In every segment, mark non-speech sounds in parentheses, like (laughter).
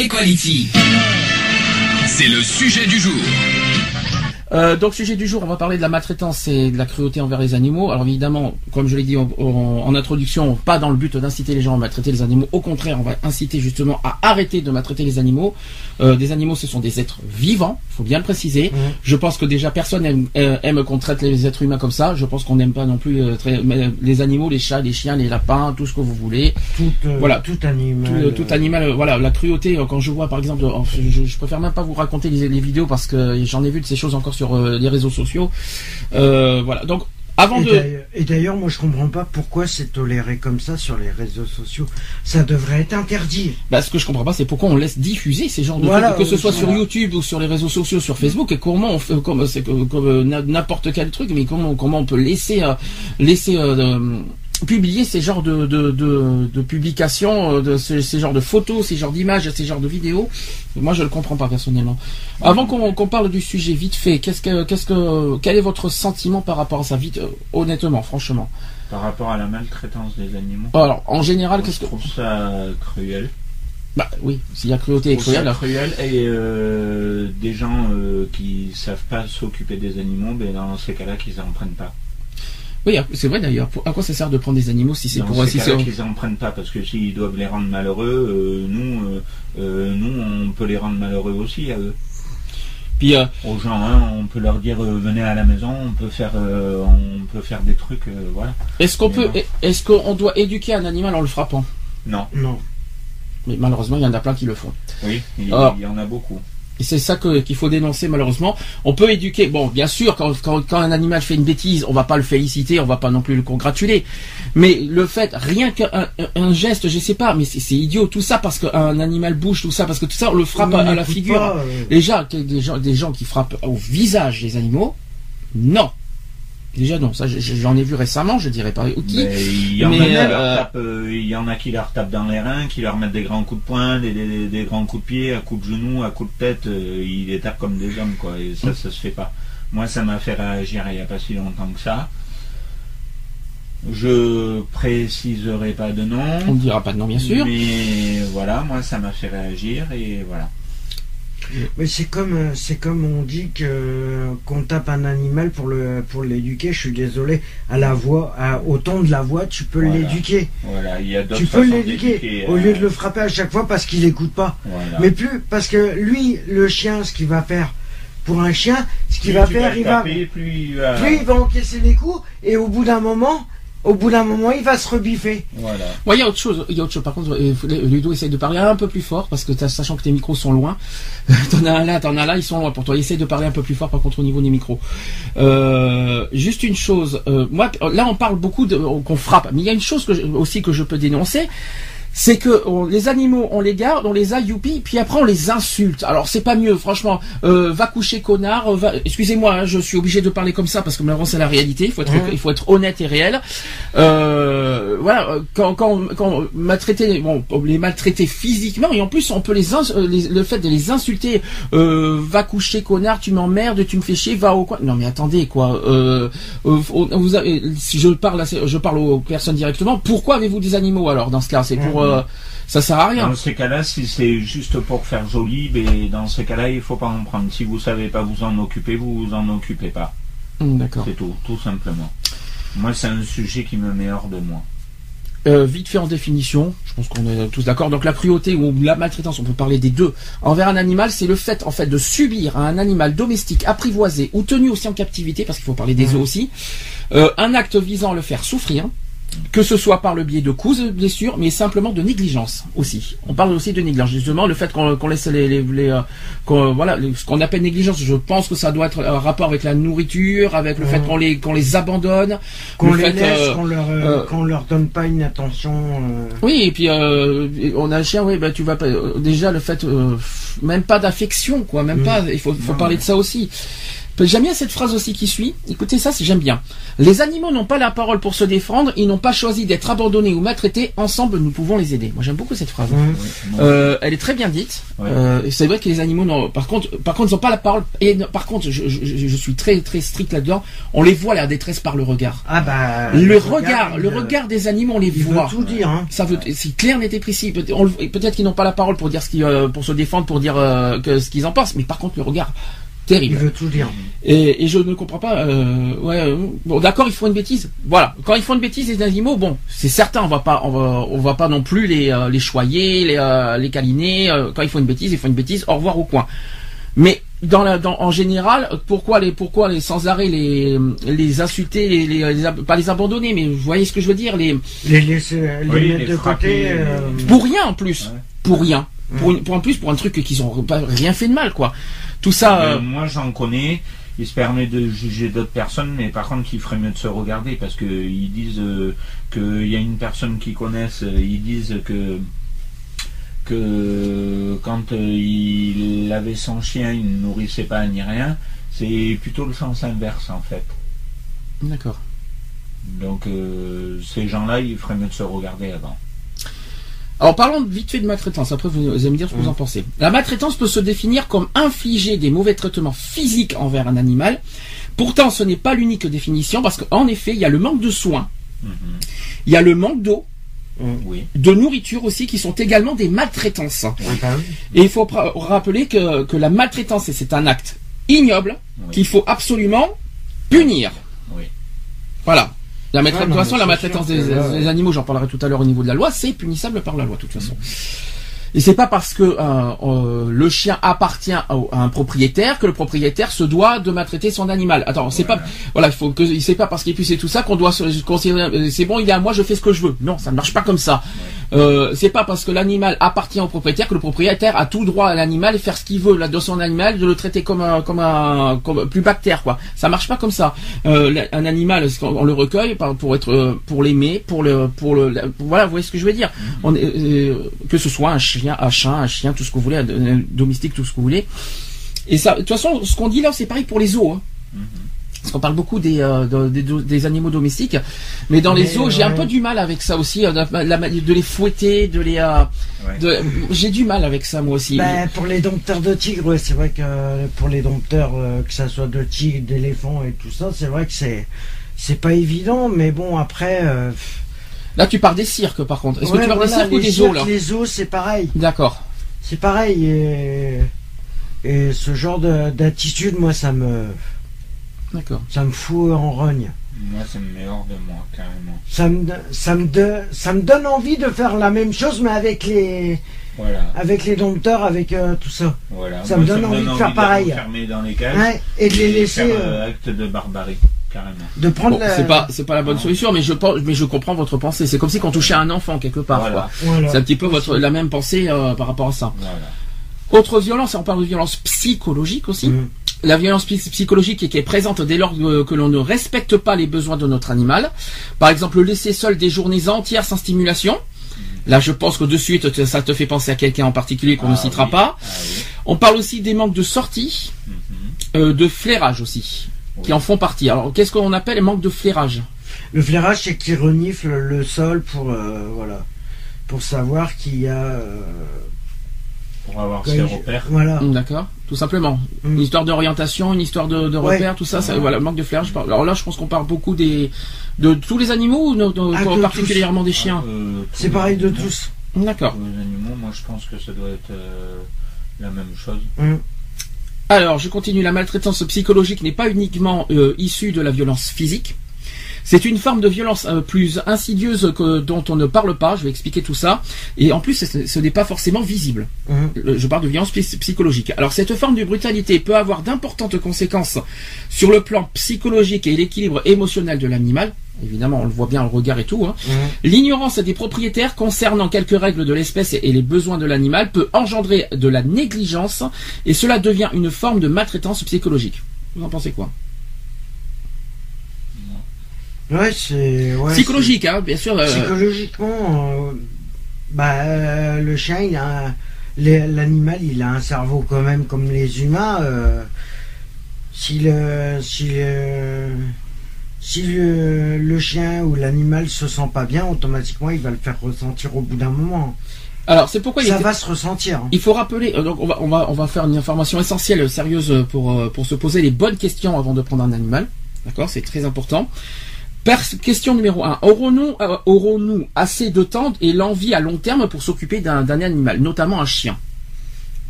Equality. C'est le sujet du jour. Euh, donc sujet du jour, on va parler de la maltraitance et de la cruauté envers les animaux. Alors évidemment, comme je l'ai dit en, en- en introduction, pas dans le but d'inciter les gens à maltraiter les animaux. Au contraire, on va inciter justement à arrêter de maltraiter les animaux. Euh, des animaux, ce sont des êtres vivants, faut bien le préciser. Je pense que déjà personne aime, euh, aime qu'on traite les êtres humains comme ça. Je pense qu'on n'aime pas non plus euh, très- les animaux, les chats, les chiens, les lapins, tout ce que vous voulez. Tout, Voilà. tout animal. Tout, tout animal, voilà, la cruauté. Quand je vois, par exemple, je, je préfère même pas vous raconter les, les vidéos parce que j'en ai vu de ces choses encore sur euh, les réseaux sociaux. Euh, voilà. Donc, avant Et de, d'ailleurs- Et d'ailleurs, moi, je comprends pas pourquoi c'est toléré comme ça sur les réseaux sociaux. Ça devrait être interdit. bah, ce que je comprends pas, c'est pourquoi on laisse diffuser ces genres de Voilà, trucs, que ce soit voilà. sur YouTube ou sur les réseaux sociaux, sur Facebook, et comment on fait, comme, c'est comme euh, n'importe quel truc, mais comment, comment on peut laisser, euh, laisser euh, euh, publier ces genres de, de, de, de publications, euh, de ces, ces genres de photos, ces genres d'images, ces genres de vidéos. Moi, je le comprends pas personnellement. Avant qu'on qu'on parle du sujet vite fait, qu'est-ce que, qu'est-ce que, quel est votre sentiment par rapport à ça, vite, euh, honnêtement, franchement? Par rapport à la maltraitance des animaux. Alors, en général, qu'est-ce je que, trouve ça cruel. bah oui, s'il y a cruauté et Je trouve ça cruel. cruel et euh, des gens euh, qui savent pas s'occuper des animaux, ben dans ces cas-là, qu'ils en prennent pas. Oui, c'est vrai d'ailleurs. À quoi ça sert de prendre des animaux si c'est pour ces si qu'ils en prennent pas, parce que s'ils doivent les rendre malheureux, euh, nous, euh, euh, nous, on peut les rendre malheureux aussi à eux. Puis euh, Aux gens, hein, on peut leur dire euh, venez à la maison, on peut faire, euh, on peut faire des trucs, euh, voilà. est-ce qu'on peut, est-ce qu'on doit éduquer un animal en le frappant? Non, Non. Mais malheureusement, il y en a plein qui le font. oui, il y en a beaucoup. Et c'est ça que- qu'il faut dénoncer malheureusement. On peut éduquer. Bon, bien sûr, quand, quand, quand un animal fait une bêtise, on va pas le féliciter, on va pas non plus le congratuler. Mais le fait, rien qu'un un, un geste, je sais pas, mais c'est idiot tout ça parce qu'un animal bouge tout ça, parce que tout ça on le frappe à, à la figure. pas, euh, Déjà, des gens, des gens qui frappent au visage des animaux, non. Déjà non, ça je- je- j'en ai vu récemment, je dirais pas qui. Mais il y en Mais, a qui euh, leur tapent, euh, il y en a qui leur tapent dans les reins, qui leur mettent des grands coups de poing, des, des- des grands coups de pied, à coups de genoux, à coups de tête, euh, ils les tapent comme des hommes quoi. Et ça, ça se fait pas. Moi, ça m'a fait réagir il n'y a pas si longtemps que ça. Je préciserai pas de nom. On ne dira pas de nom bien sûr. Mais voilà, moi ça m'a fait réagir et voilà. Mais c'est comme, euh, c'est comme on dit que qu'on tape un animal pour le pour l'éduquer. Je suis désolé. À la voix, à, au ton de la voix, tu peux Voilà. l'éduquer. Voilà, il y a d'autres Tu peux l'éduquer au euh, lieu de le frapper à chaque fois parce qu'il écoute pas. voilà. Mais plus parce que lui, le chien, ce qu'il va faire pour un chien, ce qu'il va faire, il va. plus il va encaisser les coups et au bout d'un moment, au bout d'un moment, il va se rebiffer. Voilà. Moi, il y a autre chose. Il y a autre chose. Par contre, euh, Ludo essaye de parler un peu plus fort parce que t'as- sachant que tes micros sont loin, (laughs) t'en as un là, t'en as là, ils sont loin pour toi. Essaye de parler un peu plus fort par contre au niveau des micros. Euh, juste une chose. euh, moi, là, on parle beaucoup de qu'on frappe, mais il y a une chose que je- aussi que je peux dénoncer. C'est que on- les animaux, on les garde, on les a youpi, puis après on les insulte. Alors c'est pas mieux, franchement. Euh, va coucher connard. va- Excusez-moi, hein, je suis obligé de parler comme ça parce que malheureusement c'est la réalité. Il faut être, il faut être honnête et réel. Euh, voilà, euh, quand, quand, quand maltraiter, bon, on les maltraiter physiquement et en plus on peut les, ins- les- le fait de les insulter, euh, va coucher connard, tu m'emmerdes, tu me fais chier, va au coin. Non mais attendez quoi. Vous avez- si je parle, je parle aux personnes directement. Pourquoi avez-vous des animaux alors dans ce cas? C'est pour, euh, ça sert à rien. Dans ces cas-là, si c'est juste pour faire joli, ben, dans ces cas-là, il faut pas en prendre. Si vous savez pas vous en occuper, vous vous en occupez pas. D'accord. C'est tout, tout simplement. Moi, c'est un sujet qui me met hors de moi. Euh, vite fait en définition, je pense qu'on est tous d'accord. Donc la cruauté ou la maltraitance, on peut parler des deux. Envers un animal, c'est le fait en fait de subir à un animal domestique apprivoisé ou tenu aussi en captivité, parce qu'il faut parler des os aussi, euh, un acte visant à le faire souffrir. Que ce soit par le biais de causes de blessures, mais simplement de négligence aussi. On parle aussi de négligence. Justement, le fait qu'on laisse les, les, les, euh, qu'on- voilà, ce qu'on appelle négligence, je pense que ça doit être un rapport avec la nourriture, avec le fait qu'on les qu'on les abandonne, Qu'on le les fait, laisse, euh, qu'on leur, euh, euh, qu'on leur donne pas une attention. euh, Oui, et puis euh, on a un chien, oui, bah tu vas pas euh, déjà le fait euh, même pas d'affection quoi, même Mm. pas, il faut, faut parler de ça aussi. J'aime bien cette phrase aussi qui suit. Écoutez ça, j'aime bien. Les animaux n'ont pas la parole pour se défendre, ils n'ont pas choisi d'être abandonnés ou maltraités. Ensemble, nous pouvons les aider. Moi, j'aime beaucoup cette phrase. non. Euh, elle est très bien dite. Ouais. Euh, c'est vrai que les animaux, n'ont- par contre, par contre, ils n'ont pas la parole. Et non, par contre, je, je- je- je suis très très strict là-dedans. On les voit la détresse par le regard. Ah bah. le regard, le euh, regard des animaux, on les Il veut voit. tout dire. Hein. Ça veut, si clair n'était précis, peut- peut-être qu'ils n'ont pas la parole pour dire ce qu'ils, euh, pour se défendre, pour dire euh, que ce qu'ils en pensent, mais par contre le regard, Il terrible. veut tout dire. Et, et je ne comprends pas. Euh, ouais, euh, bon, d'accord, ils font une bêtise. Voilà, quand ils font une bêtise, les animaux, bon, c'est certain, on va pas, on va, on va pas non plus les, euh, les choyer, les, euh, les câliner. quand ils font une bêtise, ils font une bêtise. Au revoir au coin. Mais dans la, dans, en général, pourquoi les, pourquoi les sans arrêt les, les insulter, les, les, les ab- pas les abandonner, mais vous voyez ce que je veux dire, les, Les laisser, les Oui, mettre les de frapper, côté. euh, pour rien en plus, Ouais. pour rien, pour, Ouais. une- pour en plus pour un truc qu'ils ont pas rien fait de mal quoi. Tout ça. Euh, euh, moi, j'en connais. Il se permet de juger d'autres personnes, mais par contre, il ferait mieux de se regarder parce que ils disent euh, qu'il y a une personne qu'ils connaissent. Ils disent que que quand il avait son chien, il ne nourrissait pas ni rien. C'est plutôt le sens inverse en fait. D'accord. Donc euh, ces gens-là, il ferait mieux de se regarder avant. Alors parlons vite fait de maltraitance. Après vous allez me dire ce que vous en pensez. La maltraitance peut se définir comme infliger des mauvais traitements physiques envers un animal. Pourtant, ce n'est pas l'unique définition parce qu'en effet, il y a le manque de soins, Mhm. il y a le manque d'eau, Oui. de nourriture aussi, qui sont également des maltraitances. oui. Et il faut rappeler que, que la maltraitance, c'est un acte ignoble Oui. qu'il faut absolument punir. Voilà. La maltraitance, de toute façon, la maltraitance des, animaux, j'en parlerai tout à l'heure au niveau de la loi, c'est punissable par la loi, de toute façon. Et c'est pas parce que euh, euh, le chien appartient à, à un propriétaire que le propriétaire se doit de maltraiter son animal. Attends, c'est pas voilà, il faut que c'est pas parce qu'il puisse et tout ça qu'on doit se considérer euh, c'est bon, il est à moi, je fais ce que je veux. Non, ça ne marche pas comme ça. Euh, c'est pas parce que l'animal appartient au propriétaire que le propriétaire a tout droit à l'animal et faire ce qu'il veut là de son animal, de le traiter comme un comme un comme plus bactère quoi. Ça marche pas comme ça. Euh, un animal, on le recueille pour être euh, pour l'aimer, pour le pour le voilà, vous voyez ce que je veux dire. On est, euh, que ce soit un chien, un chat, un chien, tout ce que vous voulez, un, domestique, tout ce que vous voulez. Et ça, de toute façon, ce qu'on dit là, c'est pareil pour les zoos. Hein. Parce qu'on parle beaucoup des, euh, de- des, des animaux domestiques, mais dans les zoos, j'ai un ouais. peu du mal avec ça aussi, euh, de, les fouetter, de les, euh, Ouais. j'ai du mal avec ça moi aussi. Bah, pour les dompteurs de tigres, ouais, c'est vrai que pour les dompteurs, euh, que ça soit de tigres, d'éléphants et tout ça, c'est vrai que c'est c'est pas évident, mais bon après. euh, Là, tu pars des cirques, par contre. Est-ce ouais, que tu pars des cirques ou les des zoos là cirques, Les zoos, c'est pareil, D'accord. c'est pareil. Et, et ce genre de- d'attitude, moi, ça me D'accord. ça me fout en rogne. Moi, ça me met hors de moi carrément. Ça me ça me de- ça me donne envie de faire la même chose, mais avec les Voilà. avec les dompteurs, avec euh, tout ça. Voilà. Ça Moi, me donne envie de faire pareil. enfermer dans les cages Ouais, et de les laisser faire, euh, euh, acte de barbarie carrément. de prendre. Bon, la- c'est pas, c'est pas la bonne solution, mais je pense, mais je comprends votre pensée. C'est comme si qu'on touchait un enfant quelque part. Voilà. C'est un petit peu votre, la même pensée euh, par rapport à ça. Voilà. Autre violence, on parle de violence psychologique aussi. Mhm. La violence psy- psychologique qui est présente dès lors que que l'on ne respecte pas les besoins de notre animal. Par exemple, le laisser seul des journées entières sans stimulation. Là, je pense que de suite, te- ça te fait penser à quelqu'un en particulier qu'on ne Ah citera oui. pas. Ah oui. On parle aussi des manques de sortie, Mhm. euh, de flairage aussi, qui en font partie. Alors, qu'est-ce qu'on appelle les manques de flairage? Le flairage, c'est qu'il renifle le sol pour euh, voilà pour savoir qu'il y a euh, Pour avoir ses repères. Voilà. D'accord, tout simplement. Mm. Une histoire d'orientation, une histoire de, de Ouais. repère, tout ça, ça, Ouais. voilà, manque de flairage. Alors là, je pense qu'on parle beaucoup des de tous les animaux ou de- de- Ah, de particulièrement des chiens? Euh, C'est pareil de tous. D'accord. Les animaux, moi je pense que ça doit être euh, la même chose. Alors, je continue. La maltraitance psychologique n'est pas uniquement euh, issue de la violence physique. C'est une forme de violence euh, plus insidieuse que dont on ne parle pas. Je vais expliquer tout ça. Et en plus, ce, ce n'est pas forcément visible. Mhm. Le- Je parle de violence psy- psychologique. Alors cette forme de brutalité peut avoir d'importantes conséquences sur le plan psychologique et l'équilibre émotionnel de l'animal. Évidemment, on le voit bien, le regard et tout. hein. Mhm. L'ignorance des propriétaires concernant quelques règles de l'espèce et les besoins de l'animal peut engendrer de la négligence et cela devient une forme de maltraitance psychologique. Vous en pensez quoi? Ouais, c'est. ouais, Psychologique, hein, bien sûr. euh, Psychologiquement, euh, bah, euh, le chien, il a. L'animal, il a un cerveau quand même comme les humains. si le. Si le. Si le, le chien ou l'animal se sent pas bien, automatiquement il va le faire ressentir au bout d'un moment. Alors c'est pourquoi Ça va se ressentir. Il faut rappeler, donc on va, on va, on va faire une information essentielle, sérieuse pour, pour se poser les bonnes questions avant de prendre un animal. D'accord C'est très important. Question numéro 1. Aurons-nous euh, aurons-nous assez de temps et l'envie à long terme pour s'occuper d'un animal, notamment un chien?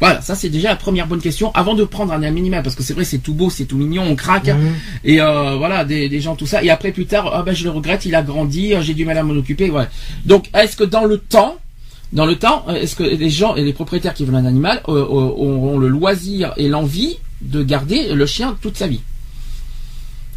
Voilà, ça c'est déjà la première bonne question avant de prendre un animal, parce que c'est vrai, c'est tout beau, c'est tout mignon, on craque, et euh, voilà, des, des gens, tout ça. Et après, plus tard, ah ben, je le regrette, il a grandi, euh, j'ai du mal à m'en occuper. Voilà. Donc, est-ce que dans le temps, dans le temps, est-ce que les gens et les propriétaires qui veulent un animal euh, auront le loisir et l'envie de garder le chien toute sa vie?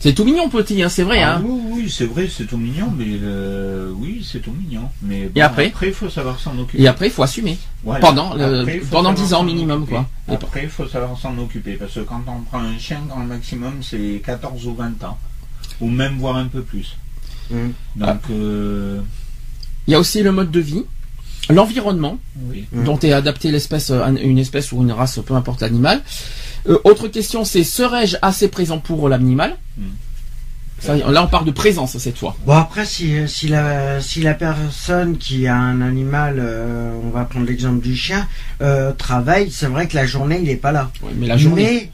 C'est tout mignon, petit, hein, c'est vrai. Ah Hein. oui, oui, c'est vrai, c'est tout mignon, mais euh, oui, c'est tout mignon. Mais bon, Et après il faut savoir s'en occuper. Et après, il faut assumer. Voilà. pendant le- Après, faut pendant savoir 10 ans minimum, occuper. quoi. Et Après, il faut savoir s'en occuper, parce que quand on prend un chien, grand maximum, c'est 14 ou 20 ans. Ou même voire un peu plus. Mhm. Donc, Ah. euh, Il y a aussi le mode de vie, l'environnement, oui. Dont est adapté l'espèce, euh, un- une espèce ou une race, peu importe l'animal. Euh, autre question, c'est serais-je assez présent pour l'animal. Ça, Là, on parle de présence cette fois. Bon après si, si la si la personne qui a un animal, euh, on va prendre l'exemple du chien, euh, travaille, c'est vrai que la journée il est pas là. Ouais, mais la journée. Mais,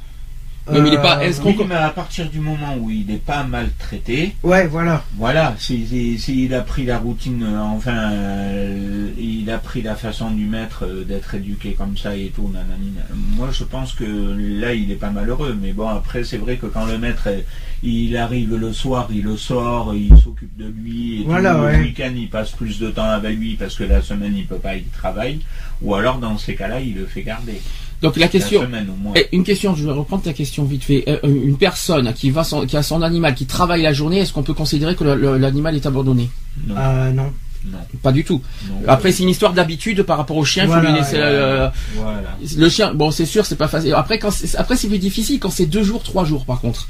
mais il est pas- euh, est-ce qu'on- Oui, mais à partir du moment où il n'est pas maltraité, Ouais voilà. Voilà, si- si- s'il a pris la routine, euh, enfin, euh, il a pris la façon du maître euh, d'être éduqué comme ça et tout. Moi, je pense que là, il est pas malheureux. Mais bon, après, c'est vrai que quand le maître, il arrive le soir, il le sort, il s'occupe de lui. Et Voilà, tout, ouais. Le week-end, il passe plus de temps avec lui parce que la semaine, il peut pas, il travaille. Ou alors, dans ces cas-là, il le fait garder. Donc la question. La. Et une question, je vais reprendre ta question vite fait. Euh, Une personne qui va son- qui a son animal, qui travaille la journée, est-ce qu'on peut considérer que l'animal est abandonné? Non, Euh, non. non, Pas du tout. non. Après, c'est une histoire d'habitude par rapport au chien. Faut lui laisser. euh, Voilà. le chien, bon, c'est sûr, c'est pas facile. Après, quand c'est- après, c'est plus difficile quand c'est deux jours, trois jours, par contre.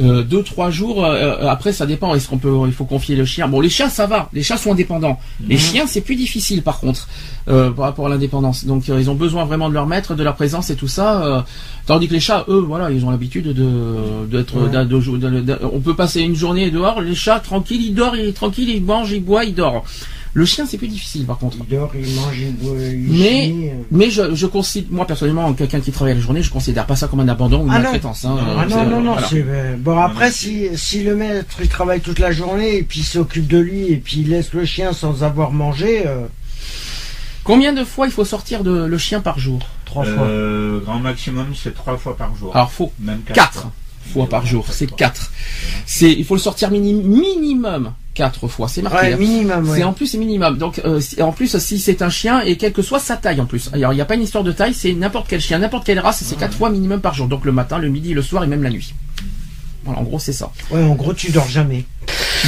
Euh, deux, trois jours. euh, euh, après, ça dépend. Est-ce qu'on peut, il faut confier le chien? Bon, les chiens, ça va. Les chiens sont indépendants. Les Mhm. chiens, c'est plus difficile, par contre, euh, par rapport à l'indépendance. Donc, ils ont besoin vraiment de leur maître, de leur présence et tout ça. euh, tandis que les chats, eux, voilà, ils ont l'habitude de d'être. Ouais. on peut passer une journée dehors. Les chats, tranquille, ils dorment, ils tranquille, ils mangent, ils boivent, ils dorment. Le chien, c'est plus difficile, par contre. Il dort, il mange, il boit, il Mais- euh. Mais je, je considère, moi personnellement, quelqu'un qui travaille la journée, je considère pas ça comme un abandon ou une Ah non. maltraitance. hein. Non, Euh, Ah non, non, non, voilà. c'est euh, bon après si, si le maître il travaille toute la journée et puis il s'occupe de lui et puis il laisse le chien sans avoir mangé euh, Combien de fois il faut sortir de, le chien par jour? Trois fois. Euh, grand maximum, c'est trois fois par jour. Alors faux. Même Quatre fois. fois par jour, c'est quatre. C'est, il faut le sortir mini- minimum quatre fois. C'est marqué. Ouais, hein. minimum, ouais. C'est en plus c'est minimum. Donc euh, en plus si c'est un chien et quelle que soit sa taille en plus. Alors il n'y a pas une histoire de taille, c'est n'importe quel chien, n'importe quelle race, c'est quatre fois minimum par jour. Donc le matin, le midi, le soir et même la nuit. Voilà, en gros c'est ça. Ouais, en gros tu dors jamais.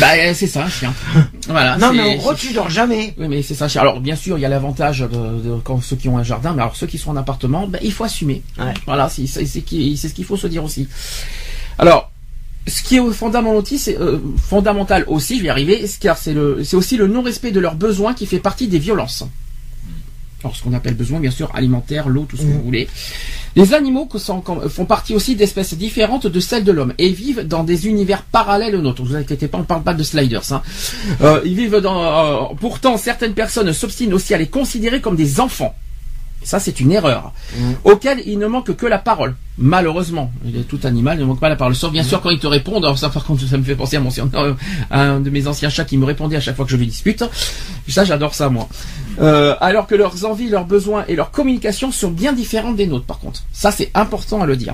Bah euh, c'est ça un chien. (laughs) Voilà. non mais en gros tu dors jamais. Oui, mais c'est ça. Alors, bien sûr, il y a l'avantage de, de- quand ceux qui ont un jardin, mais alors ceux qui sont en appartement, ben, il faut assumer. Ouais. Voilà, c'est ce qu'il faut se dire aussi. Alors, ce qui est fondamental aussi, c'est euh, fondamental aussi, je vais y arriver, c'est- car c'est aussi le non-respect de leurs besoins qui fait partie des violences. Alors, ce qu'on appelle besoins, bien sûr, alimentaires, l'eau, tout ce que Mhm. vous voulez. Les animaux sont- font partie aussi d'espèces différentes de celles de l'homme et vivent dans des univers parallèles aux nôtres. Vous inquiétez pas, on parle pas de sliders. Hein. Euh, ils vivent dans. euh, pourtant, certaines personnes s'obstinent aussi à les considérer comme des enfants. Ça, c'est une erreur. Mhm. Auquel il ne manque que la parole. Malheureusement, il est tout animal ne manque pas la parole. Sauf bien sûr quand ils te répondent. Alors ça, par contre, ça me fait penser à mon ancien- (laughs) à un de mes anciens chats qui me répondait à chaque fois que je lui dispute. Ça, j'adore ça, moi. Euh, alors que leurs envies, leurs besoins et leurs communications sont bien différentes des nôtres, par contre. Ça, c'est important à le dire.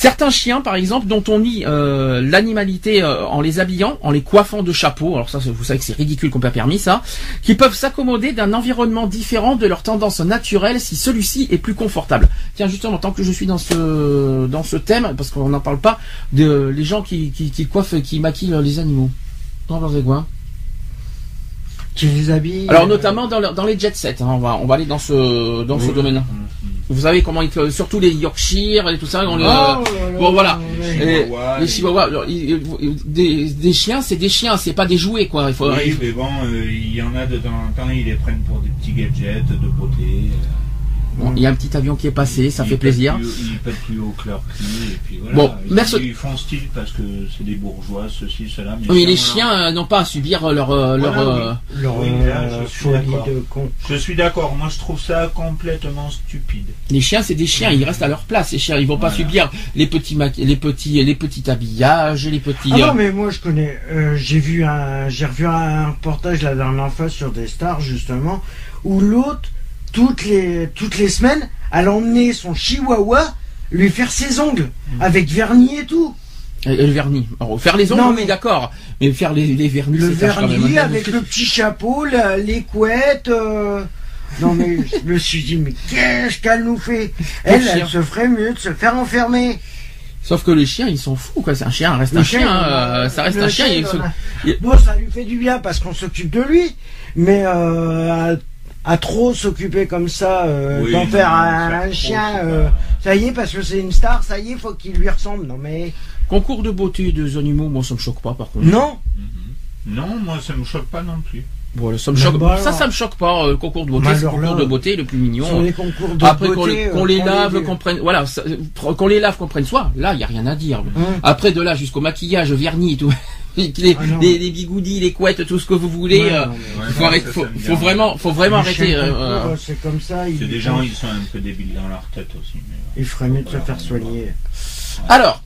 Certains chiens, par exemple, dont on nie euh, l'animalité euh, en les habillant, en les coiffant de chapeaux, alors ça, vous savez que c'est ridicule qu'on peut permis ça, qui peuvent s'accommoder d'un environnement différent de leur tendance naturelle si celui-ci est plus confortable. Tiens, justement, tant que je suis dans ce dans ce thème, parce qu'on n'en parle pas, de les gens qui, qui, qui coiffent, qui maquillent les animaux. Non, vous quoi? Qui les habille. Alors notamment dans, le- dans les jet sets, hein, on va on va aller dans ce dans ce domaine. Vous savez comment ils surtout les Yorkshire et tout ça, on les- Oh là bon voilà. les les- chihuahuas, alors, ils- des, des chiens, c'est des chiens, c'est pas des jouets quoi. Il faut, Oui, il faut- mais bon, euh, il y en a de temps en temps, ils les prennent pour des petits gadgets de beauté. euh, bon, il y a un petit avion qui est passé, ça ils fait plaisir. plus- Ils pètent plus haut que leur cul, et puis voilà. Bon, ils, merci. ils font style parce que c'est des bourgeois, ceci, cela. Oui, les chiens euh, n'ont pas à subir leur euh, leur. Voilà, oui. euh, Leur Oui, là, euh, je suis de con. Je suis d'accord, moi je trouve ça complètement stupide. Les chiens, c'est des chiens, ils restent à leur place. Les chiens, ils vont pas subir les petits ma- les petits les petits habillages, les petits. Ah euh, non, mais moi je connais. euh, j'ai vu un, j'ai revu un reportage la dernière fois sur des stars justement où l'autre toutes les toutes les semaines, elle emmenait son chihuahua lui faire ses ongles Mm. avec vernis et tout. le vernis. Alors, faire les ongles, Non, mais- d'accord. Mais faire les, les vernis, Le vernis avec le petit chapeau, la- les couettes. euh, Non mais je me suis dit mais qu'est-ce qu'elle nous fait? (laughs) Elle, chien. elle se ferait mieux de se faire enfermer. Sauf que les chiens, ils sont fous, quoi. C'est un chien, reste Le un chien. chien, euh, ça reste le un chien. chien, il il se- il- Bon, ça lui fait du bien parce qu'on s'occupe de lui, mais euh, à, trop s'occuper comme ça, euh, Oui, d'en faire un, chien, euh, ça y est, parce que c'est une star, ça y est, faut qu'il lui ressemble. Non mais Concours de beauté des animaux, moi, ça me choque pas, par contre. non, Non, moi ça me choque pas non plus. Bon, ça me Mais choque. bah ça, me choque pas. euh, le concours de beauté, Bah c'est le concours là, de beauté le plus sur mignon. les concours de Après qu'on beauté, les, euh, qu'on les lave, qu'on prenne, voilà, ça- qu'on les lave, qu'on prenne soin. Là, il y a rien à dire. Hum. Après de là jusqu'au maquillage, vernis, tout, les, Ah les, les bigoudis, les couettes, tout ce que vous voulez. Ouais, euh, non, mais- Ouais, faut, non, arrêter, faut, faut vraiment, faut vraiment arrêter. euh, euh, euh, c'est comme ça, il, des gens, ils sont un peu débiles dans leur tête aussi. mais- il ferait mieux de se Voilà, faire soigner. Alors,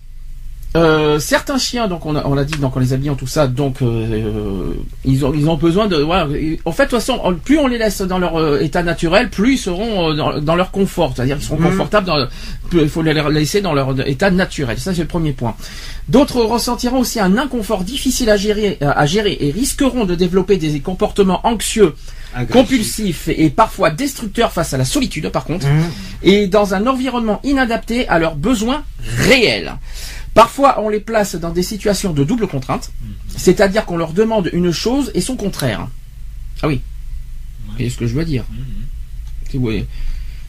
euh, certains chiens, donc on a, on l'a dit, donc en les habillant tout ça, donc euh, euh, ils ont ils ont besoin de voilà. et- En fait, de toute façon, on- plus on les laisse dans leur euh, état naturel, plus ils seront dans, dans leur confort, c'est-à-dire qu'ils seront Mhm. confortables. Dans, il faut les laisser dans leur état naturel. Ça, c'est le premier point. D'autres ressentiront aussi un inconfort difficile à gérer, à gérer et risqueront de développer des comportements anxieux, compulsifs et parfois destructeurs face à la solitude, par contre Hum. et dans un environnement inadapté à leurs besoins réels. Parfois, on les place dans des situations de double contrainte, c'est-à-dire qu'on leur demande une chose et son contraire. Ah oui. Vous voyez ce que je veux dire oui.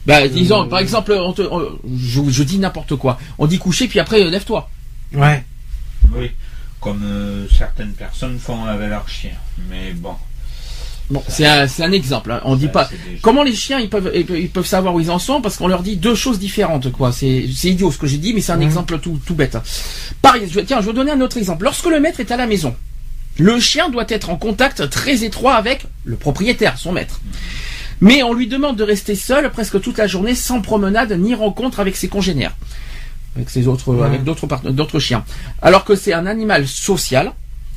Bah, disons, par exemple, on te- on- je, je dis n'importe quoi. On dit coucher, puis après, euh, lève-toi. Ouais. Oui, comme euh, certaines personnes font avec leurs chiens. Mais bon. Bon, c'est un, exemple. hein. On dit pas. Comment les chiens ils peuvent ils savoir où ils en sont parce qu'on leur dit deux choses différentes quoi. C'est idiot ce que j'ai dit mais c'est un Mhm. exemple tout tout bête. Pareil, je, tiens, je vais vous donner un autre exemple. Lorsque le maître est à la maison, le chien doit être en contact très étroit avec le propriétaire, son maître. Mais on lui demande de rester seul presque toute la journée sans promenade ni rencontre avec ses congénères, avec ses autres Ouais. avec d'autres part- d'autres chiens. Alors que c'est un animal social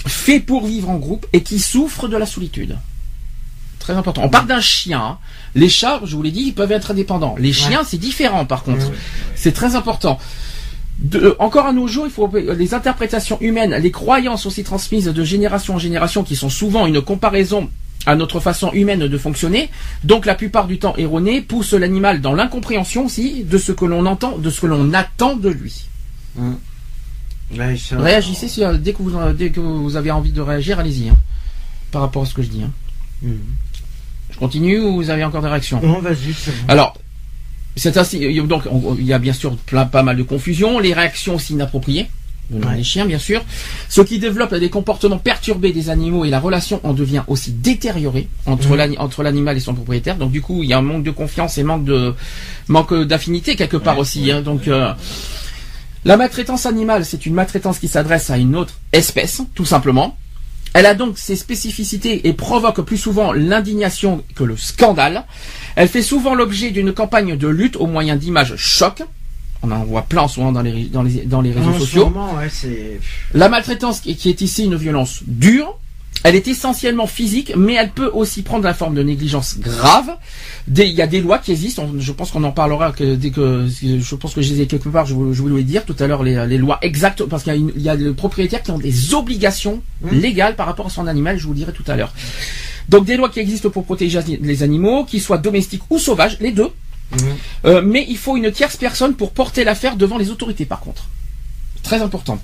fait pour vivre en groupe et qui souffre de la solitude. Très important. On parle d'un chien. Les chats, je vous l'ai dit, ils peuvent être indépendants. Les chiens, c'est différent par contre. C'est très important. De- encore à nos jours, il faut les interprétations humaines, les croyances aussi transmises de génération en génération, qui sont souvent une comparaison à notre façon humaine de fonctionner, donc la plupart du temps erronée, poussent l'animal dans l'incompréhension aussi de ce que l'on entend, de ce que l'on attend de lui. Là, sont- Réagissez si, euh, dès que vous dès que vous avez envie de réagir, allez-y. hein, par rapport à ce que je dis. hein. Hum. Je continue ou vous avez encore des réactions Non, vas-y, bon. Alors, c'est ainsi. Donc, on- il y a bien sûr plein, pas mal de confusion, les réactions aussi inappropriées Ouais. les chiens, bien sûr. Ce qui développe des comportements perturbés des animaux et la relation en devient aussi détériorée entre Mhm. entre l'animal et son propriétaire. Donc, du coup, il y a un manque de confiance et manque de manque d'affinité quelque part Ouais, aussi. ouais, hein. donc, euh, la maltraitance animale, c'est une maltraitance qui s'adresse à une autre espèce, tout simplement. Elle a donc ses spécificités et provoque plus souvent l'indignation que le scandale. Elle fait souvent l'objet d'une campagne de lutte au moyen d'images chocs. On en voit plein souvent dans les, dans les, dans les réseaux En sociaux. moment, ouais, c'est. La maltraitance qui est ici une violence dure. Elle est essentiellement physique, mais elle peut aussi prendre la forme de négligence grave. Des- Il y a des lois qui existent. on- Je pense qu'on en parlera que, dès que je pense que je les ai quelque part. Je, voulais dire tout à l'heure les, les lois exactes parce qu'il y a, une- il y a des propriétaires qui ont des obligations légales par rapport à son animal. Je vous le dirai tout à l'heure. Donc des lois qui existent pour protéger les animaux, qu'ils soient domestiques ou sauvages, les deux. Euh, mais il faut une tierce personne pour porter l'affaire devant les autorités, par contre. Très important.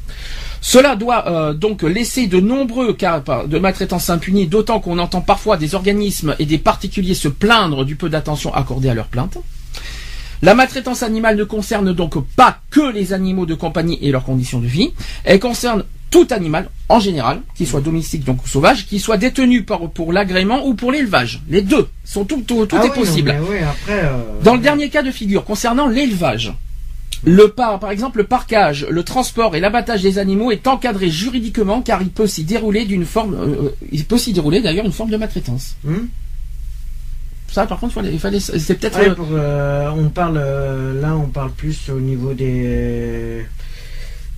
Cela doit euh, donc laisser de nombreux cas de maltraitance impunis, d'autant qu'on entend parfois des organismes et des particuliers se plaindre du peu d'attention accordée à leurs plaintes. La maltraitance animale ne concerne donc pas que les animaux de compagnie et leurs conditions de vie. Elle concerne tout animal, en général, qu'il soit domestique donc ou sauvage, qu'il soit détenu par- pour l'agrément ou pour l'élevage. Les deux sont tout, tout, tout Ah est oui, possible. mais oui, après, euh, Dans le dernier cas de figure, concernant l'élevage, le par, par exemple, le parcage, le transport et l'abattage des animaux est encadré juridiquement car il peut s'y dérouler d'une forme, euh, il peut s'y dérouler d'ailleurs une forme de maltraitance. Hmm Ça, par contre, il fallait, c'est peut-être. Ouais, euh, euh, on parle euh, là, on parle plus au niveau des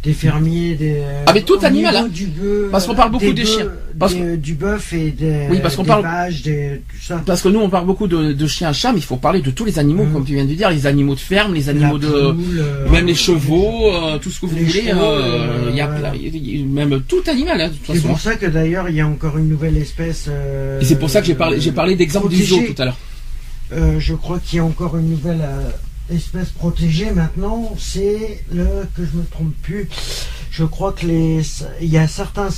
des fermiers, des. Ah, mais tout animal, hein. Du bœuf, Parce qu'on parle beaucoup des chiens. Parce des- du bœuf et des. Oui, parce qu'on parle- vaches, des tout ça. Parce que nous, on parle beaucoup de, de chiens, chats, mais il faut parler de tous les animaux, Mm. comme tu viens de dire, les animaux de ferme, les La animaux de, poule, euh, même les chevaux, euh, tout ce que vous voulez. euh, il y a euh, même tout animal, hein, de toute C'est pour ça que d'ailleurs il y a encore une nouvelle espèce. euh, Et c'est pour ça que j'ai parlé, j'ai parlé d'exemple du zoo tout à l'heure. Euh, je crois qu'il y a encore une nouvelle euh, espèce protégée maintenant. C'est le que je me trompe plus. Je crois que les il y a certains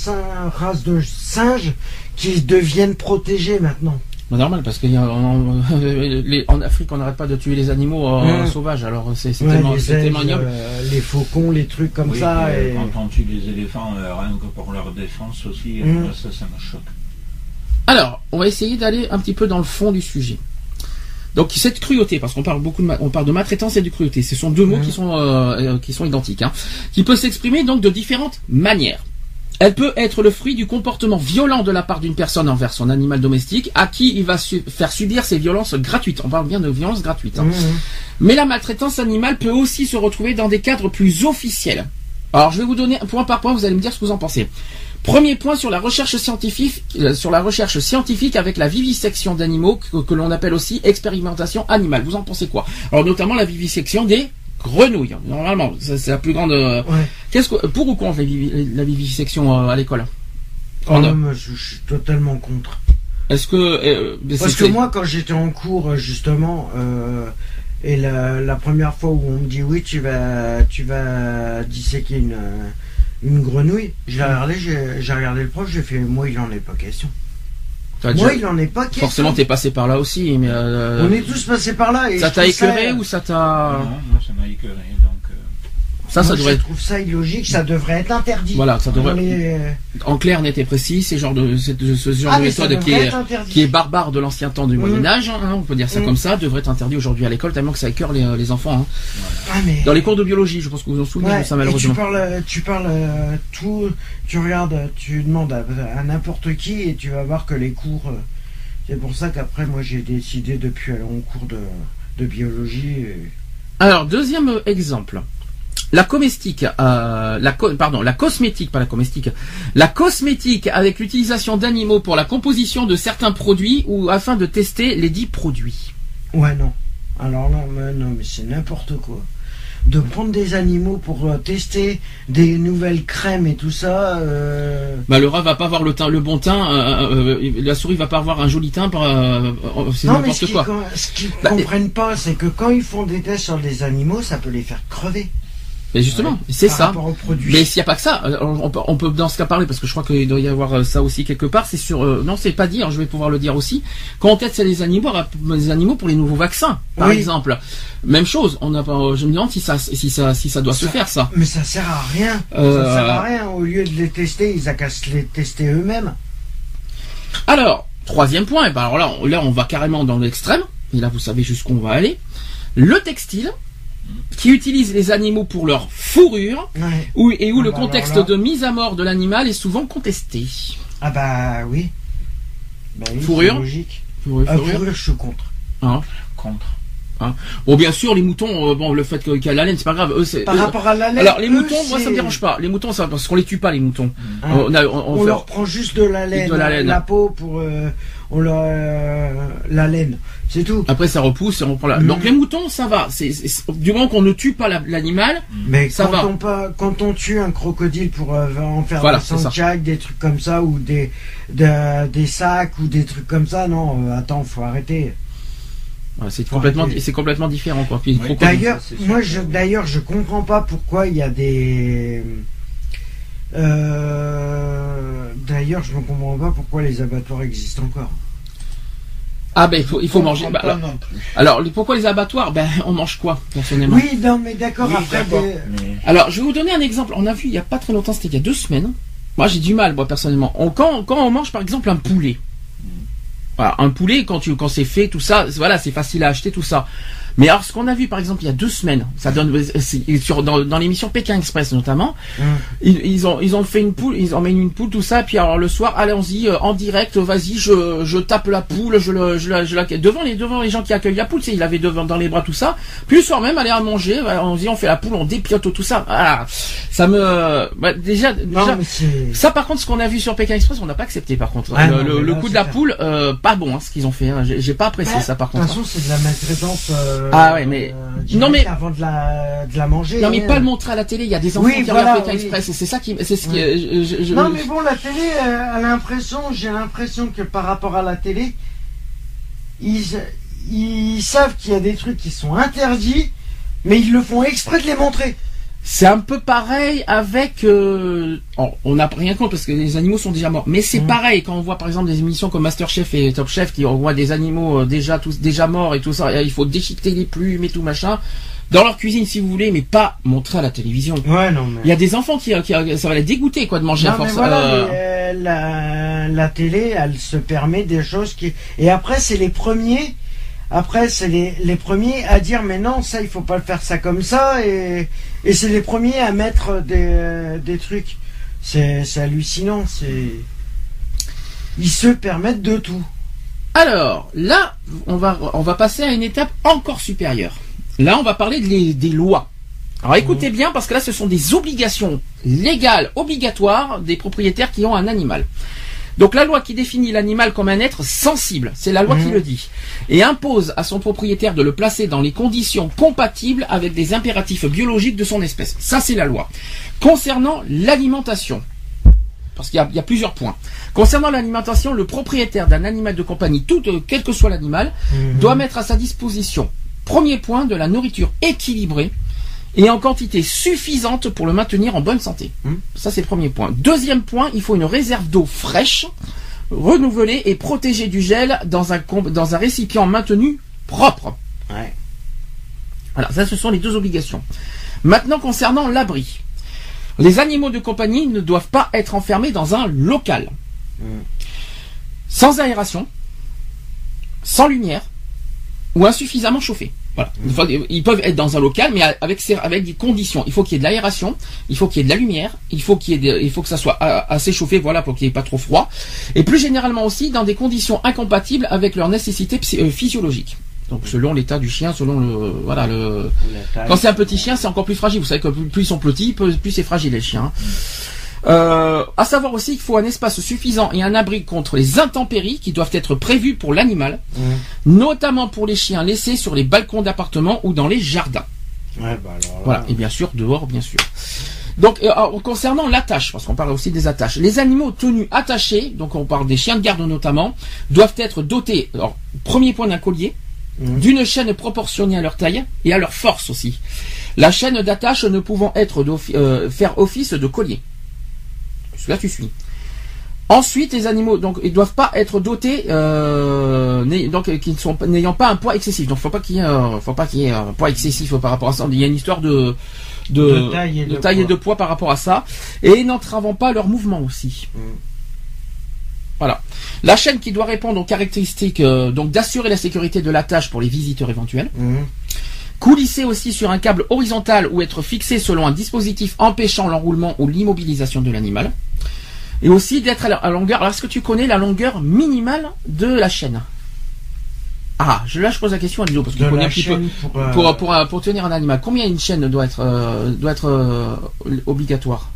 races de singes qui deviennent protégés maintenant. Bah, normal, parce qu'il y a en, (laughs) les- en Afrique, on n'arrête pas de tuer les animaux euh, Mm. sauvages. Alors c'est c'est Ouais, tellement, les, c'est ailes, tellement ignoble. euh, les faucons, les trucs comme Oui, ça. euh, et- Quand on tue les éléphants, euh, rien que pour leur défense aussi, euh, Mm. là, ça, ça me choque. Alors, on va essayer d'aller un petit peu dans le fond du sujet. Donc cette cruauté, parce qu'on parle beaucoup de, on parle de maltraitance et de cruauté, ce sont deux mots qui sont euh, euh, qui sont identiques, hein, qui peut s'exprimer donc de différentes manières. Elle peut être le fruit du comportement violent de la part d'une personne envers son animal domestique, à qui il va su- faire subir ces violences gratuites. On parle bien de violences gratuites. hein. Mhm. Mais la maltraitance animale peut aussi se retrouver dans des cadres plus officiels. Alors je vais vous donner point par point, vous allez me dire ce que vous en pensez. Premier point sur la recherche scientifique, euh, sur la recherche scientifique avec la vivisection d'animaux que, que l'on appelle aussi expérimentation animale. Vous en pensez quoi? Alors notamment la vivisection des grenouilles. Normalement, c'est la plus grande. euh, Ouais. Qu'est-ce que pour ou contre la, vivi- la vivisection euh, à l'école? Oh, je, je suis totalement contre. Est-ce que euh, Parce que moi, quand j'étais en cours, justement, et la, la première fois où on me dit oui, tu vas, tu vas disséquer une, une grenouille, j'ai regardé, j'ai regardé le prof, j'ai fait, moi, il en est pas question. t'as Moi, déjà- il en est pas question. forcément t'es passé par là aussi, mais euh, On est tous passés par là. Et ça je t'a ça- écœuré ou ça t'a Non, moi, ça m'a écœuré. Donc, euh, ça devrait je trouve ça illogique, ça devrait être interdit. Voilà, ça devrait- les- en clair, net et précis, c'est genre de ce genre Ah, de méthode qui est qui barbare de l'ancien temps du Mhm. Moyen Âge, hein, on peut dire ça Mhm. comme ça, devrait être interdit aujourd'hui à l'école tellement que ça écœure les, les enfants. hein. Ah, mais... Dans les cours de biologie, je pense que vous vous en souvenez Ouais, de ça et tu malheureusement. parles, tu parles euh, tout, tu regardes, tu demandes à, à n'importe qui et tu vas voir que les cours. euh, c'est pour ça qu'après, moi, j'ai décidé depuis aller en cours de, de biologie. et- Alors deuxième euh, exemple. La comestique, euh, la co- pardon, la cosmétique, pas la comestique, la cosmétique avec l'utilisation d'animaux pour la composition de certains produits ou afin de tester les dits produits. Ouais, non. Alors là, mais non, mais c'est n'importe quoi. De prendre des animaux pour euh, tester des nouvelles crèmes et tout ça. euh, Bah, le rat va pas avoir le teint, le bon teint, euh, la souris va pas avoir un joli teint, c'est Non, mais ce n'importe qu'ils quoi. ce qu'ils Bah, comprennent pas, c'est que quand ils font des tests sur des animaux, ça peut les faire crever. Mais justement, Ouais. c'est ça. Mais s'il n'y a pas que ça, euh, on peut, on peut dans ce cas parler parce que je crois qu'il doit y avoir euh, ça aussi quelque part. C'est sur, euh, non, c'est pas dit. alors je vais pouvoir le dire aussi. Quand on teste les animaux, les animaux pour les nouveaux vaccins, par Oui. exemple. Même chose. On a. Je me demande si ça, si ça, si ça doit se faire ça. Mais ça sert à rien. Euh, Ça sert à rien. Au lieu de les tester, ils qu'à se les tester eux-mêmes. Alors, troisième point. Et ben alors là, on, là, on va carrément dans l'extrême. Et là, vous savez jusqu'où on va aller. Le textile, qui utilise les animaux pour leur fourrure, Ouais. où, et où Ah le bah contexte là- de mise à mort de l'animal est souvent contesté. Ah bah oui. Bah oui, Fourrure logique. Fourrure, Ah, fourrure. fourrure, je suis contre. Hein contre. Hein. Bon, bien sûr, les moutons, euh, bon, le fait qu'il y a la laine, c'est pas grave. Eux, c'est- Par eux- rapport à la laine. alors les eux, moutons, moi ça me dérange pas. Les moutons, ça parce qu'on les tue pas les moutons. Hein. On, a- on- on On fait- leur prend juste de la laine, De la laine. peau pour euh, on leur euh, la laine, c'est tout. Après ça repousse et on prend la. Mhm. Donc les moutons, ça va. C'est du moment qu'on ne tue pas la- l'animal. Mais Ça quand va. on pas, quand on tue un crocodile pour en faire Voilà, des sandjags, des trucs comme ça ou des de- des sacs ou des trucs comme ça, non, attends, faut arrêter. Voilà, c'est complètement, c'est complètement différent quoi. Puis, les Oui. crocodiles- D'ailleurs, moi, je, d'ailleurs, je comprends pas pourquoi il y a des. Euh, d'ailleurs, je ne comprends pas pourquoi les abattoirs existent encore. Ah ben il faut, il faut manger. Bah, alors pourquoi les abattoirs? Ben on mange quoi personnellement? Oui, non, mais d'accord. Oui, après, d'accord, des- mais- Alors, je vais vous donner un exemple. On a vu il y a pas très longtemps, c'était il y a deux semaines. Moi, j'ai du mal, moi, personnellement. On- quand, quand on mange, par exemple, un poulet. Un poulet, quand, tu, quand c'est fait, tout ça, voilà, c'est facile à acheter, tout ça. Mais alors, ce qu'on a vu, par exemple, il y a deux semaines, ça donne, sur, dans, dans l'émission Pékin Express, notamment, Hum. ils, ils ont, ils ont fait une poule, ils emmènent une poule, tout ça, puis alors le soir, allons-y, euh, en direct, vas-y, je, je tape la poule, je le, je la, je la- devant les, devant les gens qui accueillent la poule, tu sais, il avait devant, dans les bras tout ça. Puis le soir même, aller à manger, voilà, on dit, on fait la poule, on dépiote tout ça. Ah, ça me, bah, déjà, Non, déjà, ça par contre, ce qu'on a vu sur Pékin Express, on n'a pas accepté par contre. Ah le, non, le- mais le là, coup de la clair. poule, euh, pas bon, hein, ce qu'ils ont fait. hein. J'ai pas apprécié Bah, ça par De contre. toute façon, c'est de la maltraitance. euh, Ah ouais, mais- euh, Non, mais- avant de la, de la manger. Non mais pas le montrer à la télé, il y a des enfants Oui, qui voilà, regardent Pékin oui. Express c'est ça qui, c'est ce qui, euh, je- je- Non, mais bon, la télé, euh, a l'impression, j'ai l'impression que par rapport à la télé, ils, ils savent qu'il y a des trucs qui sont interdits, mais ils le font exprès de les montrer. C'est un peu pareil avec. euh, oh, on n'a rien contre parce que les animaux sont déjà morts. Mais c'est Mm. pareil quand on voit par exemple des émissions comme Masterchef et Top Chef qui on voit des animaux euh, déjà tous déjà morts et tout ça. et il faut déchiqueter les plumes et tout machin dans leur cuisine si vous voulez, mais pas montrer à la télévision. Ouais, non, mais. Il y a des enfants qui, qui ça va les dégoûter quoi de manger à Non, mais force. voilà, euh, mais, euh, la, la télé, elle se permet des choses qui. Et après, c'est les premiers. Après, c'est les, les premiers à dire, mais non, ça, il faut pas le faire ça comme ça. Et, et c'est les premiers à mettre des, des trucs. C'est hallucinant. C'est. Ils se permettent de tout. Alors là, on va on va passer à une étape encore supérieure. Là, on va parler des, des lois. Alors écoutez bien parce que là, ce sont des obligations légales obligatoires des propriétaires qui ont un animal. Donc la loi qui définit l'animal comme un être sensible, c'est la loi qui Mhm. le dit, et impose à son propriétaire de le placer dans les conditions compatibles avec des impératifs biologiques de son espèce. Ça, c'est la loi. Concernant l'alimentation, parce qu'il y a- il y, a plusieurs points. Concernant l'alimentation, le propriétaire d'un animal de compagnie, tout, euh, quel que soit l'animal, doit mettre à sa disposition, premier point, de la nourriture équilibrée et en quantité suffisante pour le maintenir en bonne santé. Mhm. Ça, c'est le premier point. Deuxième point, il faut une réserve d'eau fraîche, renouvelée et protégée du gel dans un, dans un récipient maintenu propre. Ouais. Voilà, ça, ce sont les deux obligations. Maintenant, concernant l'abri. Les animaux de compagnie ne doivent pas être enfermés dans un local. Mm. Sans aération, sans lumière ou insuffisamment chauffé. Voilà. Ils peuvent être dans un local, mais avec, ces- avec des conditions. Il faut qu'il y ait de l'aération, il faut qu'il y ait de la lumière, il faut qu'il y ait de- il faut que ça soit assez chauffé, voilà, pour qu'il n'y ait pas trop froid. Et plus généralement aussi dans des conditions incompatibles avec leurs nécessités euh, physiologiques. Donc selon l'état du chien, selon le voilà le quand c'est un petit chien, c'est encore plus fragile. Vous savez que plus ils sont petits, plus c'est fragile les chiens. Euh, à savoir aussi qu'il faut un espace suffisant et un abri contre les intempéries qui doivent être prévus pour l'animal, notamment pour les chiens laissés sur les balcons d'appartements ou dans les jardins. Ouais, bah alors là- Voilà, et bien sûr dehors, bien sûr. Donc, euh, alors, concernant l'attache, parce qu'on parle aussi des attaches, les animaux tenus attachés, donc on parle des chiens de garde notamment, doivent être dotés, alors, premier point d'un collier, Mhm. d'une chaîne proportionnée à leur taille et à leur force aussi. La chaîne d'attache ne pouvant être euh, faire office de collier. Là, tu suis. Ensuite, les animaux, donc, ils doivent pas être dotés, euh, donc, euh, qui ne sont n'ayant pas un poids excessif. Donc, faut pas qu'il y ait, euh, faut pas qu'il y ait un poids excessif par rapport à ça. Il y a une histoire de, de, De taille et de et poids. de poids par rapport à ça, et n'entravant pas leur mouvement aussi. Mm. Voilà. La chaîne qui doit répondre aux caractéristiques, euh, donc d'assurer la sécurité de la tâche pour les visiteurs éventuels. Mhm. Coulisser aussi sur un câble horizontal ou être fixé selon un dispositif empêchant l'enroulement ou l'immobilisation de l'animal. Et aussi d'être à la longueur. Alors, est-ce que tu connais la longueur minimale de la chaîne? Ah, je, là je pose la question à Ludo parce De qu'il connaît un petit peu. chaîne pour, euh, Pour, pour, pour tenir un animal, combien une chaîne doit être, euh, doit être euh, obligatoire?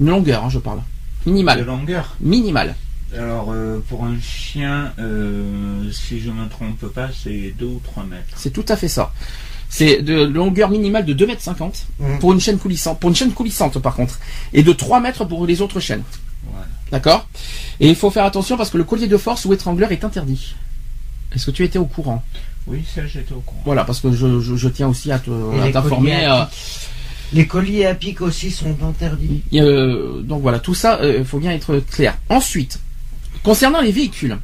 Une longueur, hein, je parle. De Minimale. longueur. Minimale. Alors, pour un chien, si je ne me trompe pas, c'est 2 ou 3 mètres. C'est tout à fait ça. C'est de longueur minimale de 2 mètres 50 Mm. pour une chaîne coulissante. Pour une chaîne coulissante par contre. Et de 3 mètres pour les autres chaînes. Voilà. D'accord? Et il faut faire attention parce que le collier de force ou étrangleur est interdit. Est-ce que tu étais au courant? Oui, ça, j'étais au courant. Voilà, parce que je, je- je tiens aussi à t'informer. colliers euh, à Les colliers à pic aussi sont interdits. Euh, donc voilà, tout ça, il faut bien être clair. Ensuite, concernant les véhicules,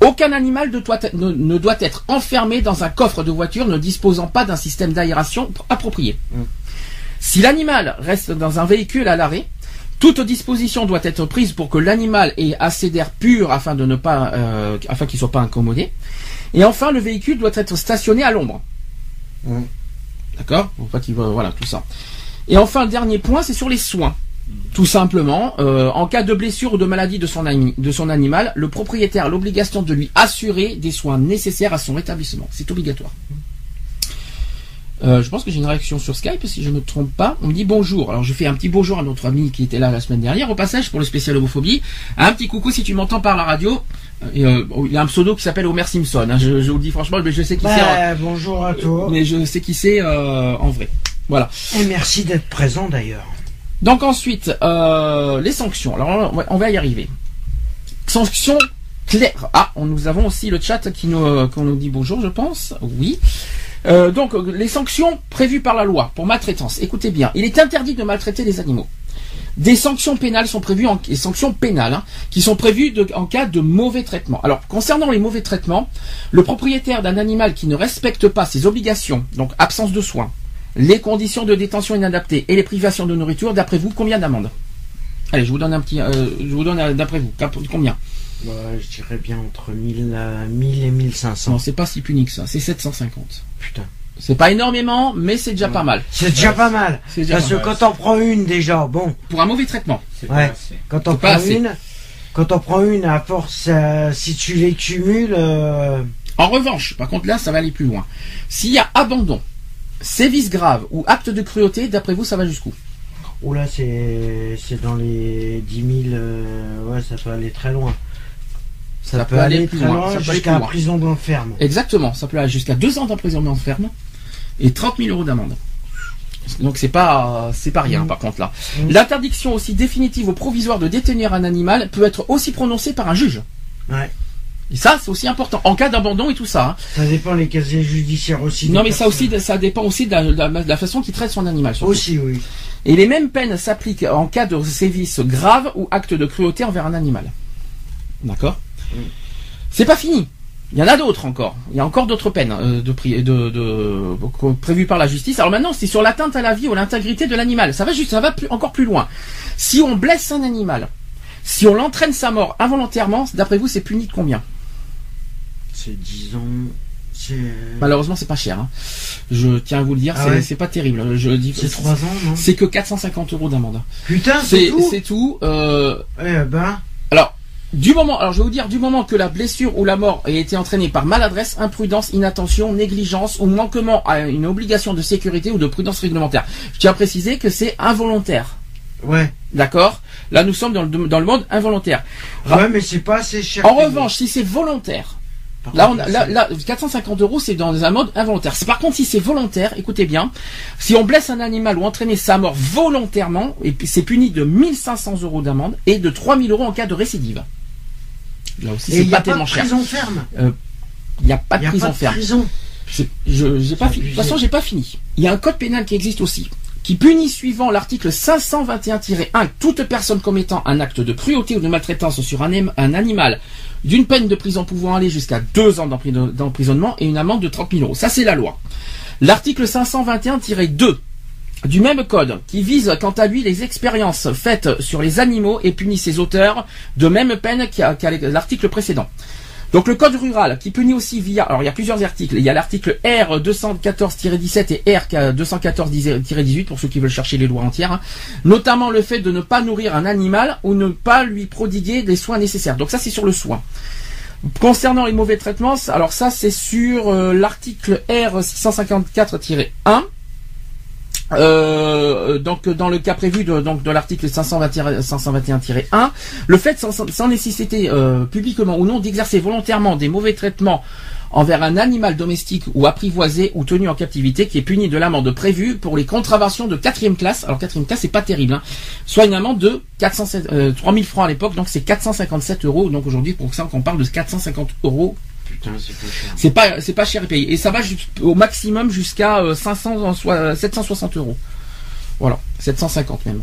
aucun animal ne doit, ne- ne doit être enfermé dans un coffre de voiture ne disposant pas d'un système d'aération approprié. Mm. Si l'animal reste dans un véhicule à l'arrêt, toute disposition doit être prise pour que l'animal ait assez d'air pur afin de ne pas, euh, afin qu'il soit pas incommodé. Et enfin, le véhicule doit être stationné à l'ombre. Mm. D'accord? Pour pas qu'il va- voilà tout ça. Et enfin, le dernier point, c'est sur les soins. Tout simplement, euh, en cas de blessure ou de maladie de son, ami- de son animal, le propriétaire a l'obligation de lui assurer des soins nécessaires à son rétablissement. C'est obligatoire. Euh, je pense que j'ai une réaction sur Skype, si je ne me trompe pas. On me dit bonjour. Alors je fais un petit bonjour à notre ami qui était là la semaine dernière, au passage, pour le spécial homophobie. Un petit coucou si tu m'entends par la radio. Et, euh, il y a un pseudo qui s'appelle Homer Simpson. hein. Je, je vous le dis franchement, mais je sais qui c'est. Bah, bonjour à toi. Mais je sais qui c'est euh, en vrai. Voilà. Et merci d'être présent d'ailleurs. Donc ensuite, euh, les sanctions. Alors on va, y arriver. Sanctions claires. Ah, nous avons aussi le chat qui nous, euh, dit bonjour, je pense. Oui. Euh, donc les sanctions prévues par la loi pour maltraitance. Écoutez bien, il est interdit de maltraiter les animaux. Des sanctions pénales sont prévues, en, des sanctions pénales, hein, qui sont prévues en cas de mauvais traitement. Alors, concernant les mauvais traitements, le propriétaire d'un animal qui ne respecte pas ses obligations, donc absence de soins, les conditions de détention inadaptées et les privations de nourriture, d'après vous, combien d'amendes Allez, je vous donne un petit, euh, je vous donne euh, d'après vous, combien Bah, je dirais bien entre 1000, euh, 1000 et 1500. Non, c'est pas si puni que ça, c'est 750. Putain. C'est pas énormément, mais c'est déjà pas mal. C'est déjà pas mal. Déjà Parce pas que mal. quand on prend une déjà, bon, Pour un mauvais traitement. C'est Ouais. quand on C'est pas prend assez. une, quand on prend une, à force, euh, si tu les cumules, euh, En revanche, par contre là, ça va aller plus loin. S'il y a abandon, sévices graves ou acte de cruauté, d'après vous, ça va jusqu'où? Oh là, c'est, dans les 10 000, euh, ouais, ça peut aller très loin. Ça, peut, aller, plus très loin, jusqu'à prison d'enferme. Exactement, ça peut aller jusqu'à deux ans d'emprisonnement ferme et 30 000 euros d'amende. Donc c'est pas c'est pas rien Mm. par contre là. Mm. L'interdiction aussi définitive ou provisoire de détenir un animal peut être aussi prononcée par un juge. Ouais. Et ça c'est aussi important en cas d'abandon et tout ça. hein. Ça dépend les casiers judiciaires aussi. Non mais ça aussi ça dépend aussi de la, de façon qu'il traite son animal. surtout. Aussi, oui. Et les mêmes peines s'appliquent en cas de sévices graves ou acte de cruauté envers un animal. D'accord. C'est pas fini. Il y en a d'autres encore. Il y a encore d'autres peines euh, de, pri- de, de- prévues par la justice. Alors maintenant, c'est sur l'atteinte à la vie ou l'intégrité de l'animal. Ça va juste, ça va plus, encore plus loin. Si on blesse un animal, si on l'entraîne sa mort involontairement, d'après vous, c'est puni de combien? C'est 10 ans. C'est. Malheureusement, c'est pas cher. hein. Je tiens à vous le dire, Ah c'est ouais pas terrible. Je dis, C'est 3 ans, non? c'est que 450 euros d'amende. Putain, c'est tout? c'est tout. Euh, Eh ben, Alors, du moment, alors je vais vous dire, du moment que la blessure ou la mort a été entraînée par maladresse, imprudence, inattention, négligence ou manquement à une obligation de sécurité ou de prudence réglementaire. Je tiens à préciser que c'est involontaire. ouais. D'accord? Là, nous sommes dans le, dans le mode involontaire. Ouais, mais c'est pas assez cher. En revanche, si c'est volontaire, là, contre, on, a- là, c'est- là, 450 euros, c'est dans un mode involontaire. Par contre, si c'est volontaire, écoutez bien, si on blesse un animal ou entraîner sa mort volontairement, c'est puni de 1500 euros d'amende et de 3000 euros en cas de récidive. Là aussi, c'est il pas a pas tellement de cher. prison ferme? Il n'y a pas Il de a prison de ferme. prison. Je, je- j'ai pas C'est fini. De toute façon, j'ai pas fini. Il y a un code pénal qui existe aussi, qui punit suivant l'article 521-1 toute personne commettant un acte de cruauté ou de maltraitance sur un animal d'une peine de prison pouvant aller jusqu'à deux ans d'empri- d'emprisonnement et une amende de 30 000 euros. Ça, c'est la loi. L'article 521-2 du même code, qui vise quant à lui les expériences faites sur les animaux et punit ses auteurs de même peine qu'à l'article précédent. Donc le code rural qui punit aussi via alors il y a plusieurs articles, il y a l'article R 214-17 et R 214-18 pour ceux qui veulent chercher les lois entières, hein. notamment le fait de ne pas nourrir un animal ou ne pas lui prodiguer des soins nécessaires. Donc ça c'est sur le soin. Concernant les mauvais traitements, alors ça c'est sur euh, l'article R 654-1. Euh, donc dans le cas prévu de, donc de l'article 521-1, le fait sans, sans nécessité euh, publiquement ou non d'exercer volontairement des mauvais traitements envers un animal domestique ou apprivoisé ou tenu en captivité qui est puni de l'amende prévue pour les contraventions de quatrième classe. Alors quatrième classe c'est pas terrible, hein. soit une amende de 400, euh, 3000 francs à l'époque, donc c'est 457 euros. Donc aujourd'hui pour ça qu'on parle de 450 euros Putain, c'est pas cher. c'est pas c'est pas cher à payer et ça va au maximum jusqu'à euh, 500 en soi- 760 euros. Voilà, 750 même.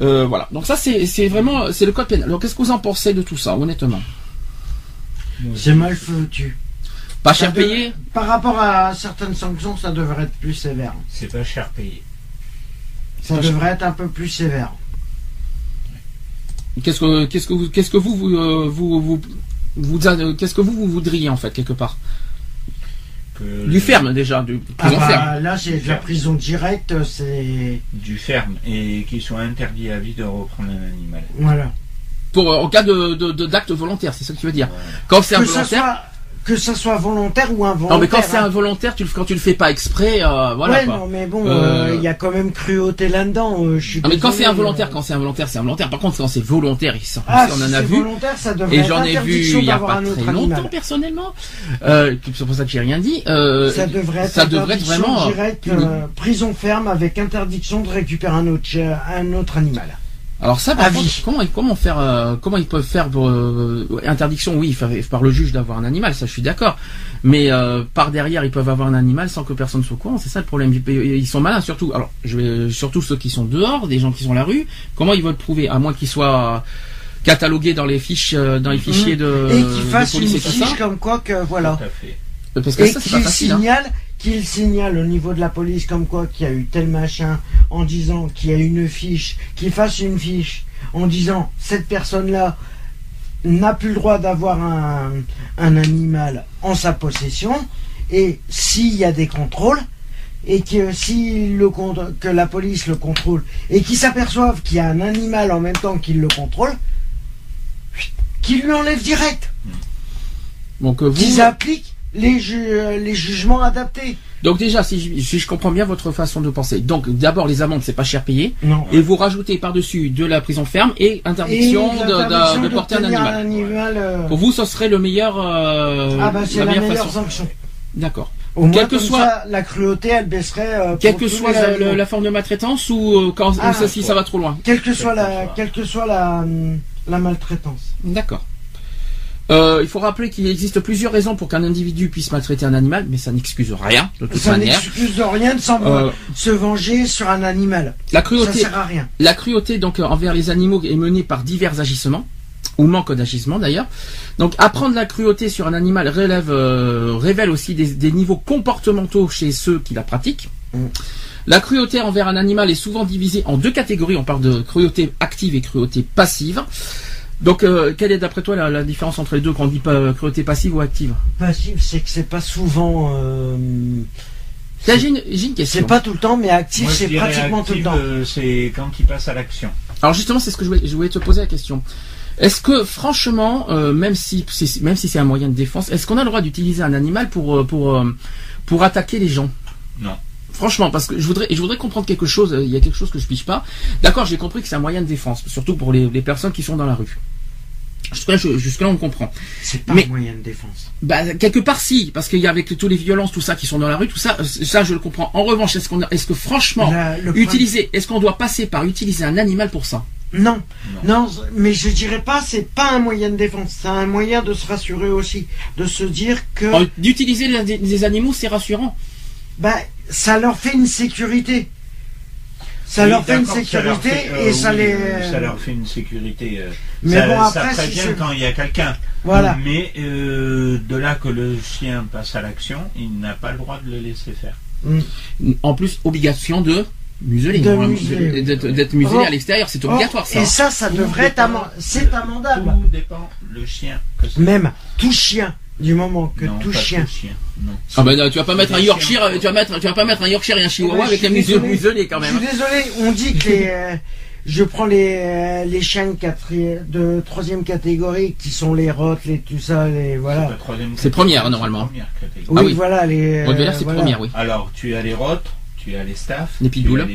Euh, voilà. Donc ça c'est c'est vraiment c'est le code pénal. Alors qu'est-ce que vous en pensez de tout ça honnêtement? C'est mal foutu. Pas cher payé? Par rapport à certaines sanctions, ça devrait être plus sévère. C'est pas cher payé. Ça devrait être un peu plus sévère. Qu'est-ce que qu'est-ce que vous qu'est-ce que vous vous euh, vous, vous, vous- euh, qu'est-ce que vous vous voudriez en fait quelque part Que Du le- ferme déjà, du Ah prison bah, ferme. là, c'est de la prison directe, c'est. Du ferme et qu'il soit interdit à vie de reprendre un animal. Voilà. Pour euh, en cas de d'acte volontaire, c'est ça que tu veux dire. Voilà. Quand c'est Que ça, involontaire. Que ça soit volontaire ou involontaire. Non mais quand c'est hein. involontaire, tu le quand tu le fais pas exprès, euh, voilà ouais, quoi. non, mais bon, Euh, euh, il y a quand même cruauté là-dedans. euh, je suis Non mais quand c'est involontaire, euh, quand c'est involontaire, c'est involontaire. Par contre, quand c'est volontaire, il s'en- Ah, on en a c'est vu. volontaire, ça devrait Et j'en ai vu il y a pas un autre très longtemps animal. personnellement. Euh, c'est pour ça que j'ai rien dit. Euh, Ça devrait être ça devrait être vraiment, euh, euh, prison ferme avec interdiction de récupérer un autre, un autre animal. Alors ça, par contre, comment comment faire euh, comment ils peuvent faire pour, euh, interdiction? Oui, par le juge d'avoir un animal, ça je suis d'accord. Mais euh, par derrière, ils peuvent avoir un animal sans que personne soit au courant. C'est ça le problème. Ils ils sont malins, surtout. Alors, je vais surtout ceux qui sont dehors, des gens qui sont à la rue. Comment ils veulent prouver À moins qu'ils soient catalogués dans les fiches, euh, dans les fichiers de, et qu'il de fasse une fiche comme quoi que voilà. Tout à fait. Parce que Et ça, c'est pas hein. Qu'il signale au niveau de la police comme quoi qu'il y a eu tel machin en disant qu'il y a une fiche, qu'il fasse une fiche en disant cette personne-là n'a plus le droit d'avoir un, un animal en sa possession et s'il y a des contrôles et que si le con- que la police le contrôle et qu'ils s'aperçoivent qu'il y a un animal en même temps qu'il le contrôle, qu'il lui enlève direct, Donc euh, vous, qu'ils appliquent les, ju- les jugements adaptés. donc déjà, si je, si je comprends bien votre façon de penser, donc d'abord les amendes, c'est pas cher payé. Non. Et vous rajoutez par-dessus de la prison ferme et interdiction, de, de- l'interdiction de porter un animal. animal, euh, Pour vous, ce serait le meilleur. euh, ah bah c'est la, meilleure meilleure façon. sanction. D'accord. Au moins que soit- ça, la cruauté, elle baisserait. euh, Quelle que soit la, animaux. la- la forme de maltraitance ou euh, quand Ah, ou ça, si ça va trop loin. Quelle que soit la, quelle que soit la, hum, la maltraitance. D'accord. Euh, il faut rappeler qu'il existe plusieurs raisons pour qu'un individu puisse maltraiter un animal, mais ça n'excuse rien de toute Ça manière. n'excuse de rien de Euh, se venger sur un animal. la Ça cruauté, sert à rien. La cruauté donc euh, envers les animaux est menée par divers agissements ou manque d'agissement d'ailleurs. Donc apprendre la cruauté sur un animal relève, euh, révèle aussi des, des niveaux comportementaux chez ceux qui la pratiquent. Mm. La cruauté envers un animal est souvent divisée en deux catégories. On parle de cruauté active et cruauté passive. Donc, euh, quelle est d'après toi la, la différence entre les deux quand on dit pas cruauté passive ou active? Passif, c'est que c'est pas souvent. euh, J'ai une, j'ai une question. c'est pas tout le temps, mais actif, c'est pratiquement tout le active, temps. euh, c'est quand il passe à l'action. Alors justement, c'est ce que je voulais, je voulais te poser la question. Est-ce que franchement, euh, même si c'est- même si c'est un moyen de défense, est-ce qu'on a le droit d'utiliser un animal pour euh, pour euh, pour attaquer les gens? Non. Franchement, parce que je voudrais je voudrais comprendre quelque chose. euh, Il y a quelque chose que je piche pas. D'accord, j'ai compris que c'est un moyen de défense, surtout pour les, les personnes qui sont dans la rue. Jusque là, jusque là, on comprend. C'est pas Mais- un moyen de défense. Bah, quelque part, si, parce qu'il y a avec tous les violences, tout ça qui sont dans la rue, tout ça, euh, ça je le comprends. En revanche, est-ce qu'on est-ce que franchement, La- utiliser, est-ce qu'on doit passer par utiliser un animal pour ça? Non, non, mais je dirais pas, c'est pas un moyen de défense, c'est un moyen de se rassurer aussi, de se dire que D'utiliser les, les animaux, c'est rassurant. bah, ça leur fait une sécurité. Ça Oui, leur fait une sécurité fait, euh, et ça oui, les. Ça leur fait une sécurité. euh, Mais ça, bon, après, prévient quand il y a quelqu'un. Voilà. Mais euh, de là que le chien passe à l'action, il n'a pas le droit de le laisser faire. En plus, obligation de museler. Museler. D'être muselé Oh. à l'extérieur, c'est obligatoire Oh, ça. Et ça, ça Tout devrait être dépend amend- c'est amendable. Tout dépend le chien que. Même tout chien, du moment que non, tout pas chien. tout chien. Non. Ah ben tu vas pas mettre un Yorkshire, tu vas mettre, tu vas pas mettre un Yorkshire et un Chihuahua Ouais, avec je désolé. muselés quand Je même. suis désolé, on dit que les, euh, je prends les, euh, les chiens de, troisième catégorie qui sont les rottes, les tout ça, les voilà. la C'est première, normalement. première catégorie. Oui, Ah oui. voilà les. Euh, c'est voilà. première, oui. Alors, tu as les rottes, tu as les staffs, Les pitbulls. les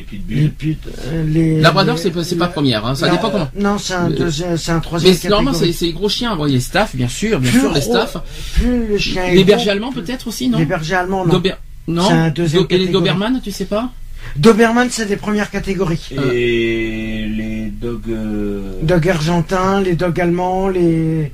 pitbulls. euh, les. Labrador, les- c'est pas, c'est pas la- première, hein, ça la- dépend comment. Non, c'est un, Euh, deuxième- c'est un troisième Mais normalement, c'est c'est les gros chiens. Bon, les staffs, bien sûr, bien Plus sûr, les staffs. Plus le chien est Les gros, bergers allemands, peut-être aussi, non? Les bergers allemands, non. Dober- Non C'est un deuxième Do- Et les. Doberman, tu sais pas? Doberman, c'est des premières catégories. Et les dogs. euh, Dog argentin, les dogs allemands, les.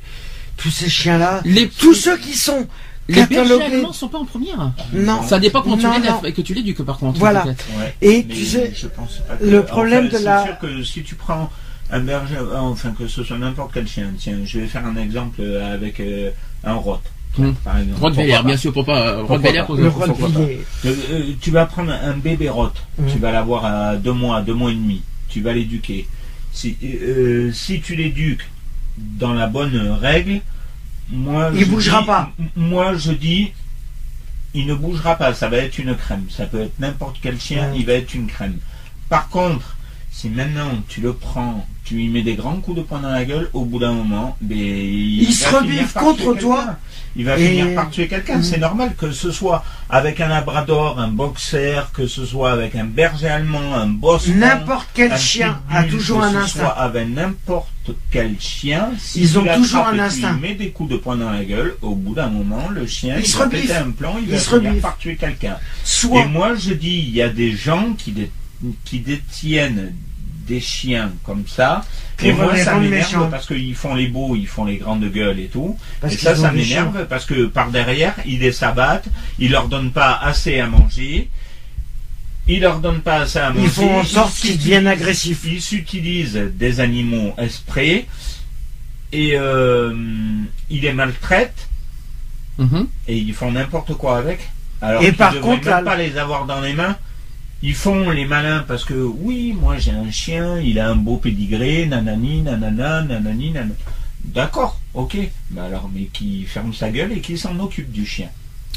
Tous ces chiens-là. Les, Tous ceux qui sont les bergers catalogués. allemands sont pas en première. Non. Ça dépend comment tu et que tu l'éduques par contre. Voilà. Ouais. Et Mais tu sais, je pense pas que- le problème enfin, de la- C'est sûr que si tu prends un berger, euh, enfin que ce soit n'importe quel chien, tiens, je vais faire un exemple avec euh, un rot, Hmm. par exemple. Rottweiler, Pourquoi bien sûr, pour pas. euh, Rottweiler, pas. pour- le pour- pas. Rottweiler. Euh, euh, tu vas prendre un bébé rot, Hmm. tu vas l'avoir à deux mois, deux mois et demi, tu vas l'éduquer. Si, euh, si tu l'éduques dans la bonne règle, moi Il bougera dis- pas. Moi je dis, il ne bougera pas, ça va être une crème. Ça peut être n'importe quel chien, Ouais. il va être une crème. Par contre, si maintenant tu le prends, tu lui mets des grands coups de poing dans la gueule, au bout d'un moment, ben, il, Il se va rebiffe contre toi. quelqu'un. Il va Et- finir par tuer quelqu'un. Mhm. C'est normal que ce soit avec un labrador, un boxer, que ce soit avec un berger allemand, un boston. N'importe quel chien a toujours que un ce instinct. soit avec n'importe quel chien, si Ils ont toujours un instinct. lui mets des coups de poing dans la gueule, au bout d'un moment, le chien Il il, se va péter un plan, il, Il va se finir par tuer quelqu'un. Soit Et moi, je dis, il y a des gens qui, dé- qui détiennent des chiens comme ça. Et moi, ça m'énerve parce qu'ils font les beaux, ils font les grandes gueules et tout. parce et ça, ça m'énerve parce que par derrière, ils les s'abattent, ils leur donnent pas assez à manger, ils leur donnent pas assez à manger. Ils font en sorte qu'ils deviennent agressifs. Ils s'utilisent des animaux esprits et euh, ils les maltraitent Mhm. et ils font n'importe quoi avec. Alors Et par contre, même la- pas les avoir dans les mains. Ils font les malins parce que oui, moi j'ai un chien, il a un beau pédigré, nanani, nanana, nanani, nanana. D'accord, ok. Mais alors, mais qui ferme sa gueule et qui s'en occupe du chien.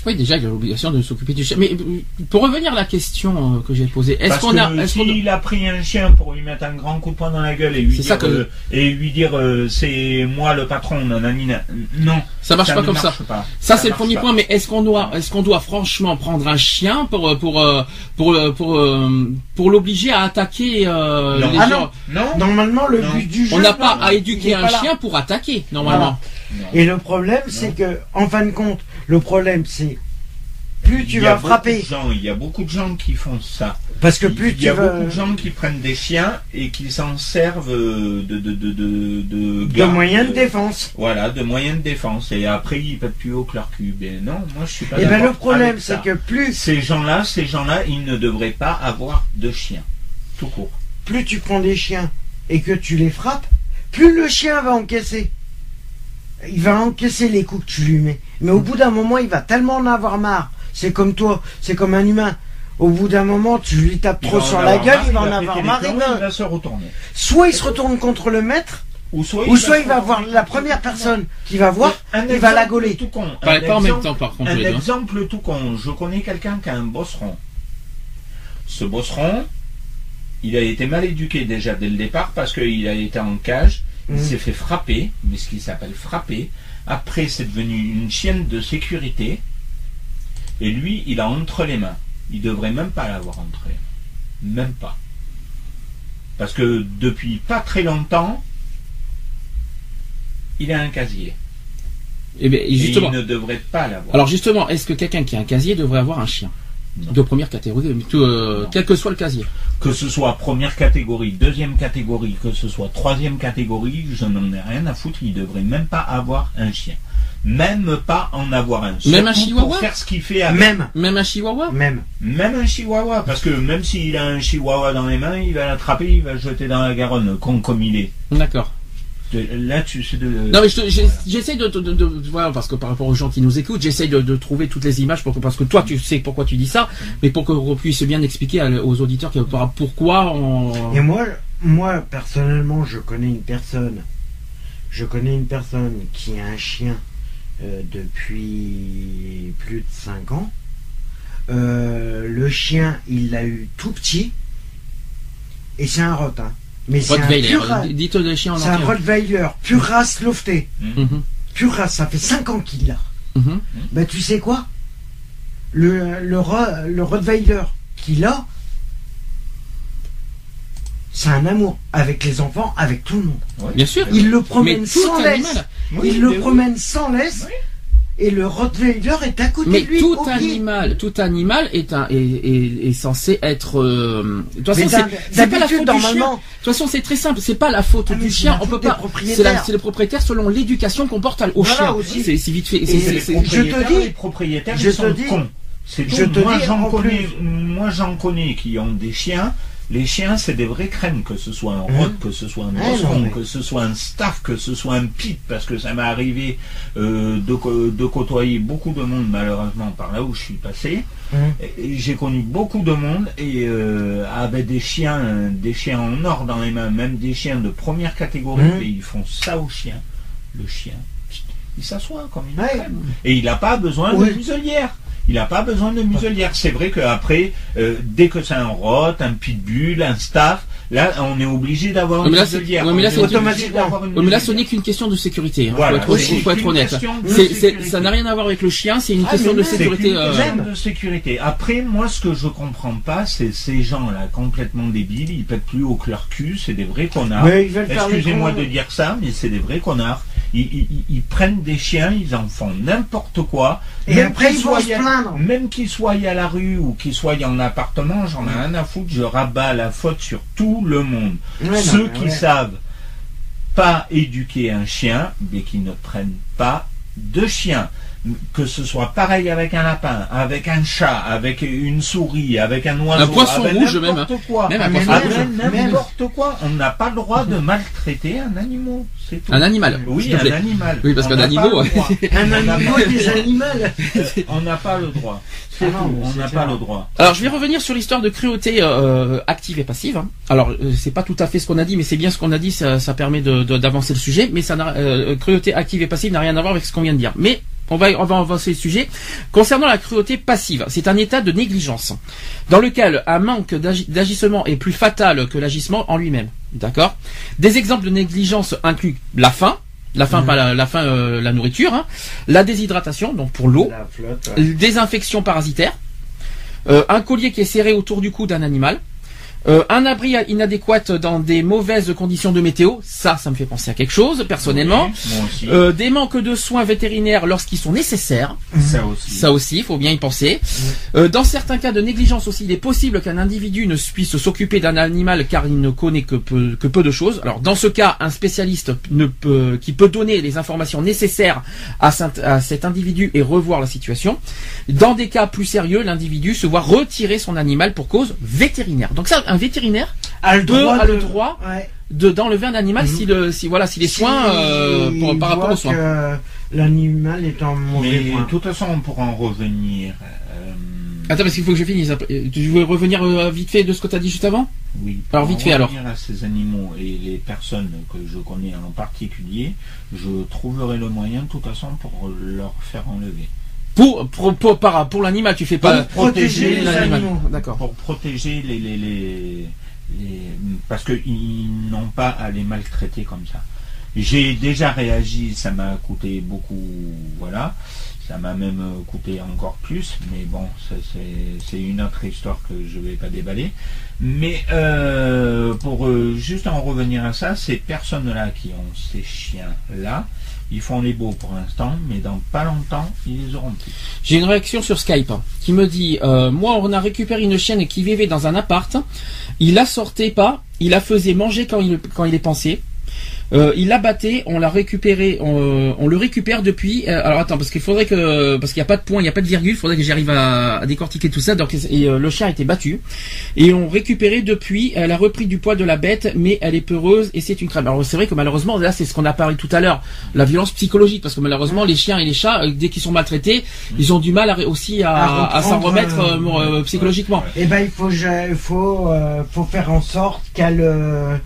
Oui, déjà, il a l'obligation de s'occuper du chien. Mais euh, pour revenir à la question euh, que j'ai posée, est-ce qu'on a. Est-ce qu'on s'il a pris un chien pour lui mettre un grand coup de poing dans la gueule et lui C'est dire, ça que- euh, et lui dire euh, c'est moi le patron, nanani, nan- non, Ça marche pas ne comme ça. marche pas. Ça, c'est le premier pas. point, mais est-ce qu'on doit, est-ce qu'on doit franchement prendre un chien pour, euh, pour, euh, pour, euh, pour, euh, pour l'obliger à attaquer euh, Non. les Ah gens non. Normalement, le Non. but du jeu. On n'a pas non, à éduquer est un là. chien pour attaquer, normalement. Non. Et le problème, c'est que, en fin de compte, le problème, c'est plus tu vas frapper, gens- il y a beaucoup de gens qui font ça. parce que plus il y a vas beaucoup de gens qui prennent des chiens et qui s'en servent de de de de de, de garde, moyens de euh, défense. Voilà, de moyens de défense. Et après, ils pètent plus haut que leur cul. Ben non, moi je suis pas Et ben d'accord le problème, c'est que plus Ces gens-là, ces gens-là, ils ne devraient pas avoir de chien. Tout court. plus tu prends des chiens et que tu les frappes, plus le chien va encaisser. Il va encaisser les coups que tu lui mets. Mais au bout d'un moment, il va tellement en avoir marre. C'est comme toi, c'est comme un humain. Au bout d'un moment, tu lui tapes trop sur la gueule, marre, il va en avoir marre. plombs, il va- il va se retourner. Soit il se retourne contre le maître, Ou soit, ou soit il va voir la première personne qui va voir, Un il va la exemple gauler. Tout con. Pas, Un pas en même exemple- temps, par contre, Un exemple tout con. Je connais quelqu'un qui a un bosseron. Ce bosseron, il a été mal éduqué déjà dès le départ parce qu'il a été en cage. Il Mhm. s'est fait frapper, mais ce qui s'appelle frapper. Après, c'est devenu une chienne de sécurité. Et lui, il a entre les mains. Il devrait même pas l'avoir entre les mains. Même pas. Parce que depuis pas très longtemps, il a un casier. Et bien, Et il ne devrait pas l'avoir. Alors justement, est-ce que quelqu'un qui a un casier devrait avoir un chien? De première catégorie, tout, euh, Non. quel que soit le casier que ce soit première catégorie, deuxième catégorie, que ce soit troisième catégorie, je n'en ai rien à foutre. Il devrait même pas avoir un chien. Même pas en avoir un. Même un chihuahua Pour faire ce qu'il fait avec. Même, Même un chihuahua même. Même un chihuahua. Parce que même s'il a un chihuahua dans les mains, il va l'attraper, il va le jeter dans la Garonne, con comme il est. D'accord. Là, tu sais de. Non mais je j'essaie de, de, de- voilà parce que par rapport aux gens qui nous écoutent, j'essaie de, trouver toutes les images pour que, parce que toi tu sais pourquoi tu dis ça, mais pour qu'on puisse bien expliquer aux auditeurs pourquoi on. Et moi, moi, personnellement, je connais une personne. Je connais une personne qui a un chien euh, depuis plus de 5 ans. Euh, le chien, il l'a eu tout petit. Et c'est un rot. Mais c'est un pur C'est un. Rottweiler, pure race loftée. Mhm. Pure race, ça fait 5 ans qu'il l'a. Mhm. Ben tu sais quoi? Le, le, le Rottweiler qu'il a, c'est un amour avec les enfants, avec tout le monde. Bien sûr. Il le promène sans laisse. Oui, il le oui. promène sans laisse. Et le Rottweiler est à côté Mais de lui. tout au pied. animal, tout animal est un est, est, est censé être. euh, De toute Mais façon, c'est pas la faute du chien. normalement- De toute façon, c'est très simple. C'est pas la faute Ah, mais du chien. la On peut pas. C'est le propriétaire selon l'éducation qu'on porte au Voilà, chien. aussi. C'est c'est vite fait. Je te dis- les propriétaires, je ils sont te dis- cons. C'est je tout. te moi dis j'en en connais, moi j'en connais qui ont des chiens. Les chiens, c'est des vrais crèmes, que ce soit un Mmh. rot, que ce soit un mais- que ce soit un staff, que ce soit un pit, parce que ça m'est arrivé euh, de, côtoyer beaucoup de monde, malheureusement, par là où je suis passé. Mmh. J'ai connu beaucoup de monde et euh, avec des chiens, euh, des chiens en or dans les mains, même des chiens de première catégorie, Mmh. et ils font ça au chien. Le chien, il s'assoit comme une Ouais. crème. Et il n'a pas besoin Oui. de muselière. Il n'a pas besoin de muselière. C'est vrai qu'après, euh, dès que c'est un rot, un pitbull, un staff, là, on est obligé d'avoir une muselière. mais là, On c'est ce n'est qu'une question de sécurité. hein. Voilà, faut être, faut honnête. ça n'a rien à voir avec le chien. C'est une Ah, question de même, sécurité. une euh, même. de sécurité. Après, moi, ce que je comprends pas, c'est ces gens-là complètement débiles. Ils pètent plus haut que leur cul. C'est des vrais connards. Excusez-moi de dire ça, mais c'est des vrais connards. Ils, ils- ils- ils prennent des chiens, ils en font n'importe quoi. Et Même après, qu'ils ils vont se soient- plaindre. Même qu'ils soient à la rue ou qu'ils soient en appartement, j'en ai rien à foutre. Je rabats la faute sur tout le monde. Ouais, Ceux qui ouais. savent pas éduquer un chien, mais qui ne prennent pas de chien. Que ce soit pareil avec un lapin, avec un chat, avec une souris, avec un oiseau, Un poisson avec rouge, n'importe même, quoi. Même un Mais poisson même- rouge. Avec même- n'importe quoi. On n'a pas le droit de maltraiter un animal. Tout. Un animal. Oui, un plaît. animal. Oui, parce qu'un animal. (laughs) Un animal des animaux. (laughs) On n'a pas le droit. C'est Ah non, On n'a pas le droit. Alors je vais revenir sur l'histoire de cruauté euh, active et passive. hein. Alors euh, c'est pas tout à fait ce qu'on a dit, mais c'est bien ce qu'on a dit, ça, ça permet de- de- d'avancer le sujet. Mais ça n'a, euh, cruauté active et passive n'a rien à voir avec ce qu'on vient de dire. Mais on va, on va avancer le sujet. Concernant la cruauté passive, c'est un état de négligence dans lequel un manque d'agi- d'agissement est plus fatal que l'agissement en lui-même. D'accord? Des exemples de négligence incluent la faim, la faim, pas la, la faim, euh, la nourriture, hein, la déshydratation, donc pour l'eau, ouais. des infections parasitaires, euh, un collier qui est serré autour du cou d'un animal, euh, un abri inadéquat dans des mauvaises conditions de météo, ça, ça me fait penser à quelque chose, personnellement. Oui, moi aussi. Euh, des manques de soins vétérinaires lorsqu'ils sont nécessaires, ça aussi. ça aussi, il faut bien y penser. Euh, dans certains cas de négligence aussi, il est possible qu'un individu ne puisse s'occuper d'un animal car il ne connaît que peu, que peu de choses. Alors dans ce cas, un spécialiste ne peut, qui peut donner les informations nécessaires à, cet- à cet individu et revoir la situation. Dans des cas plus sérieux, l'individu se voit retirer son animal pour cause vétérinaire. Donc ça, un vétérinaire A le peut droit a de- le droit Ouais. de d'enlever un animal si le si voilà si les soins euh, pour- par rapport aux soins. que L'animal est en mauvais Mais point. de toute façon, on pourra en revenir. euh, Attends parce qu'il faut que je finisse. Euh, Tu veux revenir euh, vite fait de ce que tu as dit juste avant Oui. Alors, pour vite fait, alors. revenir à ces animaux et les personnes que je connais en particulier, je trouverai le moyen de toute façon pour leur faire enlever. Pour pour pour, par- pour l'animal, tu fais pas Pour protéger les l'animal. animaux. D'accord. Pour protéger les, les, les, les- parce qu'ils n'ont pas à les maltraiter comme ça. J'ai déjà réagi, ça m'a coûté beaucoup, voilà. Ça m'a même coûté encore plus, mais bon, ça, c'est c'est une autre histoire que je vais pas déballer. Mais euh, pour euh, juste en revenir à ça, ces personnes-là qui ont ces chiens-là, ils font les beaux pour l'instant, mais dans pas longtemps, ils les auront. J'ai une réaction sur Skype hein, qui me dit euh, moi on a récupéré une chienne qui vivait dans un appart, il la sortait pas, il la faisait manger quand il quand il est pensé. Euh, il la battait, on l'a récupéré, on, on le récupère depuis. euh, alors attends, parce qu'il faudrait que, parce qu'il n'y a pas de point, il n'y a pas de virgule, il faudrait que j'arrive à, à décortiquer tout ça. Donc et, euh, le chien a été battu et on récupéré depuis. Elle a repris du poids de la bête, mais elle est peureuse et c'est une crème. Alors c'est vrai que malheureusement là c'est ce qu'on a parlé tout à l'heure, la violence psychologique, parce que malheureusement les chiens et les chats euh, dès qu'ils sont maltraités, ils ont du mal à, aussi à, À s'en remettre euh, euh, euh, psychologiquement. Eh ben, il faut, faut, euh, faut faire en sorte qu'elle, euh,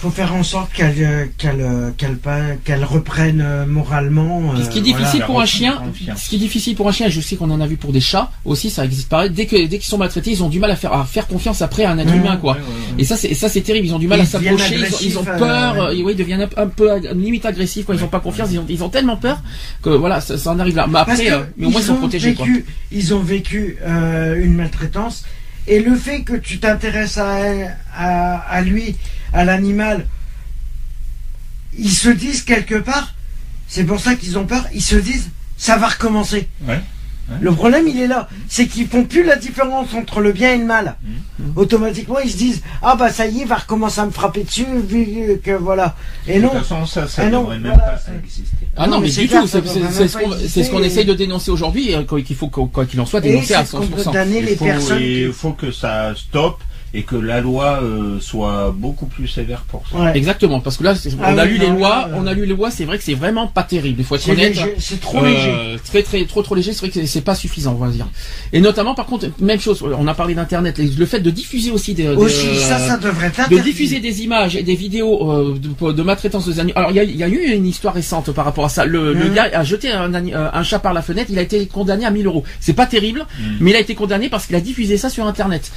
faut faire en sorte qu'elle euh, qu'elle euh, qu'elle qu'elle reprenne euh, moralement. Puis ce qui est euh, difficile voilà, pour un chien, ce qui est difficile pour un chien, je sais qu'on en a vu pour des chats aussi, ça existe pareil. Dès que dès qu'ils sont maltraités, ils ont du mal à faire à faire confiance après à un être Mmh. humain, quoi. Ouais, ouais, ouais. Et ça, c'est ça, c'est terrible. Ils ont du mal Ils à s'approcher. Ils, ont- ils ont agressifs, peur. euh, euh, oui, ils deviennent un, un peu limite agressifs quand ils ont pas confiance. Ils ont, ils ont tellement peur que voilà, ça, ça en arrive là. Mais après, euh, mais au moins ils sont ont protégés. Quoi. ils ont vécu euh, une maltraitance et le fait que tu t'intéresses à, à, à lui, à l'animal, ils se disent quelque part, c'est pour ça qu'ils ont peur, ils se disent ça va recommencer. Ouais. Le problème il est là, c'est qu'ils font plus la différence entre le bien et le mal. Mmh. Automatiquement ils se disent ah bah ça y est, il va recommencer à me frapper dessus vu que voilà. Et De non, toute façon, ça, ça non, devrait même voilà. pas ça exister. Ah Non, non, mais mais, c'est du clair, tout. C'est ce qu'on qu'on essaye de dénoncer aujourd'hui, quoi qu'il faut quoi qu'il en soit et dénoncer à c'est 100%. condamner les il faut, personnes. qui- il faut que ça stoppe et que la loi euh, soit beaucoup plus sévère pour ça. Ouais. Exactement, parce que là, Ah on a oui, lu non, les lois, euh, on a lu les lois, c'est vrai que c'est vraiment pas terrible. Il faut être C'est honnête. léger, c'est trop Euh, léger. Très très trop trop léger, c'est vrai que c'est- pas suffisant, on va dire. Et notamment, par contre, même chose, on a parlé d'internet, le fait de diffuser aussi des, des, Aussi, euh, ça, ça devrait être de diffuser des images et des vidéos euh, de, de maltraitance des animaux. Alors il y a, il y a eu une histoire récente par rapport à ça. Le, le Mhm. gars a jeté un, euh, chat par la fenêtre. Il a été condamné à 1000 euros. C'est pas terrible, Mhm. mais il a été condamné parce qu'il a diffusé ça sur Internet.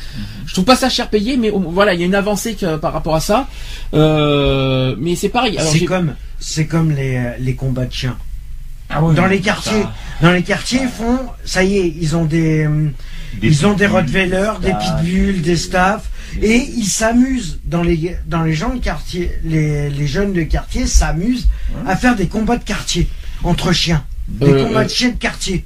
Je trouve pas ça cher payé, mais voilà, il y a une avancée que- par rapport à ça. Euh, mais c'est pareil. C'est comme, c'est comme les, euh, les combats de chiens. Ah Dans les ça- quartiers, dans les quartiers, ils font, ça y est, ils ont des, euh, ils ont des pitbulls, rottweilers, des staffs, pitbulls, des staffs, et ils s'amusent dans les, dans les gens de quartier, les, les jeunes de quartier s'amusent à faire des combats de quartier entre chiens, des Euh, combats euh, de chiens de quartier,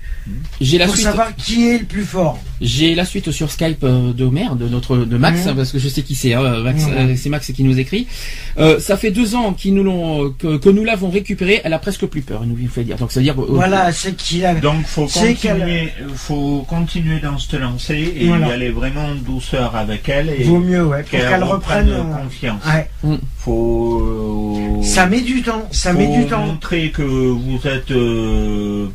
j'ai la pour suite. savoir qui est le plus fort. J'ai la suite sur Skype euh, de Homer, de notre de Max, hein, parce que je sais qui c'est. hein, Max, euh, c'est Max qui nous écrit. Euh, ça fait deux ans qu'ils nous l'ont, que, que nous l'avons récupéré. Elle a presque plus peur. Il nous fait dire. Donc ça veut dire. euh, Voilà, c'est qu'il a. Donc faut C'est continuer, faut continuer dans cette lancée et Voilà. y aller vraiment en douceur avec elle et Vaut mieux, ouais, pour qu'elle reprenne reprenne. euh, confiance. ouais. Faut Ça met du temps, ça faut met du temps. montrer que vous êtes euh,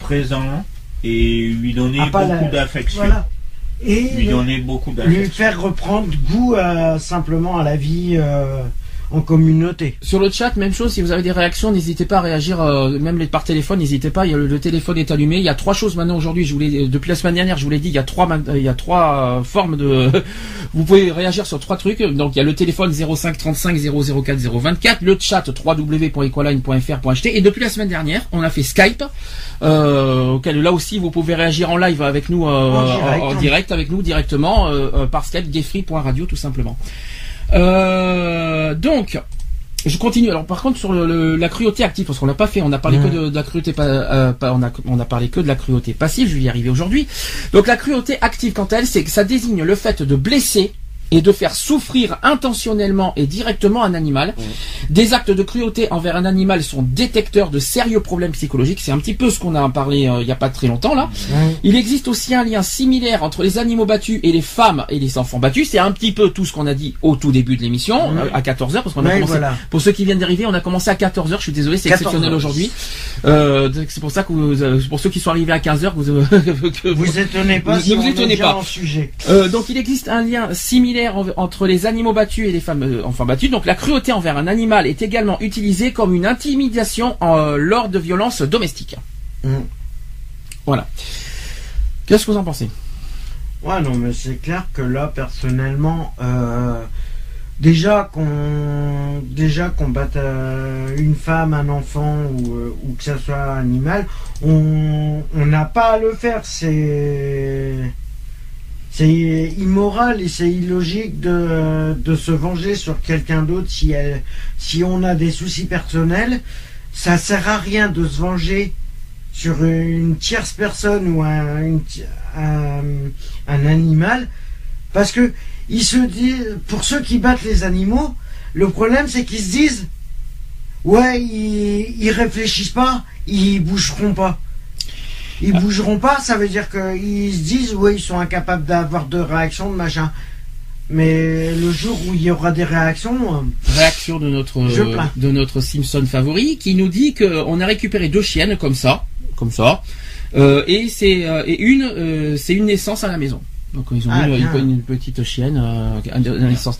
présent et lui donner Ah, beaucoup la- d'affection. Voilà. Et Lui donner beaucoup lui d'affection. faire reprendre goût à- simplement à la vie euh, en communauté. Sur le chat, même chose. Si vous avez des réactions, n'hésitez pas à réagir. euh, même les- par téléphone, n'hésitez pas. Il y a le, le téléphone est allumé. Il y a trois choses maintenant aujourd'hui. Je vous l'ai- depuis la semaine dernière, je vous l'ai dit. Il y a trois, il y a trois euh, formes de. (laughs) vous pouvez réagir sur trois trucs. Donc il y a le téléphone 05 35 004 024, le chat www.equaline.fr.ht et depuis la semaine dernière, on a fait Skype. Euh, auquel là aussi vous pouvez réagir en live avec nous euh, En direct. en direct avec nous directement euh, euh, par Skype gayfree.radio tout simplement. Euh, donc je continue. Alors par contre sur le- le- la cruauté active, parce qu'on l'a pas fait, on a parlé que de, de la cruauté, pas, euh, pas- on a on a parlé que de la cruauté passive. Je vais y arriver aujourd'hui. Donc la cruauté active, quant à elle, c'est que ça désigne le fait de blesser et de faire souffrir intentionnellement et directement un animal. Des actes de cruauté envers un animal sont détecteurs de sérieux problèmes psychologiques. C'est un petit peu ce qu'on a parlé euh, il y a pas très longtemps là. Il existe aussi un lien similaire entre les animaux battus et les femmes et les enfants battus. C'est un petit peu tout ce qu'on a dit au tout début de l'émission, euh, à 14h, parce qu'on a commencé, voilà. pour ceux qui viennent d'arriver, on a commencé à 14h, je suis désolé, c'est 14 exceptionnel aujourd'hui. Euh, c'est pour ça que vous, euh, pour ceux qui sont arrivés à 15h, vous, euh, (laughs) que vous- Vous étonnez pas Ne si vous on est étonnez pas. en sujet. euh, donc il existe un lien similaire en- entre les animaux battus et les femmes euh, enfants battus. Donc la cruauté envers un animal est également utilisée comme une intimidation euh, lors de violences domestiques. Mm. Voilà. Qu'est-ce que vous en pensez? Ouais, non, mais c'est clair que là, personnellement, euh, déjà qu'on déjà qu'on batte une femme, un enfant ou, ou que ça soit un animal, on n'a pas à le faire. C'est c'est immoral et c'est illogique de, de se venger sur quelqu'un d'autre si elle si on a des soucis personnels. Ça sert à rien de se venger sur une tierce personne ou un, un animal parce que ils se disent pour ceux qui battent les animaux le problème c'est qu'ils se disent ouais ils, ils réfléchissent pas ils bougeront pas ils bougeront pas ça veut dire qu'ils se disent ouais ils sont incapables d'avoir de réaction de machin mais le jour où il y aura des réactions euh, Réaction de notre de notre Simpson favori qui nous dit qu'on a récupéré deux chiennes comme ça, comme ça, euh, et c'est euh, et une euh, c'est une naissance à la maison. Donc ils ont Ah, eu une, une petite chienne euh, à la naissance.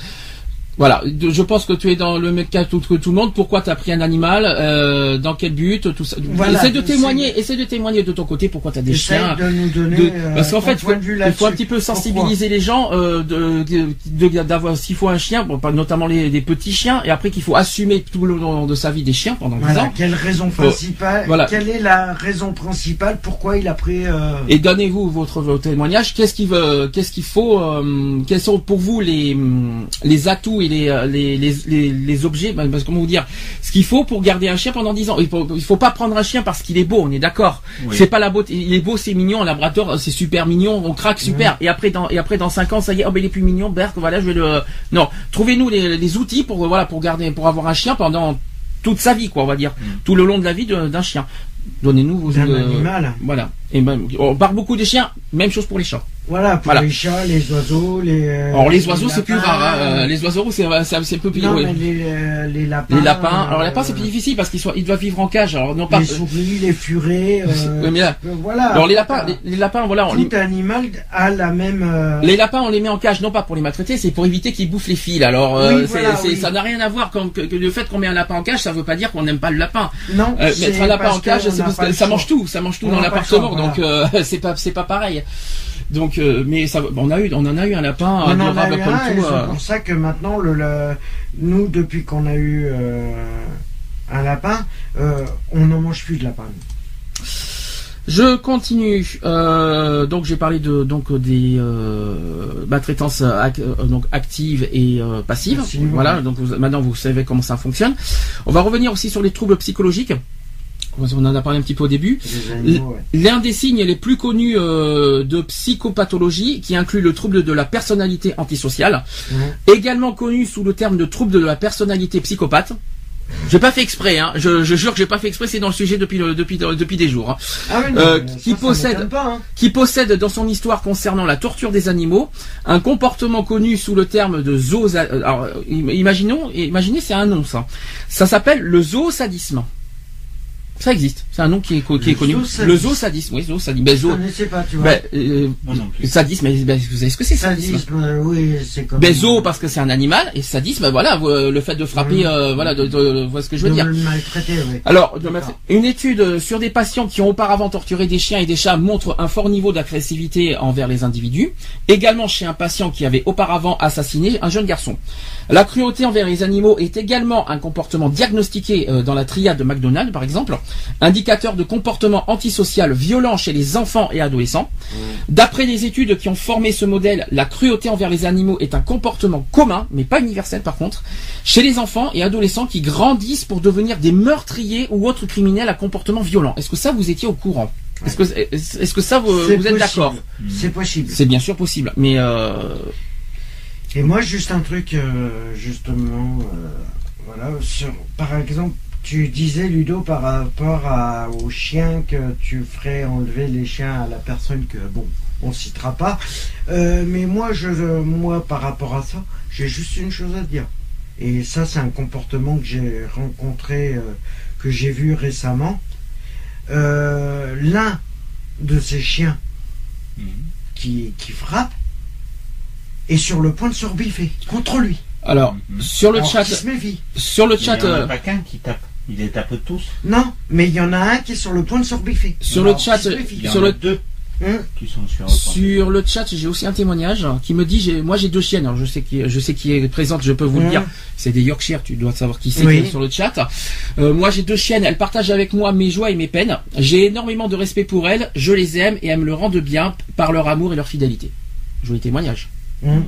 Voilà, je pense que tu es dans le même cas que tout le monde. Pourquoi tu as pris un animal euh, Dans quel but Tout ça? Voilà, essaie de témoigner. Essaie de témoigner de ton côté. Pourquoi tu as des chiens de nous donner. de- euh, parce qu'en fait, il faut, un petit peu Pourquoi? sensibiliser les gens euh, de, d'avoir s'il faut un chien, bon, notamment les, les petits chiens, et après qu'il faut assumer tout le long de sa vie des chiens pendant 10 Voilà, ans. quelle raison principale voilà. Quelle est la raison principale pourquoi il a pris euh, Et donnez-vous votre, votre témoignage. Qu'est-ce qu'il veut, qu'est-ce qu'il faut, euh, quels sont pour vous les les atouts et les euh, les, les, les, les objets, parce que comment vous dire, ce qu'il faut pour garder un chien pendant 10 ans. Il faut, il faut pas prendre un chien parce qu'il est beau, on est d'accord. Oui. C'est pas la beauté, il est beau, c'est mignon, un labrador, c'est super mignon, on craque super. Et après dans et après dans 5 ans, ça y est, oh ben il est plus mignon, Berk, voilà, je vais le non. Trouvez-nous les, les outils pour voilà pour garder pour avoir un chien pendant toute sa vie, quoi, on va dire, tout le long de la vie d'un chien. Donnez-nous vos d'un euh, animal voilà. Et ben, on parle beaucoup des chiens, même chose pour les chats. Voilà, pour voilà. les chats, les oiseaux, les. euh, Alors les oiseaux c'est plus rare. hein. Euh, Les oiseaux c'est un peu plus. Non, mais les, euh, les lapins. Les lapins. Alors les lapins c'est plus difficile parce qu'ils sont ils doivent vivre en cage. Alors non pas. Les souris, les furets. (laughs) euh, Ouais, mais là- voilà. alors les lapins, les, lapins voilà. On Tout animal a la même. euh, les lapins on les met en cage non pas pour les maltraiter, c'est pour éviter qu'ils bouffent les fils. Alors Oui, voilà, oui. ça n'a rien à voir comme que, que le fait qu'on met un lapin en cage, ça veut pas dire qu'on n'aime pas le lapin. Non, mettre un lapin en cage, ça mange tout, ça mange tout dans l'appartement, donc (laughs) c'est pas c'est pas pareil. Donc euh, mais ça on a eu on en a eu un lapin On en a adorable eu comme un, et tout. c'est euh, pour ça que maintenant, le, le- nous, depuis qu'on a eu euh, un lapin, euh, on n'en mange plus de lapin. Je continue. Euh, donc j'ai parlé de donc des euh, maltraitances ac- donc actives et euh, passives. Voilà. ouais. Donc vous- maintenant vous savez comment ça fonctionne. On va revenir aussi sur les troubles psychologiques. On en a parlé un petit peu au début. Ouais. L'un des signes les plus connus euh, de psychopathologie, qui inclut le trouble de la personnalité antisociale, également connu sous le terme de trouble de la personnalité psychopathe. J'ai pas fait exprès, hein. je, je jure que j'ai pas fait exprès, c'est dans le sujet depuis le- depuis depuis des jours. hein Ah oui, non, Euh, qui ça possède- Pas, hein. qui possède dans son histoire concernant la torture des animaux un comportement connu sous le terme de zoo. Alors, euh, im- imaginons, imaginez, c'est un nom ça. Ça s'appelle le zoosadisme. Ça existe. C'est un nom qui est, co- qui Le est connu. zoosadisme. Le zoosadisme. Oui, zoosadisme. Ben, Je zoo- connaissais pas, tu vois. ben, euh, Moi non plus. sadisme, mais ben, vous savez ce que c'est sadisme? Sadisme, euh, oui, c'est comme. ben, zoo parce que c'est un animal et sadisme, voilà, vous, euh, le fait de frapper, euh, voilà, de, de- vous voyez ce que je veux de dire. le maltraiter, oui. Alors, de une étude sur des patients qui ont auparavant torturé des chiens et des chats montre un fort niveau d'agressivité envers les individus. Également chez un patient qui avait auparavant assassiné un jeune garçon. La cruauté envers les animaux est également un comportement diagnostiqué euh, dans la triade de McDonald's, par exemple, indicateur de comportement antisocial violent chez les enfants et adolescents. D'après les études qui ont formé ce modèle, la cruauté envers les animaux est un comportement commun, mais pas universel par contre, chez les enfants et adolescents qui grandissent pour devenir des meurtriers ou autres criminels à comportement violent. Est-ce que ça vous étiez au courant? Est-ce que, ça vous, êtes d'accord? C'est possible. C'est bien sûr possible, mais euh, Et moi, juste un truc, euh, justement, euh, voilà, sur, par exemple, tu disais, Ludo, par rapport à, aux chiens que tu ferais enlever les chiens à la personne que, bon, on citera pas. Euh, mais moi, je, moi, par rapport à ça, j'ai juste une chose à dire. Et ça, c'est un comportement que j'ai rencontré, euh, que j'ai vu récemment. Euh, L'un de ces chiens Mhm. qui, qui frappe est sur le point de se rebiffer contre lui. alors Mhm. sur le Alors chat, qu'il se méfie. sur le Il chat, n'y en a pas qu'un qui tape. Il les tape tous. Non, mais il y en a un qui est sur le point de se rebiffer. sur le chat, en sur le deux Hum, qui sont sur. Sur le chat, j'ai aussi un témoignage qui me dit, j'ai, moi j'ai deux chiennes, alors je sais qui, je sais qui est présente, je peux vous le Mhm. dire. C'est des Yorkshire, tu dois savoir qui c'est Oui. est sur le chat. Euh, moi j'ai deux chiennes, elles partagent avec moi mes joies et mes peines. J'ai énormément de respect pour elles, je les aime et elles me le rendent bien par leur amour et leur fidélité. Joli témoignage. hum.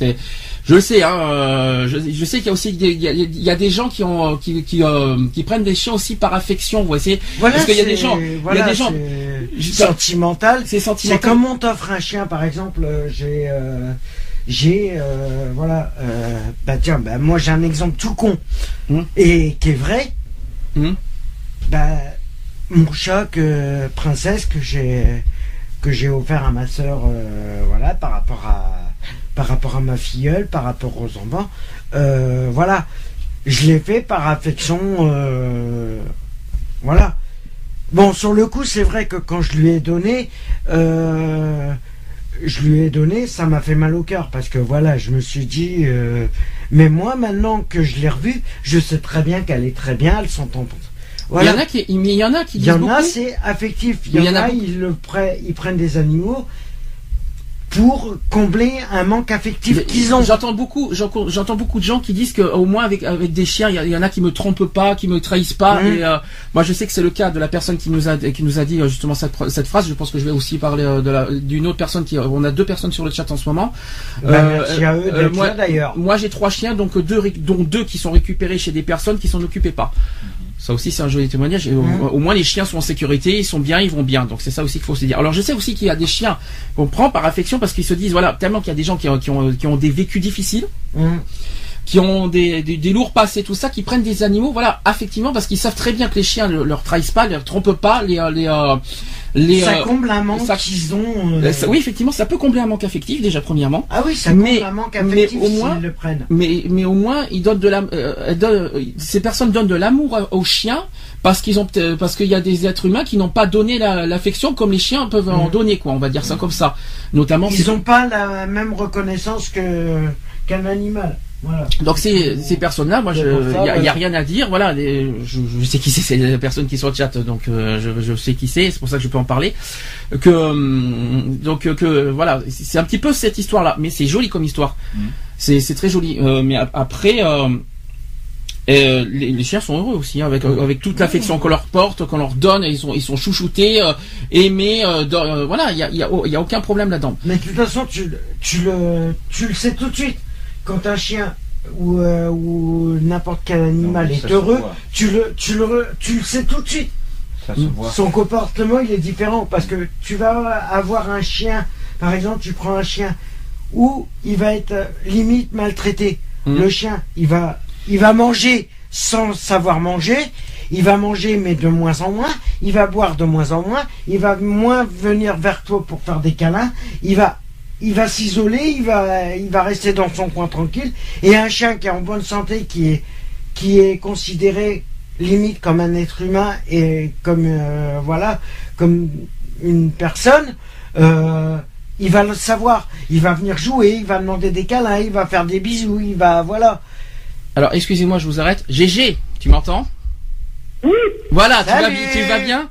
Je le sais, hein, euh, je, je sais qu'il y a aussi des, il y a, il y a des gens qui ont qui qui, euh, qui prennent des chiens aussi par affection, vous voyez. Voilà, Parce qu'il y a c'est- des gens- il y a voilà, des gens- c'est sentimental. C'est C'est sentimental. comme on t'offre un chien, par exemple. euh, J'ai, euh, j'ai, euh, voilà. bah tiens, bah moi j'ai un exemple tout con Hum. et qui est vrai. Hum. Bah mon chat que princesse que j'ai que j'ai offert à ma sœur, voilà, par rapport à par rapport à ma filleule, par rapport aux enfants, euh, voilà, je l'ai fait par affection, euh, voilà. Bon, sur le coup, c'est vrai que quand je lui ai donné, euh, je lui ai donné, ça m'a fait mal au cœur parce que voilà, je me suis dit, mais moi maintenant que je l'ai revue, je sais très bien qu'elle est très bien, elles sont en voilà. Il y en a qui, il y en a qui Il y en a, c'est affectif. Il y, en a, ils, le prennent, ils prennent des animaux pour combler un manque affectif qu'ils ont. J'entends beaucoup, j'entends beaucoup de gens qui disent que au moins avec avec des chiens, il y, en a qui me trompent pas, qui me trahissent pas. Mmh. Et euh, moi, je sais que c'est le cas de la personne qui nous a qui nous a dit euh, justement cette, cette phrase. Je pense que je vais aussi parler euh, de d'une autre personne qui. On a deux personnes sur le chat en ce moment. Bah, merci à eux moi, d'ailleurs. Moi, j'ai trois chiens, donc deux dont deux qui sont récupérés chez des personnes qui s'en occupaient pas. Ça aussi, c'est un joli témoignage. au, moins, les chiens sont en sécurité, ils sont bien, ils vont bien. Donc, c'est ça aussi qu'il faut se dire. Alors, je sais aussi qu'il y a des chiens qu'on prend par affection parce qu'ils se disent, voilà, tellement qu'il y a des gens qui, ont, qui ont des vécus difficiles. qui ont des, des, lourds passés, tout ça, qui prennent des animaux, voilà, effectivement, parce qu'ils savent très bien que les chiens ne leur trahissent pas, ne leur trompent pas, les, les, euh, ça euh, comble un manque qu'ils ont. Euh, oui, effectivement, ça peut combler un manque affectif déjà premièrement. Ah oui, ça comble un manque affectif mais au moins, le prennent. Mais mais au moins ils donnent de la, euh, ces personnes donnent de l'amour aux chiens parce qu'ils ont parce qu'il y a des êtres humains qui n'ont pas donné l'affection comme les chiens peuvent en mm. donner quoi. On va dire ça comme ça. Notamment. Ils n'ont pas la même reconnaissance que qu'un animal. Donc ces, ces personnes-là, moi, il n'y a, rien à dire. Voilà, je, sais qui c'est, c'est les personnes qui sont au chat, donc euh, je, sais qui c'est. C'est pour ça que je peux en parler. Que hum, donc que voilà, c'est un petit peu cette histoire-là, mais c'est joli comme histoire. Mm. C'est très joli. Euh, mais après. Euh, les, chiens sont heureux aussi hein, avec avec toute l'affection qu'on leur porte, qu'on leur donne, ils sont ils sont chouchoutés, aimés, voilà, il y a, y a aucun problème là-dedans. Mais de toute façon, tu, tu le tu le sais tout de suite quand un chien ou, euh, ou n'importe quel animal est heureux, tu le, tu, le, tu le sais tout de suite. Son comportement, il est différent parce que tu vas avoir un chien, par exemple, tu prends un chien où il va être euh, limite maltraité. Hmm. Le chien, il va, il va manger sans savoir manger, il va manger mais de moins en moins, il va boire de moins en moins, il va moins venir vers toi pour faire des câlins, il va il va s'isoler, il va, il va rester dans son coin tranquille. Et un chien qui est en bonne santé, qui est, qui est considéré limite comme un être humain et comme euh, voilà, comme une personne, euh, il va le savoir. Il va venir jouer, il va demander des câlins, il va faire des bisous, il va voilà. Alors excusez-moi, je vous arrête. GG, tu m'entends? Oui. Voilà, tu vas, tu vas bien?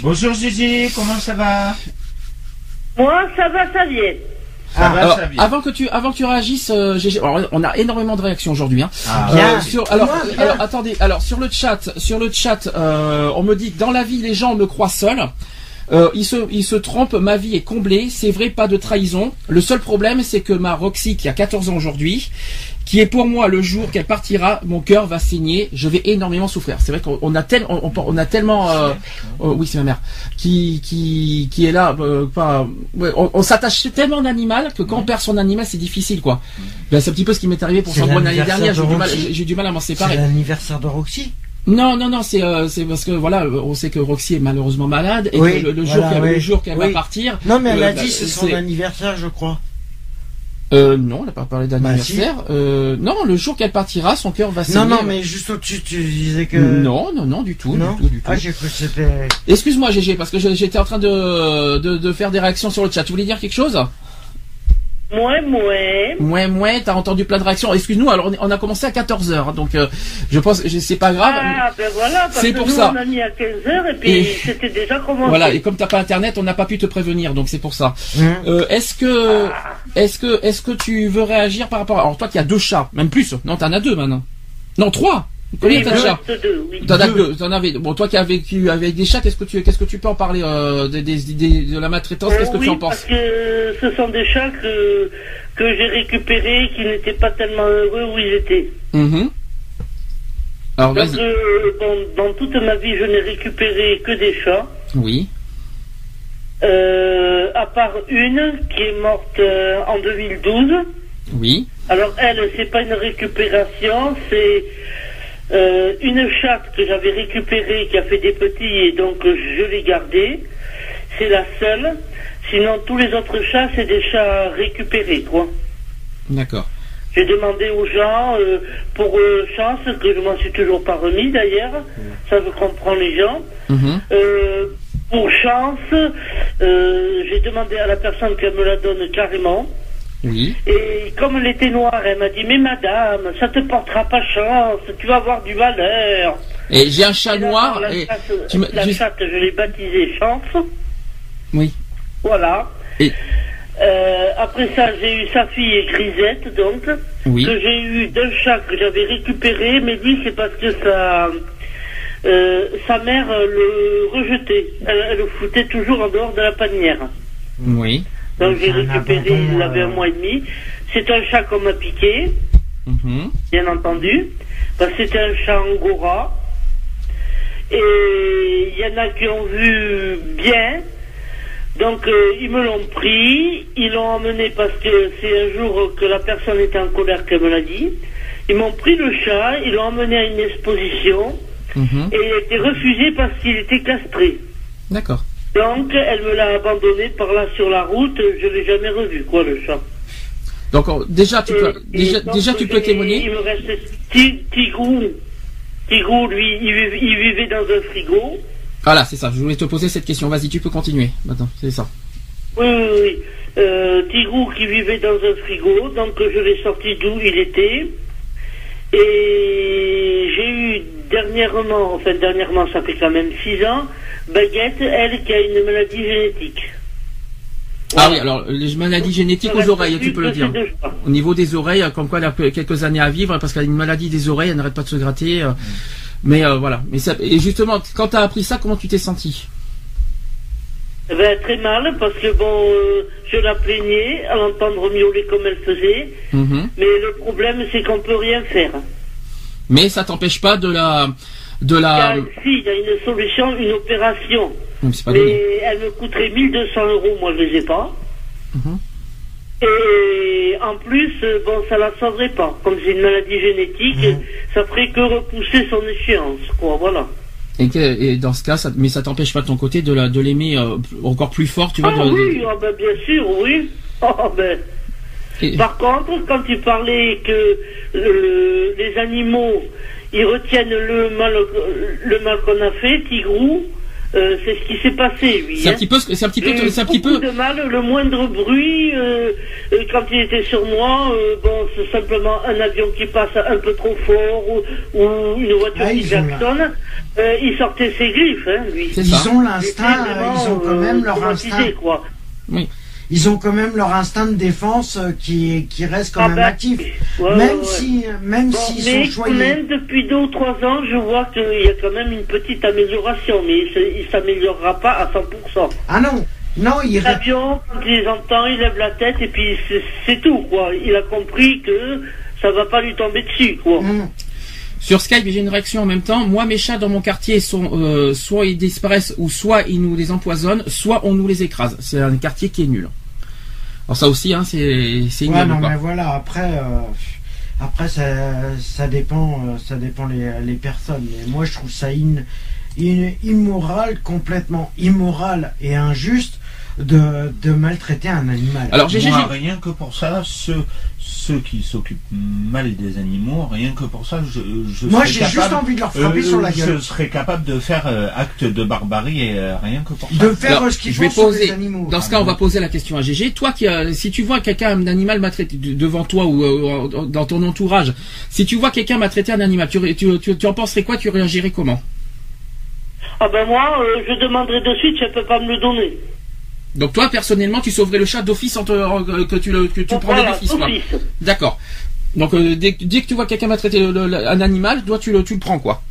Bonjour Gigi, comment ça va? Moi, ça va, ça vient. Ça va, ça vient. Avant que tu, avant que tu réagisses, euh, on a énormément de réactions aujourd'hui. Hein. Ah, euh, sur, alors, alors, attendez, alors sur le chat, sur le chat, euh, on me dit que dans la vie, les gens me croient seul. Euh, il, se, il se trompe, ma vie est comblée, c'est vrai, pas de trahison. Le seul problème, c'est que ma Roxy, qui a 14 ans aujourd'hui, qui est pour moi le jour qu'elle partira, mon cœur va saigner, je vais énormément souffrir. C'est vrai qu'on a, tel, on, a tellement, euh, euh, oui c'est ma mère, qui, qui, qui est là, euh, on, s'attache tellement à que quand on perd son animal c'est difficile quoi. Ben, c'est un petit peu ce qui m'est arrivé pour Sandrine l'année dernière, j'ai du mal, j'ai du mal à m'en séparer. C'est l'anniversaire de Roxy non, non, non, c'est c'est parce que voilà, on sait que Roxy est malheureusement malade et que le, jour qu'elle le jour qu'elle va partir. Non, mais elle a dit c'est son anniversaire, je crois. Euh, non, on n'a pas parlé d'anniversaire. Bah, euh, non, le jour qu'elle partira, son cœur va saigner. Non, non, mais juste au-dessus, tu disais que. Non, non, non, du tout, non. du tout, du tout. Ah, j'ai cru que c'était. Excuse-moi, GG, parce que j'étais en train de, de, de faire des réactions sur le chat. Tu voulais dire quelque chose? Mouais, mouais. Mouais, mouais, t'as entendu plein de réactions. Excuse-nous, alors on a commencé à 14h, hein, donc euh, je pense, c'est pas grave. Ah, ben voilà, c'est pour ça. on a mis à 15h et puis (laughs) c'était déjà commencé. Voilà, et comme t'as pas internet, on n'a pas pu te prévenir, donc c'est pour ça. Mmh. Euh, est-ce que, ah. est-ce que, est-ce que tu veux réagir par rapport à... Alors toi qui as deux chats, même plus, non, t'en as deux maintenant. Non, trois Combien t'as de chats T'en as deux. T'en avais. Bon, toi qui as vécu avec des chats, qu'est-ce que tu, qu'est-ce que tu peux en parler euh, des, des, de la maltraitance Qu'est-ce que tu en penses Parce que ce sont des chats que que j'ai récupérés, qui n'étaient pas tellement heureux où ils étaient. Mm Alors, Donc, euh, dans, toute ma vie, je n'ai récupéré que des chats. Oui. Euh, à part une qui est morte euh, en 2012. Oui. Alors elle, c'est pas une récupération, c'est euh, une chatte que j'avais récupérée qui a fait des petits et donc je l'ai gardée. C'est la seule. Sinon, tous les autres chats, c'est des chats récupérés, quoi. D'accord. J'ai demandé aux gens, euh, pour euh, chance, que je m'en suis toujours pas remis d'ailleurs, ça je comprends les gens. Mhm. pour chance, euh, j'ai demandé à la personne qu'elle me la donne carrément. Oui. Et comme elle était noire, elle m'a dit Mais madame, ça te portera pas chance, tu vas avoir du malheur. Et j'ai un chat Et là, noir. La, Et chatte, tu me- la tu- chatte, je l'ai baptisée Chance. Oui. Voilà. Et- Euh, après ça, j'ai eu sa fille Grisette, donc, Oui. que j'ai eu d'un chat que j'avais récupéré, mais dit c'est parce que sa, euh, sa mère le rejetait. Elle, elle le foutait toujours en dehors de la panière. Oui. Donc j'ai récupéré, abandon, il avait euh, un mois et demi. C'est un chat qu'on m'a piqué, Mhm. bien entendu, parce que c'était un chat angora. Et il y en a qui ont vu bien. Donc euh, ils me l'ont pris, ils l'ont emmené parce que c'est un jour que la personne était en colère qu'elle me l'a dit. Ils m'ont pris le chat, ils l'ont emmené à une exposition Mhm. et il a été refusé parce qu'il était castré. D'accord. Donc elle me l'a abandonné par là sur la route, je l'ai jamais revu quoi le chat. Donc euh, déjà tu Et- peux et déjà, déjà tu peux témoigner. Il me reste Ti- Tigrou. Tigrou, lui, il vivait, il vivait dans un frigo. Voilà, c'est ça. Je voulais te poser cette question. Vas-y, tu peux continuer. Maintenant, c'est ça. Oui, oui, oui. Euh, Tigrou qui vivait dans un frigo, donc je l'ai sorti d'où il était. Et j'ai eu dernièrement, enfin dernièrement, ça fait quand même 6 ans, Baguette, elle qui a une maladie génétique. Ah oui, alors les maladies génétiques aux oreilles, tu peux le dire. Au niveau des oreilles, comme quoi elle a quelques années à vivre parce qu'elle a une maladie des oreilles, elle n'arrête pas de se gratter. euh, Mais euh, voilà. Mais ça, et justement, quand tu as appris ça, comment tu t'es senti ben, très mal, parce que bon, euh, je la plaignais à l'entendre miauler comme elle faisait, Mhm. mais le problème c'est qu'on peut rien faire. Mais ça t'empêche pas de la, de Il y la. a, si, il y a une solution, une opération, pas mais elle me coûterait 1200 euros, moi je les ai pas. Mhm. Et en plus, euh, bon, ça la sauverait pas. Comme c'est une maladie génétique, Mhm. ça ferait que repousser son échéance, quoi, voilà. Et, que- et dans ce cas, ça, mais ça t'empêche pas de ton côté de la, de l'aimer euh, encore plus fort, tu vois. Ah de- de- oui, ah ben, bien sûr, oui. Ah (laughs) ben. Et- Par contre, quand tu parlais que euh, les animaux, ils retiennent le mal, le mal qu'on a fait, Tigrou, euh, c'est ce qui s'est passé, lui. C'est un hein. petit peu, ce que- c'est un petit peu, c'est un petit peu. de mal, le moindre bruit, euh, euh, quand il était sur moi, euh, bon, c'est simplement un avion qui passe un peu trop fort ou, ou une voiture Ah, qui klaxonne, euh, il sortait ses griffes, hein, lui. C'est Ils ont l'instinct, ils ont quand euh, même leur instinct. quoi. Ils ont quand même leur instinct de défense euh, qui, qui reste quand Ah même bah, actif. ouais, même ouais, si, même Bon, s'ils mais sont quand choyés. même, depuis deux ou trois ans, je vois qu'il y a quand même une petite amélioration, mais il il s'améliorera pas à 100%. Ah non, non, ré- L'avion, quand il les entend, il lève la tête et puis c'est- tout, quoi. Il a compris que ça va pas lui tomber dessus, quoi. Hum. Sur Skype, j'ai une réaction en même temps. Moi, mes chats dans mon quartier sont euh, soit ils disparaissent ou soit ils nous les empoisonnent, soit on nous les écrase. C'est un quartier qui est nul. Alors ça aussi, hein, c'est c'est Ouais, non, mais voilà, après, euh, après ça, ça dépend, euh, ça dépend les, les personnes. Mais moi, je trouve ça in- in- immoral, complètement immoral et injuste de, de maltraiter un animal. Alors, j'ai- rien que pour ça, ceux, ceux qui s'occupent mal des animaux, rien que pour ça, je, je moi, serais j'ai capable, juste envie de leur frapper euh, sur la gueule. Je serais capable de faire euh, acte de barbarie et euh, rien que pour ça. De faire Alors, ce qu'ils je vais font sur poser- les animaux. Dans ce cas, on va poser la question à GG. Toi, qui, euh, si tu vois quelqu'un, un animal maltraité de- devant toi ou euh, dans ton entourage, si tu vois quelqu'un maltraiter un animal, tu, ré- tu, tu, tu en penserais quoi? Tu réagirais comment? Ah ben moi, euh, je demanderai de suite si elle peut pas me le donner. Donc toi, personnellement, tu sauverais le chat d'office en te- en- euh, que tu le, que tu Voilà, d'office, d'office. D'accord. Donc euh, dès, dès que tu vois quelqu'un maltraiter un animal, toi, tu le, tu le prends, quoi.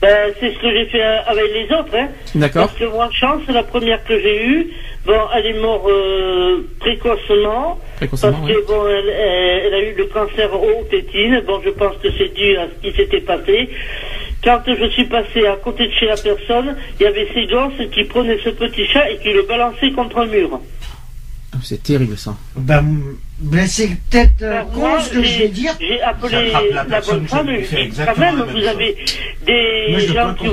Ben, c'est ce que j'ai fait euh, avec les autres, hein. D'accord. Parce que moi, chance, la première que j'ai eue, bon, elle est morte euh, précocement. Précocement, parce ouais. que bon, elle, elle- elle a eu le cancer aux tétines. Bon, je pense que c'est dû à ce qui s'était passé. Quand je suis passé à côté de chez la personne, il y avait ces gosses qui prenaient ce petit chat et qui le balançaient contre un mur. Ah, C'est terrible, ça. Ben, m- Ben, c'est peut-être euh, Alors, con ce que je j'ai- vais dire. J'ai appelé la bonne femme, dit, quand même, vous chose. avez des je gens qui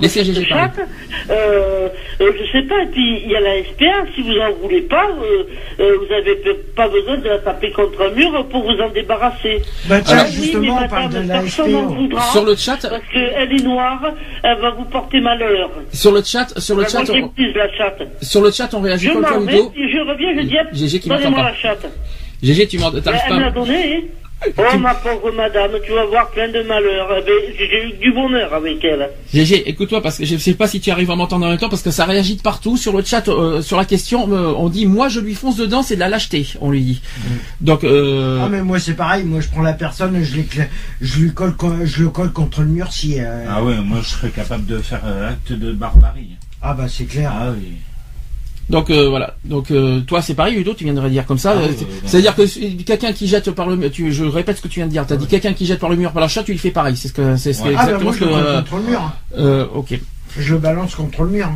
Laissez cette Gégé parler. chatte. Euh, euh, je sais pas, et puis il y a la SPA, si vous en voulez pas, euh, euh, vous avez pe- pas besoin de la taper contre un mur pour vous en débarrasser. Bah, tiens, Ah oui, justement, mais on parle de madame, la n'en voudra, Sur le chat, Parce qu'elle est noire, elle va vous porter malheur. sur le chat, sur le chat, on, la chatte. sur le chat, on réagit Je comme ça, je reviens, je dis, donnez-moi la chatte. Gégé, tu l'a pas. donné. hein. Oh ma pauvre madame, tu vas voir plein de malheurs. J'ai eu du bonheur avec elle. Gégé, écoute-toi parce que je sais pas si tu arrives à m'entendre en même temps parce que ça réagit de partout sur le chat euh, sur la question. euh, on dit moi je lui fonce dedans, c'est de la lâcheté, on lui dit. Donc euh, Ah mais moi c'est pareil, moi je prends la personne, je, je lui colle, co- je le colle contre le mur si. euh, Ah ouais, moi je serais capable de faire acte de barbarie. Ah bah c'est clair. Ah oui. Donc euh, voilà. Donc euh, toi c'est pareil, Ludo, tu viens de dire comme ça. Ah euh, oui. C'est-à-dire que quelqu'un qui jette par le mur, tu, je répète ce que tu viens de dire. T'as dit quelqu'un qui jette par le mur par la chat, tu lui fais pareil. C'est ce que c'est ce que- Ouais. Ah bah moi ce je que. le colle euh, contre le mur. euh, ok. Je le balance contre le mur.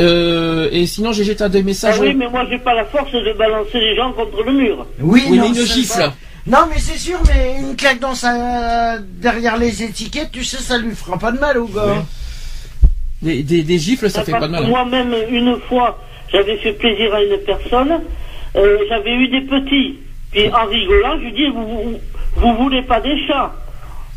Euh, et sinon Gégé, t'as des Ah messages. oui, mais moi j'ai pas la force de balancer les gens contre le mur. Oui, Oui, non, mais une gifle. pas- Non mais c'est sûr, mais une claque dans sa derrière les étiquettes, tu sais, ça lui fera pas de mal au gars. Des, des, des gifles, ça fait Parce pas de mal. hein. Moi-même, une fois, j'avais fait plaisir à une personne, euh, j'avais eu des petits. Puis en rigolant, je lui dis, vous, vous, vous voulez pas des chats?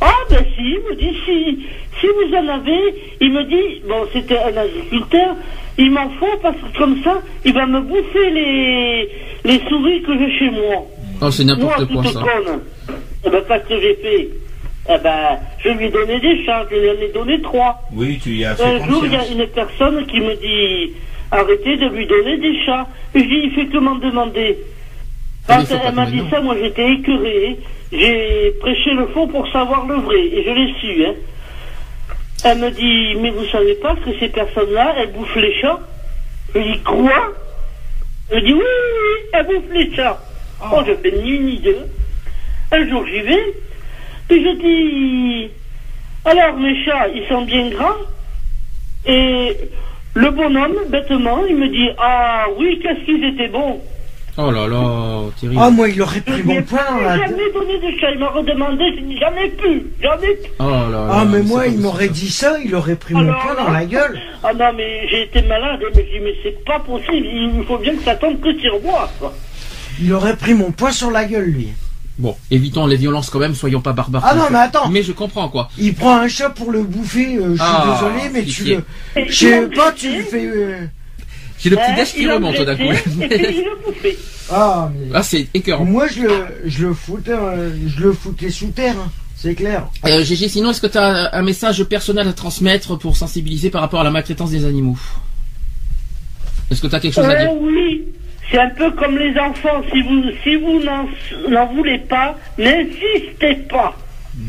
Ah ben si, il me dit, si, si vous en avez, il me dit, bon c'était un agriculteur, il m'en faut parce que comme ça, il va me bouffer les, les souris que j'ai chez moi. Oh, c'est Moi, n'importe quoi ça. conne. Eh ben, qu'est-ce que j'ai fait Eh ben, je lui ai donné des chats, je lui en ai donné trois. Oui, tu y as fait Un jour, il y a une personne qui me dit arrêtez de lui donner des chats. Et je dis il fait que m'en demander. Ah, Quand elle m'a dit ça, moi j'étais écœuré. J'ai prêché le faux pour savoir le vrai. Et je l'ai su. Hein. Elle me dit mais vous savez pas que ces personnes-là, elles bouffent les chats? Je dis quoi? Elle dit oui, oui, oui, elles bouffent les chats. Oh, je fais ni une ni deux. Un jour j'y vais. Puis je dis alors mes chats, ils sont bien grands? Et le bonhomme, bêtement, il me dit Ah oui, qu'est-ce qu'ils étaient bons Oh là là, terrible. Ah moi il aurait Je pris mon poing dans la jamais donné de chat. Il m'a redemandé, j'ai dit J'en ai plus, j'en ai plus. Oh là là. Ah mais moi il m'aurait dit ça, il aurait pris mon là- dans la gueule. Ah non, mais j'ai été malade, mais je dis Mais c'est pas possible, il faut bien que ça tombe que sur moi. quoi. Il aurait pris mon poing sur la gueule lui. Bon, évitons les violences quand même, soyons pas barbares. Ah non mais attends, Mais je comprends quoi. il prend un chat pour le bouffer, euh, je suis Ah, désolé mais tu le... Je sais pas, tu blessé, fais... euh, J'ai le petit déj qui remonte d'un coup. Et puis il. Ah mais... Ah, c'est écœurant. Moi je le, je le foutais, euh, je le foutais sous terre, hein, c'est clair. Euh, Gégé, sinon, est-ce que tu as un message personnel à transmettre pour sensibiliser par rapport à la maltraitance des animaux? Est-ce que tu as quelque chose à dire? oui, c'est un peu comme les enfants. Si vous, si vous n'en, n'en voulez pas, n'insistez pas.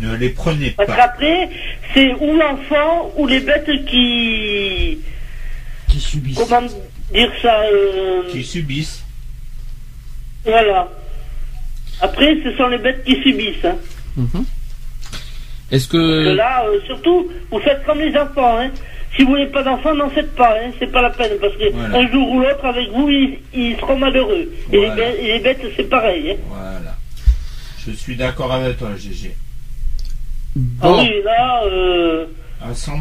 Ne les prenez Parce pas. qu'après, c'est ou l'enfant ou les bêtes qui. Qui subissent. Comment dire ça euh, Qui subissent. Voilà. Après, ce sont les bêtes qui subissent. Hein. Mhm. Est-ce Parce que que... là, euh, surtout, vous faites comme les enfants. Hein. Si vous voulez pas d'enfants, n'en faites pas. Hein. C'est pas la peine. Parce que Voilà. un jour ou l'autre, avec vous, ils, ils seront malheureux. Et, Voilà. les bêtes, et les bêtes, c'est pareil. Hein. Voilà. Je suis d'accord avec toi, GG. Ah Bon, oui, là, euh, À 100%.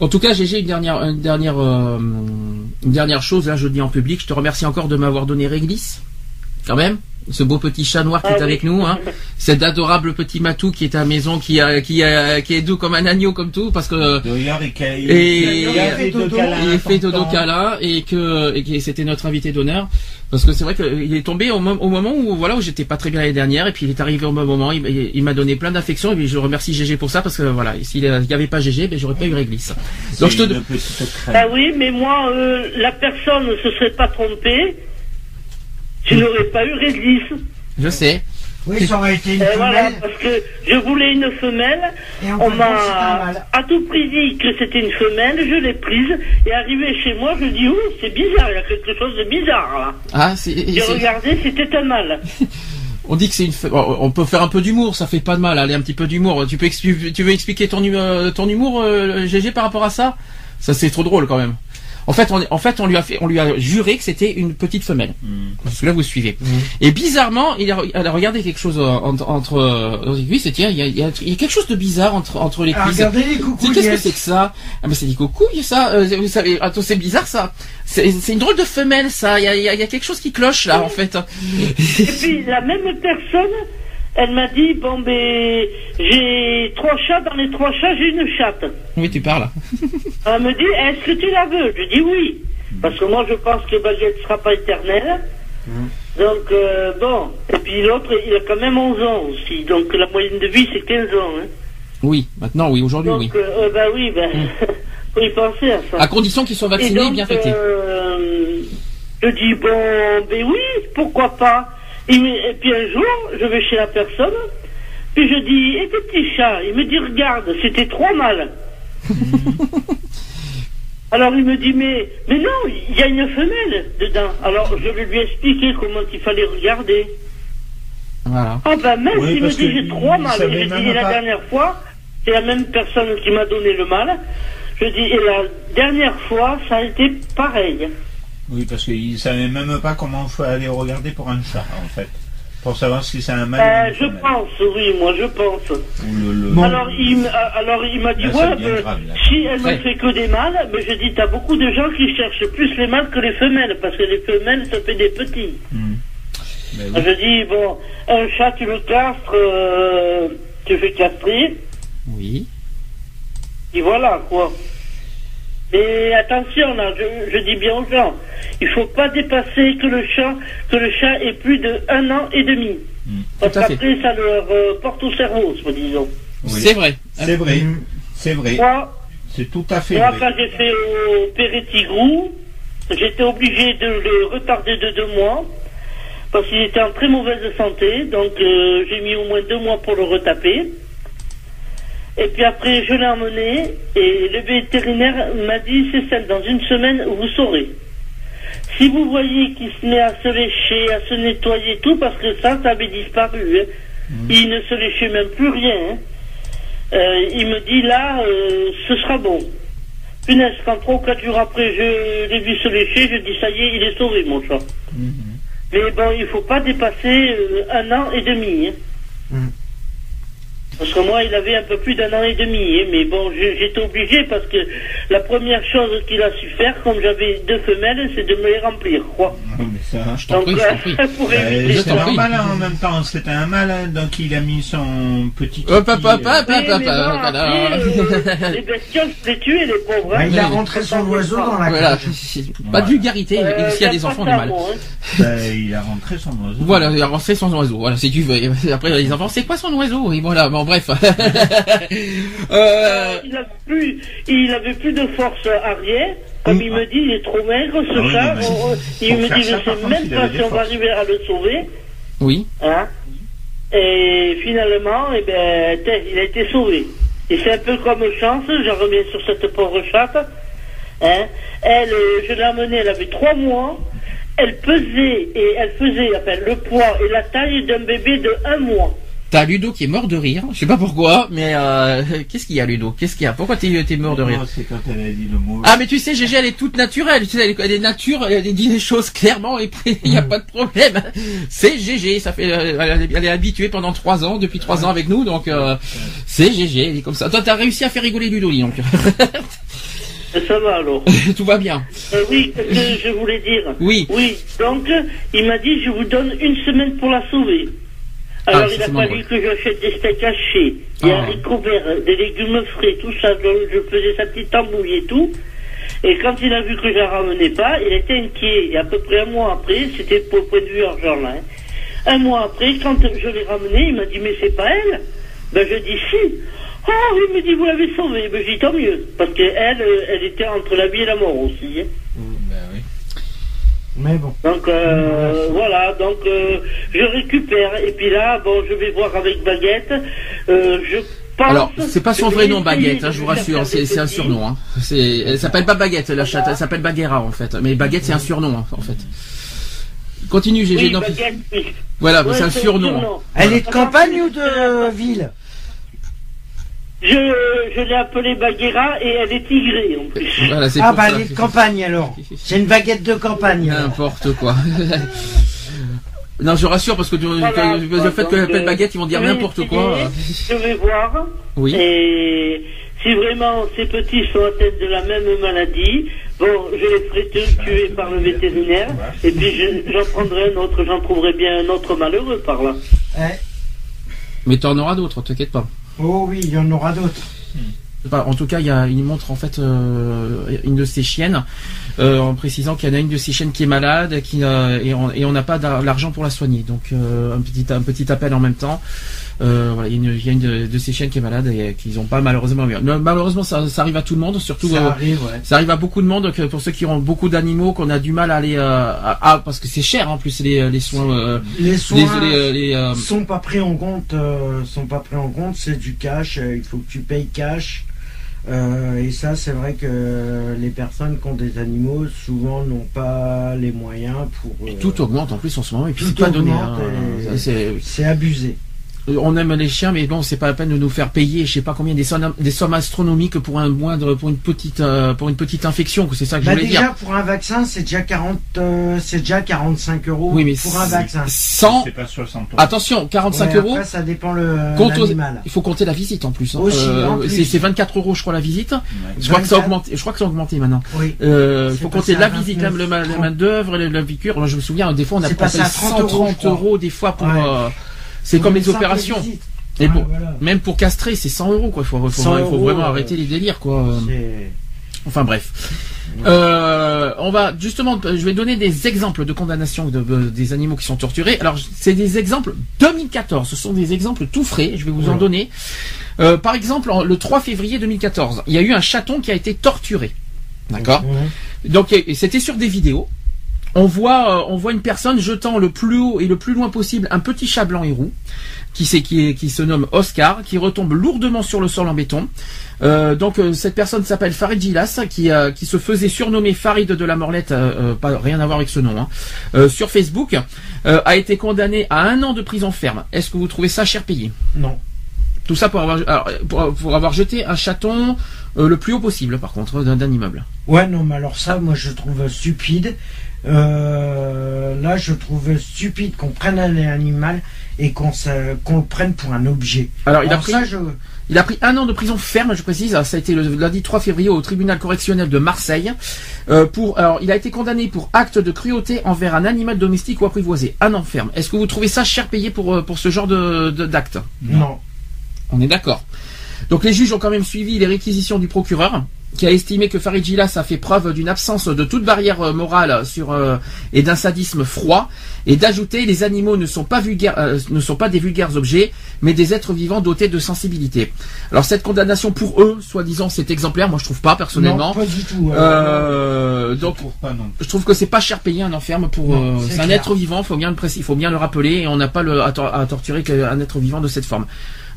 en tout cas, Gégé, une dernière, une dernière, euh, une dernière chose, là, je le dis en public, je te remercie encore de m'avoir donné Réglisse, quand même. Ce beau petit chat noir qui Ah est oui. avec nous, hein. Cet adorable petit matou qui est à la maison, qui, a, qui, a, qui est doux comme un agneau, comme tout, parce que Et- il fait dodo câlin et que, et que c'était notre invité d'honneur parce que c'est vrai qu'il est tombé au, mo- au moment où voilà où j'étais pas très bien l'année dernière et puis il est arrivé au bon moment il, il- il m'a donné plein d'affection et puis je remercie GG pour ça parce que voilà s'il n'y avait pas GG ben j'aurais pas eu réglisse donc je te bah oui, mais moi, euh, la personne ne se serait pas trompée. Je n'aurais pas eu réglisse. je sais Oui, ça aurait été une Euh, voilà, femelle. parce que je voulais une femelle. Et On m'a à tout prix dit que c'était une femelle, je l'ai prise, et arrivé chez moi, je dis, oh, c'est bizarre, il y a quelque chose de bizarre là. ah c'est J'ai c'est- regardé, c'était un mâle. (laughs) on dit que c'est une f- on peut faire un peu d'humour ça fait pas de mal allez un petit peu d'humour tu peux tu veux expliquer ton hu- euh, ton humour euh, GG par rapport à ça? Ça c'est trop drôle quand même En fait, on, en fait, on lui a fait, on lui a juré que c'était une petite femelle. Hmm. Parce que là, vous suivez. Et bizarrement, il a, elle a regardé quelque chose euh, entre, entre euh, les cuisses. Et tiens, il y a, il y a- il y a quelque chose de bizarre entre, entre les Ah, cuisses. regardez les C'est- Qu'est-ce que c'est que ça? Ah mais c'est des coucouilles ça. Euh, vous savez, attends, c'est bizarre ça. C'est c'est une drôle de femelle ça. Il y a, il y a- il y a quelque chose qui cloche là en fait. Et puis la même personne, elle m'a dit bon ben j'ai trois chats, dans les trois chats j'ai une chatte. Oui, tu parles. (laughs) Elle me dit est-ce que tu la veux? Je dis oui. Parce que moi je pense que Baguette sera pas éternelle. Donc euh, bon. Et puis l'autre il a quand même 11 ans aussi. Donc la moyenne de vie c'est 15 ans. Hein. Oui, maintenant oui, aujourd'hui Donc oui. euh, euh, bah oui, ben (laughs) faut y penser à ça. À condition qu'ils soient vaccinés et donc, bien euh, je dis, bon, ben oui, pourquoi pas? Et puis un jour, je vais chez la personne, puis je dis, et tes petits chats Il me dit, regarde, c'était trop mal. (laughs) Alors il me dit, mais, mais non, il y a une femelle dedans. Alors je vais lui expliquer comment il fallait regarder. Voilà. Ah ben même Oui, s'il me dit j'ai mal, savait j'ai dit la dernière fois, c'est la même personne qui m'a donné le mal. Je dis et la dernière fois ça a été pareil. Oui, parce qu'il savait même pas comment faut aller regarder pour un chat, en fait. Pour savoir si c'est un mâle Euh, ou une je femelle. pense, oui, moi je pense. Ou le- le- Alors il, m- euh, alors il m'a dit Là, ça ouais, devient grave, là. si elle Ouais. ne fait que des mâles, mais je dis t'as beaucoup de gens qui cherchent plus les mâles que les femelles parce que les femelles ça fait des petits. Hmm. Ben oui. Je dis bon, un chat tu le castres, euh, tu fais castrer. Oui. Et voilà, quoi. Mais attention, là, je, je dis bien aux gens, il faut pas dépasser que le chat, que le chat ait plus de un an et demi. Parce à fait. qu'après, ça leur euh, porte au cerveau, soi-disant. Oui. C'est vrai. C'est vrai. C'est vrai. Moi, C'est tout à fait moi vrai. quand j'ai fait au Péretigrou, j'étais obligé de le retarder de deux mois, parce qu'il était en très mauvaise santé, donc euh, j'ai mis au moins deux mois pour le retaper. Et puis après, je l'ai emmené et le vétérinaire m'a dit c'est celle dans une semaine vous saurez. Si vous voyez qu'il se met à se lécher, à se nettoyer et tout, parce que ça, ça avait disparu. hein. Il ne se léchait même plus rien. hein. Euh, il me dit là, euh, ce sera bon. Punaise, quand trois ou quatre jours après je l'ai vu se lécher, je dis ça y est, il est sauvé mon chat. Mhm. Mais bon, il faut pas dépasser euh, un an et demi. hein. Mm. Parce que moi, il avait un peu plus d'un an et demi. hein. Mais bon, j'étais obligé parce que la première chose qu'il a su faire, comme j'avais deux femelles, c'est de me les remplir, quoi. Non, mais ça... Je t'en prie, je t'en prie. Euh, (laughs) hein, en même temps, c'était un mâle, hein, donc il a mis son petit. Hop, hop, kiki, hop, euh, hop, Oui, hop, mais hop, bon, hop, après, alors. euh, les bestioles, je les tuer, les pauvres. hein. Il a rentré son oiseau dans la Voilà. cage. Pas de vulgarité, Euh, s'il y a des enfants, du mal. hein. ben, il a rentré son oiseau. Voilà, il a rentré son oiseau. Voilà, si tu veux. Après, les enfants, c'est quoi son oiseau? Et voilà, bon, bref. (laughs) euh, Il avait plus, il avait plus de force arrière. Comme il me dit, il est trop maigre, ce Ah oui, chat. non, mais On- on- il me dit, je par sais même pas si on va arriver à le sauver. oui. Hein. Et finalement, eh ben, il a été sauvé. Et c'est un peu comme chance, je reviens sur cette pauvre chatte. Hein. Elle, euh, je l'ai emmenée, elle avait trois mois. Elle pesait et elle faisait enfin, le poids et la taille d'un bébé de un mois. T'as Ludo qui est mort de rire. Je sais pas pourquoi, mais euh, (laughs) qu'est-ce qu'il y a, Ludo? Qu'est-ce qu'il y a? Pourquoi t'es t'es mort de rire? Non, C'est quand elle a dit le mot. Ah mais tu sais Gégé elle est toute naturelle, tu sais elle est, elle est nature, elle dit les choses clairement et il n'y a pas de problème. (laughs) C'est Gégé, ça fait euh, elle, est- elle est habituée pendant trois ans, depuis trois ans avec nous donc euh, c'est Gégé, elle est comme ça. Toi t'as réussi à faire rigoler Ludo dis donc. Et ça va alors. (laughs) Tout va bien. Euh, oui, qu'est-ce que je voulais dire? Oui. Oui, donc il m'a dit je vous donne une semaine pour la sauver. Alors Ah, il ça, a fallu que j'achète des steaks hachés, des Ah. haricots verts, des légumes frais, tout ça. Donc je faisais sa petite tambouille et tout. Et quand il a vu que je la ramenais pas, il était inquiet. Et à peu près un mois après, c'était pour point de vue argent là. hein. Un mois après, quand je l'ai ramenée, il m'a dit mais c'est pas elle? Ben je dis si. Ah oui, il me dit vous l'avez sauvée. Ben je dis tant mieux, parce qu'elle, euh, elle était entre la vie et la mort aussi. hein. Oui. Mais bon. Donc euh, voilà, donc euh, je récupère et puis là, bon, je vais voir avec Baguette. Euh, je pense. Alors c'est pas son vrai nom Baguette, hein, je vous rassure, c'est un surnom. Hein. Elle s'appelle pas Baguette la chatte, elle s'appelle Baguera en fait. Mais Baguette c'est un surnom hein, en fait. Continue Gégé. Oui, Baguette, oui. Voilà, Ouais, c'est un surnom. surnom. Elle est de campagne ou de ville? Je, je l'ai appelée Bagheera et elle est tigrée en plus. (laughs) Voilà, Ah bah ça. elle est de campagne alors. C'est une baguette de campagne. N'importe quoi. (laughs) non, je rassure parce que tu, Voilà, le fait que donc, l'appelle euh, baguette, ils vont dire n'importe quoi. Je vais voir. Oui. Et si vraiment ces petits sont atteints de la même maladie, bon, je les ferai tous tuer par le vétérinaire. Et puis je- j'en prendrai un autre, j'en trouverai bien un autre malheureux par là. Eh, Mais t'en auras d'autres, t'inquiète pas. Oh oui, il y en aura d'autres. Enfin, en tout cas, il, y a, il montre en fait euh, une de ses chiennes, euh, en précisant qu'il y en a une de ses chiennes qui est malade, qui, euh, et on n'a pas l'argent pour la soigner. Donc euh, un petit un petit appel en même temps. Euh, voilà, il y a une, y a une de, de ces chiennes qui est malade et qu'ils n'ont pas malheureusement Malheureusement, ça, ça arrive à tout le monde, surtout. Ça arrive, ouais. ça arrive à beaucoup de monde, pour ceux qui ont beaucoup d'animaux, qu'on a du mal à aller, euh, à, à- parce que c'est cher en plus les, les soins, euh, Les soins les, les, les, euh, sont pas pris en compte. euh, sont pas pris en compte. C'est du cash. euh, il faut que tu payes cash. Euh, et ça, c'est vrai que les personnes qui ont des animaux souvent n'ont pas les moyens pour. euh, tout augmente en plus en ce moment et puis Tout c'est pas donné. hein. C'est abusé. On aime les chiens, mais bon, c'est pas la peine de nous faire payer, je sais pas combien des sommes, des sommes astronomiques pour un moindre, pour une petite, euh, pour une petite infection, que c'est ça que je Bah voulais déjà dire. pour un vaccin, c'est déjà 40, euh, c'est déjà 45 euros Oui, mais pour un c'est- vaccin. Sans, C'est pas 60 euros. attention, 45 Ouais, euros. Après, ça dépend le aux- l'animal. il faut compter la visite en plus. hein. Aussi, en plus. c'est c'est 24 euros, je crois, la visite. Ouais. Je crois que ça a 24. augmenté. Je crois que ça a augmenté maintenant. Oui. Euh, il C'est faut compter la visite, la, 29, la, la 30. main d'œuvre, la, la piqûre. Moi, je me souviens, des fois, on a passé payé à 30 euros, 130 je crois. euros, des fois pour. Ouais. Euh, c'est comme les opérations. Et voilà. Même pour castrer, c'est 100 euros, quoi. Il faut, faut, 100 il faut euros, vraiment euh, arrêter les délires, quoi. Enfin bref. Euh, on va justement, je vais donner des exemples de condamnation de, de- des animaux qui sont torturés. Alors c'est des exemples 2014. Ce sont des exemples tout frais. Je vais vous en donner. Euh, par exemple, en- le 3 février 2014, il y a eu un chaton qui a été torturé. D'accord. Donc c'était sur des vidéos. On voit, euh, on voit une personne jetant le plus haut et le plus loin possible un petit chat blanc et roux, qui, qui, est- qui se nomme Oscar, qui retombe lourdement sur le sol en béton. Euh, donc euh, cette personne s'appelle Farid Gilas, qui, euh, qui se faisait surnommer Farid de la Morlette, euh, pas rien à voir avec ce nom, hein, sur Facebook, a été condamné à un an de prison ferme. Est-ce que vous trouvez ça cher payé? Non. Tout ça pour avoir, alors, pour, pour avoir jeté un chaton le plus haut possible, par contre, d'un d'un immeuble. Ouais, non, mais alors ça, moi, je trouve stupide. Euh, là, je trouve stupide qu'on prenne un animal et qu'on qu'on le prenne pour un objet. Alors il a Alors pris. ça, je... Il a pris un an de prison ferme, je précise. Ça a été le lundi 3 février au tribunal correctionnel de Marseille. Euh, pour, alors, il a été condamné pour acte de cruauté envers un animal domestique ou apprivoisé. Un an ferme. Est-ce que vous trouvez ça cher payé pour, euh, pour ce genre de, de- d'acte? Non. On est d'accord. Donc les juges ont quand même suivi les réquisitions du procureur, qui a estimé que Farid Gilas a fait preuve d'une absence de toute barrière euh, morale sur euh, et d'un sadisme froid, et d'ajouter les animaux ne sont pas vulgaires, euh, ne sont pas des vulgaires objets, mais des êtres vivants dotés de sensibilité. Alors cette condamnation pour eux, soi-disant, c'est exemplaire. Moi, je trouve pas personnellement. Non, pas du tout. euh, Euh, Je donc trouve pas non. je trouve que c'est pas cher payé un enferme pour euh, c'est un clair. être vivant, faut bien le préciser, il faut bien le rappeler et on n'a pas le, à, à torturer qu'un être vivant de cette forme.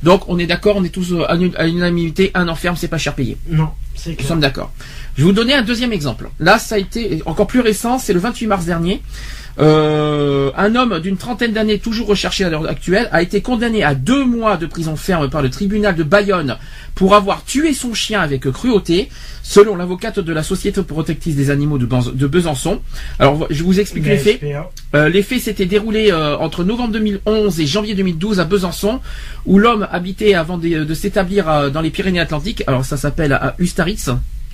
Donc on est d'accord, on est tous euh, à l'unanimité, un enferme c'est pas cher payé. Non, c'est Nous clair. sommes d'accord. Je vais vous donner un deuxième exemple. Là, ça a été encore plus récent, c'est le 28 mars dernier. Euh, un homme d'une trentaine d'années, toujours recherché à l'heure actuelle, a été condamné à deux mois de prison ferme par le tribunal de Bayonne pour avoir tué son chien avec cruauté, selon l'avocate de la Société protectrice des animaux de, Besançon. Alors, je vous explique les faits. Euh, les faits s'étaient déroulés euh, entre novembre 2011 et janvier 2012 à Besançon, où l'homme habitait avant de, de s'établir dans les Pyrénées-Atlantiques. Alors ça s'appelle à Ustaritz.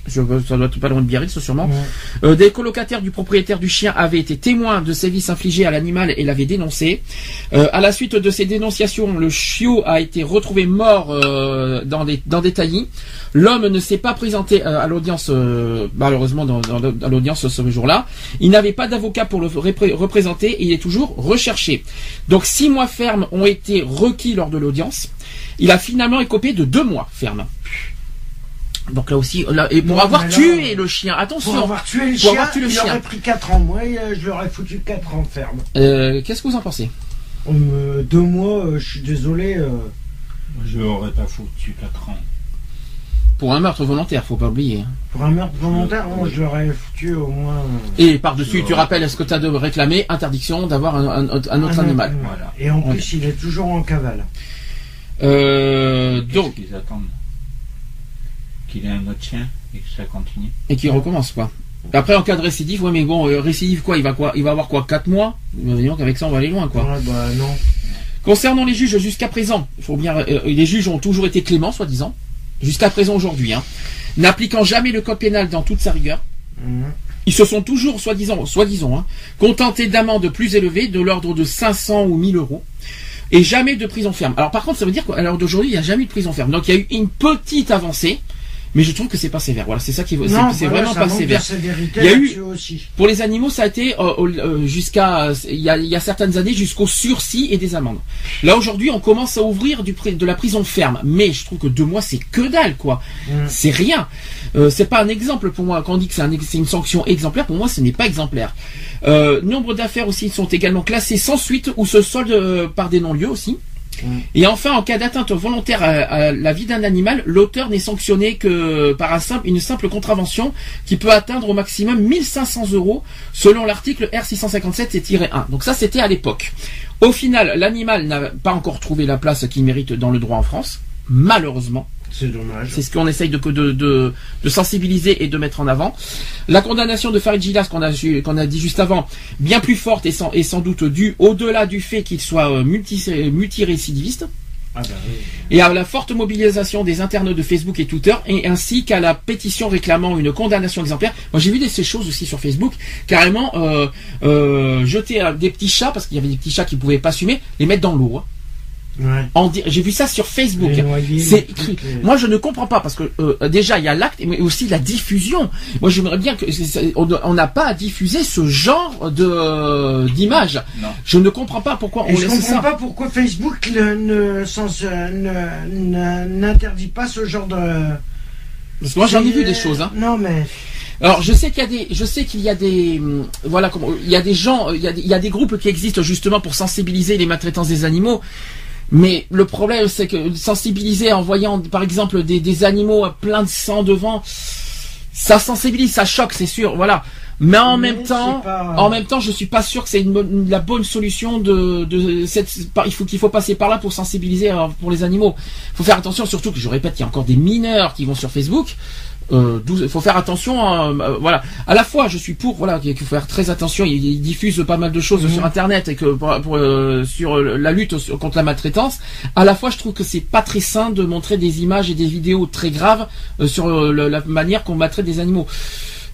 Je, ça doit être pas loin de Biarritz sûrement. Ouais. Euh, des colocataires du propriétaire du chien avaient été témoins de sévices infligés à l'animal et l'avaient dénoncé. Euh, à la suite de ces dénonciations, le chiot a été retrouvé mort euh, dans, des, dans des taillis. L'homme ne s'est pas présenté euh, à l'audience, euh, malheureusement, dans, dans- dans l'audience ce jour-là. Il n'avait pas d'avocat pour le repré- représenter et il est toujours recherché. Donc six mois fermes ont été requis lors de l'audience. Il a finalement écopé de deux mois ferme. Donc là aussi, là, et pour Non, avoir là, tué le chien, attention. Pour avoir tué le Pour chien, avoir tué le il chien. aurait pris 4 ans. Moi, euh, je l'aurais foutu 4 ans ferme. Euh, Qu'est-ce que vous en pensez? On me- deux mois, euh, je suis désolé. euh, Je n'aurais pas foutu 4 ans. Pour un meurtre volontaire, faut pas oublier. pour un meurtre volontaire, moi, je l'aurais foutu au moins. euh, Et par-dessus, tu rappelles, est-ce que tu as de réclamer interdiction d'avoir un, un- un autre animal Voilà. Et en On- plus, il est toujours en cavale. euh, Donc, qu'ils attendent? Qu'il ait un autre chien et que ça continue. Et qui recommence quoi. Après en cas de récidive, ouais mais bon, euh, récidive quoi, il va quoi Il va avoir quoi 4 mois? Donc avec ça on va aller loin quoi. Ouais, bah non. Concernant les juges jusqu'à présent, il faut bien, euh, les juges ont toujours été cléments, soi-disant, jusqu'à présent aujourd'hui, hein, n'appliquant jamais le code pénal dans toute sa rigueur. Mhm. Ils se sont toujours, soi-disant, soi-disant, hein, contentés d'amendes plus élevées, de l'ordre de 500 ou 1000 euros, et jamais de prison ferme. Alors par contre, ça veut dire qu'à l'heure d'aujourd'hui, il n'y a jamais eu de prison ferme. Donc il y a eu une petite avancée, mais je trouve que c'est pas sévère. Voilà, c'est ça qui est, c'est- voilà, vraiment pas sévère. Il y a eu- aussi. Pour les animaux, ça a été euh, euh, jusqu'à il y, a, il y a certaines années jusqu'au sursis et des amendes. Là aujourd'hui, on commence à ouvrir du de la prison ferme, mais je trouve que deux mois c'est que dalle quoi. Mm. C'est rien. Euh, c'est pas un exemple pour moi. Quand on dit que c'est un une sanction exemplaire, pour moi ce n'est pas exemplaire. Euh, nombre d'affaires aussi sont également classées sans suite ou se soldent par des non-lieux aussi. Et enfin, en cas d'atteinte volontaire à, la vie d'un animal, l'auteur n'est sanctionné que par une simple contravention qui peut atteindre au maximum 1500 euros selon l'article R657-1. Donc ça, c'était à l'époque. Au final, l'animal n'a pas encore trouvé la place qu'il mérite dans le droit en France, malheureusement. C'est dommage. C'est ce qu'on essaye de, de, de, de sensibiliser et de mettre en avant. La condamnation de Farid Gilas qu'on a, ju- qu'on a dit juste avant, bien plus forte et sans, et sans doute due au-delà du fait qu'il soit euh, multi, multirécidiviste Ah bah oui. et à la forte mobilisation des internautes de Facebook et Twitter, et ainsi qu'à la pétition réclamant une condamnation exemplaire. Moi, j'ai vu des, ces choses aussi sur Facebook, carrément euh, euh, jeter des petits chats, parce qu'il y avait des petits chats qui pouvaient pas assumer, les mettre dans l'eau. hein. Ouais. J'ai vu ça sur Facebook. C'est moi je ne comprends pas parce que euh, déjà il y a l'acte mais aussi la diffusion. Moi j'aimerais bien que on n'a pas à diffuser ce genre de d'image. Je ne comprends pas pourquoi on je laisse comprends ça. pas pourquoi Facebook le- ne, n'interdit pas ce genre de. Parce que moi j'en ai vu des choses. Hein. Non mais. Alors je sais qu'il y a des, je sais qu'il y a des, hum, voilà, comment- il y a des gens, il y a des, il y a des groupes qui existent justement pour sensibiliser les maltraitances des animaux. Mais le problème, c'est que sensibiliser en voyant, par exemple, des, des animaux pleins de sang devant, ça sensibilise, ça choque, c'est sûr, voilà. Mais en Mais même temps, pas- en même temps, je suis pas sûr que c'est une la bonne solution de, de cette, il faut qu'il faut passer par là pour sensibiliser euh, pour les animaux. Il faut faire attention, surtout que je répète, il y a encore des mineurs qui vont sur Facebook. Euh, il faut faire attention. euh, euh, voilà. À la fois, je suis pour. Voilà, qu'il faut faire très attention. Ils, ils diffusent pas mal de choses sur Internet et que pour, pour, euh, sur la lutte contre la maltraitance. À la fois, je trouve que c'est pas très sain de montrer des images et des vidéos très graves euh, sur euh, le- la manière qu'on maltraite des animaux.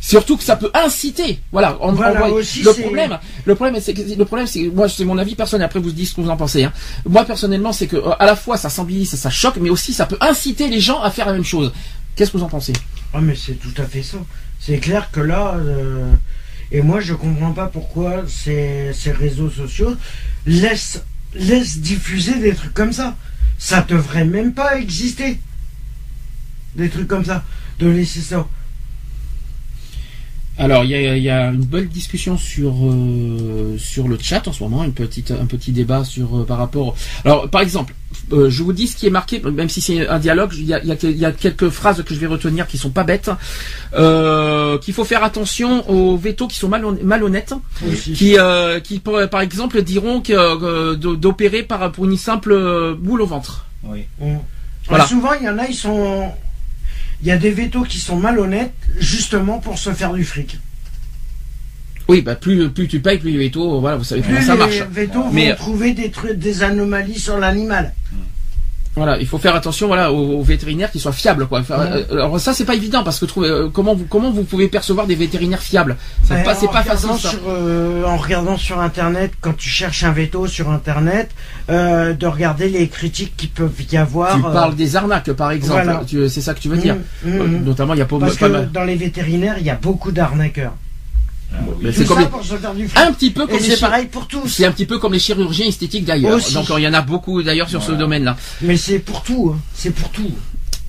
Surtout que ça peut inciter. Voilà. On, Voilà, on aussi, le problème, le problème, c'est que le problème, c'est moi, c'est mon avis personnel. Après, vous dites ce que vous en pensez. Hein. Moi, personnellement, c'est que euh, à la fois ça sensibilise, ça choque, mais aussi ça peut inciter les gens à faire la même chose. Qu'est-ce que vous en pensez? Ah mais c'est tout à fait ça. C'est clair que là. euh, Et moi je comprends pas pourquoi ces, réseaux sociaux laissent, laissent diffuser des trucs comme ça. Ça devrait même pas exister. Des trucs comme ça. De laisser ça. Alors, il y a, il y a une belle discussion sur euh, sur le chat en ce moment, une petite un petit débat sur euh, par rapport. Alors, par exemple, euh, je vous dis ce qui est marqué, même si c'est un dialogue, il y a, il y a y a quelques phrases que je vais retenir qui sont pas bêtes. Euh, qu'il faut faire attention aux vétos qui sont malhon- malhonnêtes, Aussi. qui euh, qui par exemple diront que euh, d'opérer par pour une simple boule au ventre. Oui. Voilà. Ah, Souvent, il y en a, ils sont. Il y a des vétos qui sont malhonnêtes, justement pour se faire du fric. Oui, bah plus plus tu payes, plus les vétos, voilà, vous savez comment Plus ça les marche. vétos Mais- vont trouver des trucs, des anomalies sur l'animal. Voilà, il faut faire attention voilà aux, aux vétérinaires qui soient fiables quoi. Ouais. euh, alors ça c'est pas évident parce que trouver euh, comment vous comment vous pouvez percevoir des vétérinaires fiables? C'est pas c'est pas regardant facile ça. Sur, euh, en regardant sur internet, quand tu cherches un veto sur internet, de regarder les critiques qui peuvent y avoir. Tu parles des arnaques par exemple, voilà. C'est ça que tu veux dire. mm, mm, Euh, mm. Notamment il y a pas, Parce pas que mal. dans les vétérinaires, il y a beaucoup d'arnaqueurs. Mais Tout c'est comme ça les- pour se faire du fric. un petit peu comme les c'est chi- pareil pour tous. c'est un petit peu comme les chirurgiens esthétiques d'ailleurs. Donc il y en a beaucoup d'ailleurs sur ce domaine-là. Mais c'est pour tout. hein. C'est pour tout.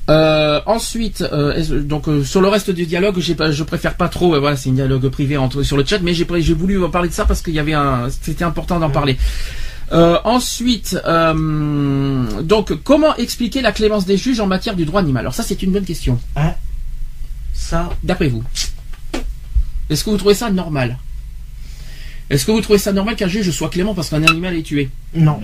Euh, ensuite, euh, donc euh, sur le reste du dialogue, pas, je préfère pas trop. euh, voilà, c'est un dialogue privé entre sur le chat, mais j'ai voulu parler de ça parce qu'il y avait un, c'était important d'en parler. Euh, ensuite, euh, donc comment expliquer la clémence des juges en matière du droit animal? Alors ça, c'est une bonne question. Ça, D'après vous, est-ce que vous trouvez ça normal? Est-ce que vous trouvez ça normal qu'un juge soit clément parce qu'un animal est tué? Non.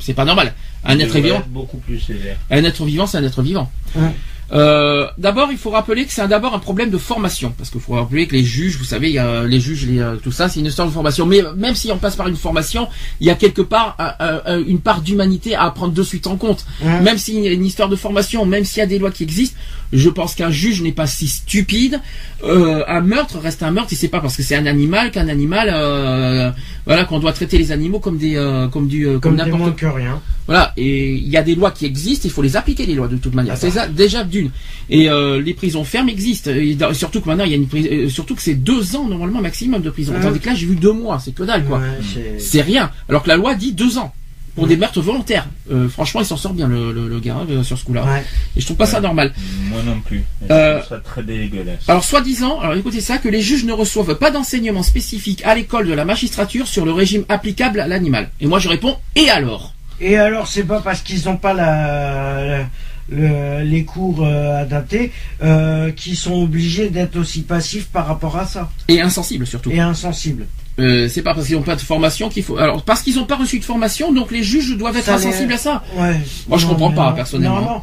C'est pas normal. Un être vivant, être beaucoup plus sévère. un être vivant, c'est un être vivant. Ouais. Euh, d'abord, il faut rappeler que c'est un- d'abord un problème de formation, parce qu'il faut rappeler que les juges, vous savez, il y a les juges, les, euh, tout ça, c'est une histoire de formation. Mais même si on passe par une formation, il y a quelque part euh, une part d'humanité à prendre de suite en compte. Ouais. Même s'il y a une histoire de formation, même s'il y a des lois qui existent, je pense qu'un juge n'est pas si stupide. Euh, un meurtre reste un meurtre, et c'est pas parce que c'est un animal qu'un animal, euh, voilà, qu'on doit traiter les animaux comme des, euh, comme du, Comme n'importe que rien. voilà, et il y a des lois qui existent, il faut les appliquer les lois de toute manière. D'accord. C'est ça déjà d'une. Et les prisons fermes existent, et surtout que maintenant il y a une pris- euh, surtout que c'est deux ans normalement maximum de prison. Ouais. Tandis que là j'ai vu deux mois, c'est que dalle quoi. Ouais, c'est- C'est rien. Alors que la loi dit deux ans pour des meurtres volontaires. Euh, franchement, il s'en sort bien le, le, le gars hein, sur ce coup-là. Ouais. Et je trouve pas ça normal. Moi non plus. Euh, Je trouve ça très dégueulasse. Alors soi-disant, alors écoutez ça, que les juges ne reçoivent pas d'enseignement spécifique à l'école de la magistrature sur le régime applicable à l'animal. Et moi je réponds et alors? Et alors, c'est pas parce qu'ils n'ont pas la, la- le- les cours euh, adaptés euh, qu'ils sont obligés d'être aussi passifs par rapport à ça Et insensible surtout. et insensibles. Euh, c'est pas parce qu'ils n'ont pas de formation qu'il faut. Alors parce qu'ils n'ont pas reçu de formation, donc les juges doivent être Ça insensibles à ça. Ouais. Moi, je Non, comprends mais pas, non. personnellement. Non.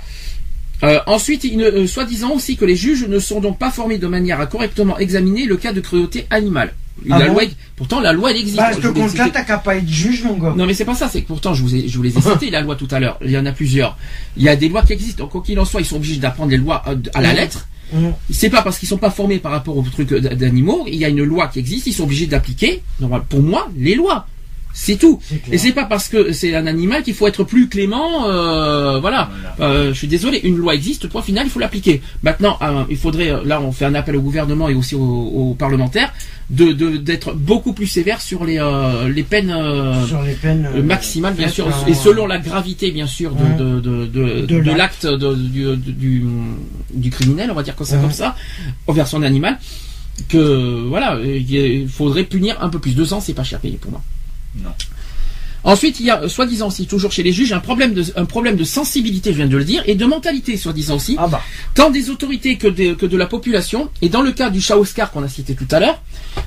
Euh, ensuite, euh, soi-disant aussi que les juges ne sont donc pas formés de manière à correctement examiner le cas de cruauté animale. Ah la bon loi, pourtant la loi elle existe. À Je ce vous l'ai compte-là, cité. t'as qu'à pas être juge, mon gars. Non mais c'est pas ça, c'est que pourtant je vous, ai, je vous les ai (laughs) cités la loi tout à l'heure. Il y en a plusieurs. Il y a des lois qui existent. Donc quoi qu'il en soit, ils sont obligés d'apprendre les lois euh, à la Mhm. lettre. Mhm. C'est pas parce qu'ils sont pas formés par rapport aux trucs d- d'animaux. Il y a une loi qui existe. Ils sont obligés d'appliquer. Pour moi, les lois. C'est tout. Et c'est pas parce que c'est un animal qu'il faut être plus clément. euh, voilà. Voilà. Euh, je suis désolé. Une loi existe. Point final. Il faut l'appliquer. Maintenant, euh, il faudrait. Là, on fait un appel au gouvernement et aussi aux, aux parlementaires de de- d'être beaucoup plus sévère sur les les peines. euh, Sur les peines. le euh, maximal, bien sûr, et selon la gravité, bien sûr, de, Ouais. de, de, de, De de l'acte. du, de- du, du criminel, on va dire comme ça, comme ça, envers son animal, que voilà, il faudrait punir un peu plus. Deux ans, c'est pas cher payé pour moi. Non. Ensuite, il y a, euh, soi-disant aussi, toujours chez les juges, un problème de, un problème de sensibilité, je viens de le dire, et de mentalité, soi-disant aussi, Ah bah. tant des autorités que de, que de la population. Et dans le cas du chat Oscar qu'on a cité tout à l'heure,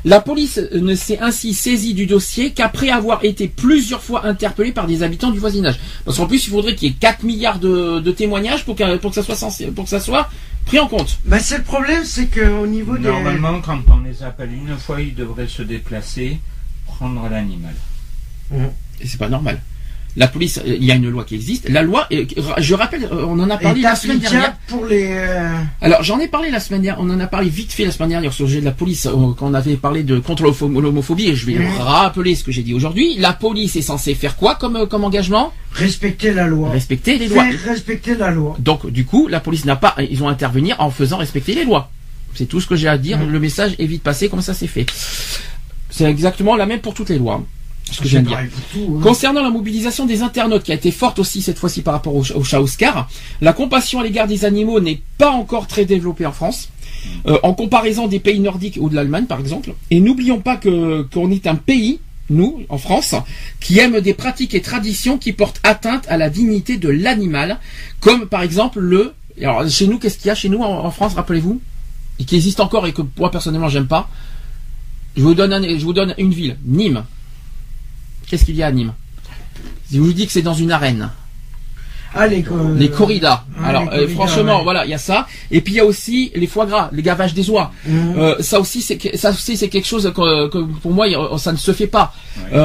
la police ne s'est ainsi saisie du dossier qu'après avoir été plusieurs fois interpellée par des habitants du voisinage. Parce qu'en plus, il faudrait qu'il y ait 4 milliards de, de témoignages pour que, pour que ça soit sensé- pour que ça soit pris en compte. Bah, c'est le problème, c'est qu'au niveau des. Normalement, quand on les appelle une fois, ils devraient se déplacer, prendre l'animal. Et c'est pas normal. La police, euh, il y a une loi qui existe. La loi, euh, je rappelle, euh, on en a parlé la semaine dernière. pour les. euh, Alors j'en ai parlé la semaine dernière, on en a parlé vite fait la semaine dernière sur le sujet de la police quand on avait parlé de contre l'homophobie et je vais rappeler ce que j'ai dit aujourd'hui. La police est censée faire quoi comme, comme engagement? Respecter la loi. Respecter les lois. Respecter la loi. Donc du coup la police n'a pas, ils ont intervenir en faisant respecter les lois. C'est tout ce que j'ai à dire. Mhm. Le message est vite passé comme ça c'est fait? C'est exactement la même pour toutes les lois. Ce que je C'est viens de dire. pareil pour tout, hein. Concernant la mobilisation des internautes qui a été forte aussi cette fois-ci par rapport au, au chat Oscar, la compassion à l'égard des animaux n'est pas encore très développée en France, euh, en comparaison des pays nordiques ou de l'Allemagne par exemple. Et n'oublions pas que qu'on est un pays, nous, en France, qui aime des pratiques et traditions qui portent atteinte à la dignité de l'animal, comme par exemple le... Alors chez nous, qu'est-ce qu'il y a chez nous en, en France, rappelez-vous? Et qui existe encore et que moi personnellement j'aime pas. Je vous donne, un- je vous donne une ville, Nîmes. Qu'est-ce qu'il y a à Nîmes? Si je vous dis que c'est dans une arène, Ah, les, les corridas. ah, Alors les euh, corridas, franchement, ouais. voilà, il y a ça. Et puis il y a aussi les foie gras, les gavages des oies. Mhm. Euh, ça aussi, c'est que- ça aussi c'est quelque chose que, que pour moi ça ne se fait pas. Ouais.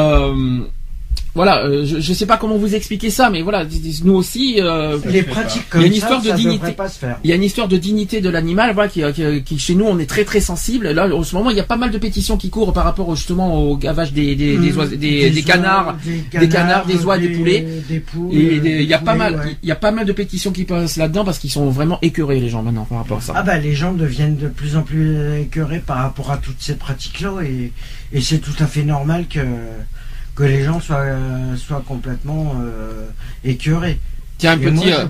Euh, voilà, euh, je, je sais pas comment vous expliquer ça, mais voilà, nous aussi. euh, les pratiques comme Il y a une ça, histoire de ça dignité. pas se faire. il y a une histoire de dignité de l'animal, voilà, qui, qui, qui, chez nous on est très très sensible. Là, en ce moment, il y a pas mal de pétitions qui courent par rapport justement au gavage des des, des, Mhm. oiseaux- des, des canards. des canards, des oies, des poulets. des poules, Et des- des il y a pas poulets, mal, ouais. il y a pas mal de pétitions qui passent là-dedans parce qu'ils sont vraiment écœurés les gens maintenant par rapport à ça. Ah bah les gens deviennent de plus en plus écœurés par rapport à toutes ces pratiques-là et, et c'est tout à fait normal que, que les gens soient, euh, soient complètement euh, écœurés. Tiens, un moi, petit, euh,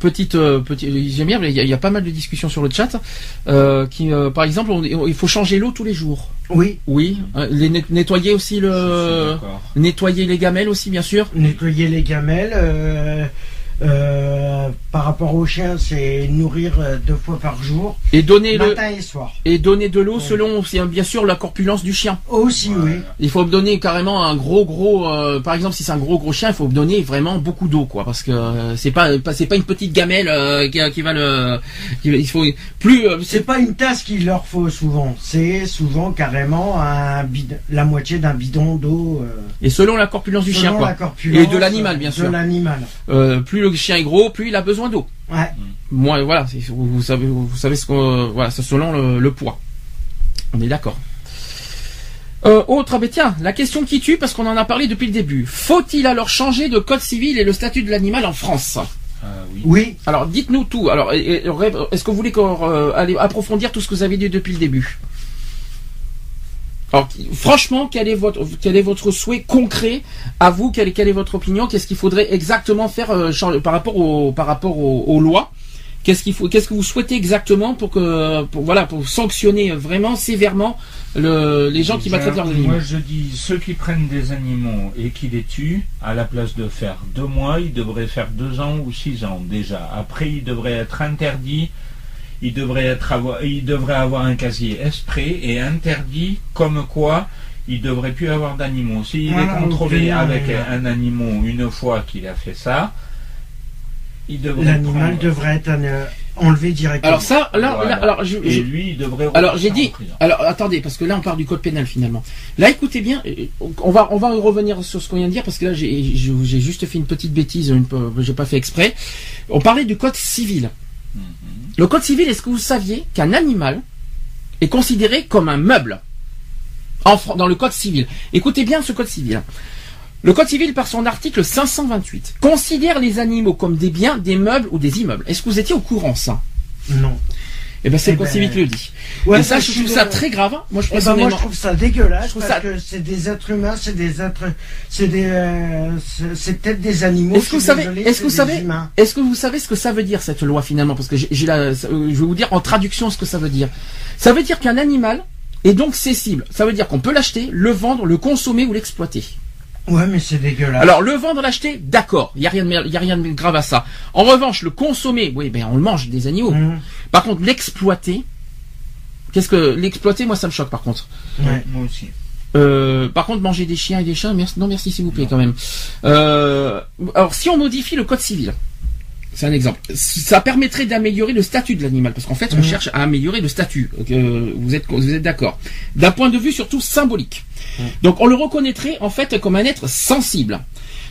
petite, euh, petit, j'aime bien, mais il y, a, il y a pas mal de discussions sur le chat. Euh, qui, euh, par exemple, on- il faut changer l'eau tous les jours. oui, Oui, les nettoyer aussi le, nettoyer les gamelles aussi, bien sûr. nettoyer les gamelles, euh, par rapport au chien, c'est nourrir euh, deux fois par jour, Et donner le matin et soir. et donner de l'eau Ouais. selon c'est, bien sûr la corpulence du chien. Aussi, oui. Il faut donner carrément un gros gros euh, par exemple si c'est un gros gros chien, il faut donner vraiment beaucoup d'eau quoi parce que euh, c'est pas, c'est pas une petite gamelle qui, qui va le qui il faut plus C'est pas une tasse qu'il leur faut souvent, c'est souvent carrément un bid- la moitié d'un bidon d'eau. et selon la corpulence du selon chien la quoi. corpulence, Et de l'animal, bien de sûr. l'animal. Euh, plus le chien est gros, plus il a besoin d'eau. Ouais. Moi, voilà, c'est- vous, vous savez, vous savez ce qu'on, voilà, c'est selon le, le poids. On est d'accord. Euh, autre, ah ben tiens, la question qui tue parce qu'on en a parlé depuis le début. Faut-il alors changer de code civil et le statut de l'animal en France? Ah oui. Oui. Alors, dites-nous tout. Alors, est-ce que vous voulez qu'on euh, approfondir tout ce que vous avez dit depuis le début? Alors, franchement, quel est votre souhait concret à vous? Quelle est, votre opinion? Qu'est-ce qu'il faudrait exactement faire euh, par rapport aux, lois? Qu'est-ce qu'il faut Qu'est-ce que vous souhaitez exactement pour que voilà pour sanctionner vraiment sévèrement le, les gens qui maltraitent leurs animaux Moi, je dis, ceux qui prennent des animaux et qui les tuent, à la place de faire deux mois, ils devraient faire deux ans ou six ans déjà. Après, ils devraient être interdits. Ils devraient être avoir, un casier esprit et interdit comme quoi il devrait plus avoir d'animaux. S'il Voilà, est contrôlé avec un- un animal une fois qu'il a fait ça, il devrait L'animal prendre- devrait être euh, enlevé directement. Alors ça, là, Voilà. là, alors je, et je- lui, il devrait. Alors j'ai dit, alors attendez, parce que là on parle du code pénal finalement. Là écoutez bien, on va on va revenir sur ce qu'on vient de dire parce que là j'ai juste fait une petite bêtise, une, j'ai pas fait exprès. On parlait du code civil. Le code civil, est-ce que vous saviez qu'un animal est considéré comme un meuble dans le code civil? Écoutez bien ce code civil. Le code civil, par son article 528, considère les animaux comme des biens, des meubles ou des immeubles. Est-ce que vous étiez au courant ça? Non. Eh ben c'est Eh le ben, civil qui le dit. Ouais, Et ça, je suis trouve ça très grave. Moi, je Eh ben, moi, je trouve ça dégueulasse Je trouve parce ça- que c'est des êtres humains, c'est des êtres, c'est des, euh, c'est- peut-être des animaux. Est-ce que vous savez, est-ce que vous savez, est-ce que vous savez ce que ça veut dire cette loi finalement? Parce que j'ai la, euh, je vais vous dire en traduction ce que ça veut dire. Ça veut dire qu'un animal est donc cessible. Ça veut dire qu'on peut l'acheter, le vendre, le consommer ou l'exploiter. Ouais, mais c'est dégueulasse. Alors le vendre, l'acheter, d'accord, il y a rien de y a rien de grave à ça. En revanche, le consommer, oui, ben on le mange des animaux. Mhm. Par contre, l'exploiter, qu'est-ce que l'exploiter, moi ça me choque par contre. Ouais. Moi aussi. Euh, par contre, manger des chiens et des chats, merci, non merci s'il vous plaît quand même. Euh, alors, si on modifie le code civil, c'est un exemple, ça permettrait d'améliorer le statut de l'animal, parce qu'en fait, on Mhm. cherche à améliorer le statut. Euh, vous êtes, vous êtes d'accord D'un point de vue surtout symbolique. Donc, on le reconnaîtrait en fait comme un être sensible,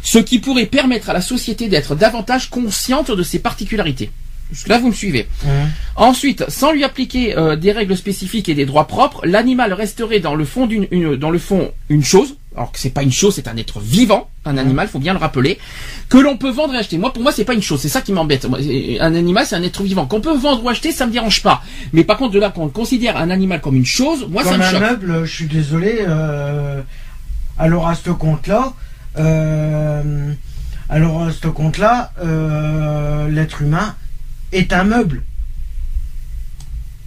ce qui pourrait permettre à la société d'être davantage consciente de ses particularités. Là, vous me suivez. Mhm. Ensuite, sans lui appliquer euh, des règles spécifiques et des droits propres, l'animal resterait dans le fond d'une, une- dans le fond une chose. Alors que c'est pas une chose, c'est un être vivant, un animal, faut bien le rappeler, que l'on peut vendre et acheter. Moi, pour moi, c'est pas une chose, c'est ça qui m'embête. C'est- Un animal, c'est un être vivant qu'on peut vendre ou acheter, ça me dérange pas. Mais par contre, de là qu'on considère un animal comme une chose, moi, ça Comme me un meuble, je suis désolé. Euh, alors à ce compte-là, euh, alors à ce compte-là, euh, l'être humain est un meuble.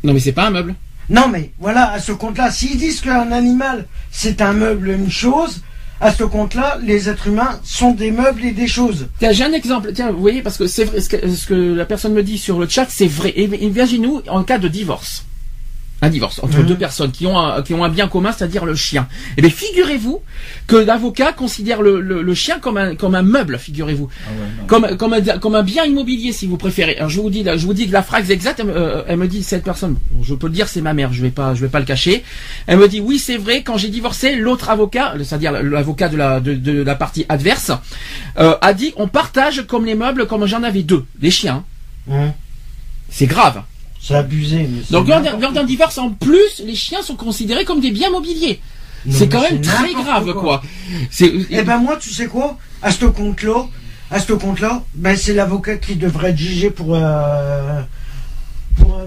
Non, mais c'est pas un meuble. Non, mais voilà, à ce compte-là, s'ils disent qu'un animal c'est un meuble, une chose, à ce compte-là, les êtres humains sont des meubles et des choses. Tiens, j'ai un exemple. Tiens, vous voyez, parce que c'est vrai, ce que, la personne me dit sur le chat, c'est vrai. Imaginez-nous en cas de divorce. Un divorce entre Mhm. deux personnes qui ont un, qui ont un bien commun, c'est-à-dire le chien. Eh bien, figurez-vous que l'avocat considère le, le, le chien comme un, comme un meuble, figurez-vous. Ah ouais. Comme, comme, un, comme un bien immobilier, si vous préférez. Alors, je vous dis, je vous dis que la phrase exacte, elle, me- euh, elle me dit, cette personne, je peux le dire, c'est ma mère, je vais pas, je vais pas le cacher. Elle me dit, oui, c'est vrai, quand j'ai divorcé, l'autre avocat, c'est-à-dire l'avocat de la, de, de la partie adverse, euh, a dit, on partage comme les meubles, comme j'en avais deux, les chiens. Hein C'est grave. C'est abusé. Mais Donc, lors d'un divorce, en plus, les chiens sont considérés comme des biens mobiliers. C'est quand même très grave, quoi. quoi. Eh ben moi, tu sais quoi? À ce compte-là, à ce compte-là, ben c'est l'avocat qui devrait être jugé pour euh, pour euh.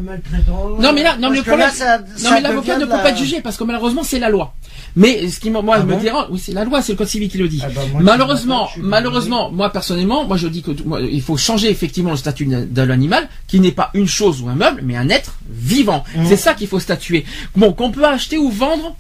Non mais là, non mais le problème, là, ça- non ça mais l'avocat ne peut la- pas jugé parce que malheureusement c'est la loi. Mais ce qui moi moi, Ah me bon dérange, oui c'est la loi, c'est le code civil qui le dit. Ah bah, moi, malheureusement, malheureusement, moi personnellement, moi je dis que moi, il faut changer effectivement le statut de l'animal, qui n'est pas une chose ou un meuble, mais un être vivant. Mhm. C'est ça qu'il faut statuer. Bon, qu'on peut acheter ou vendre,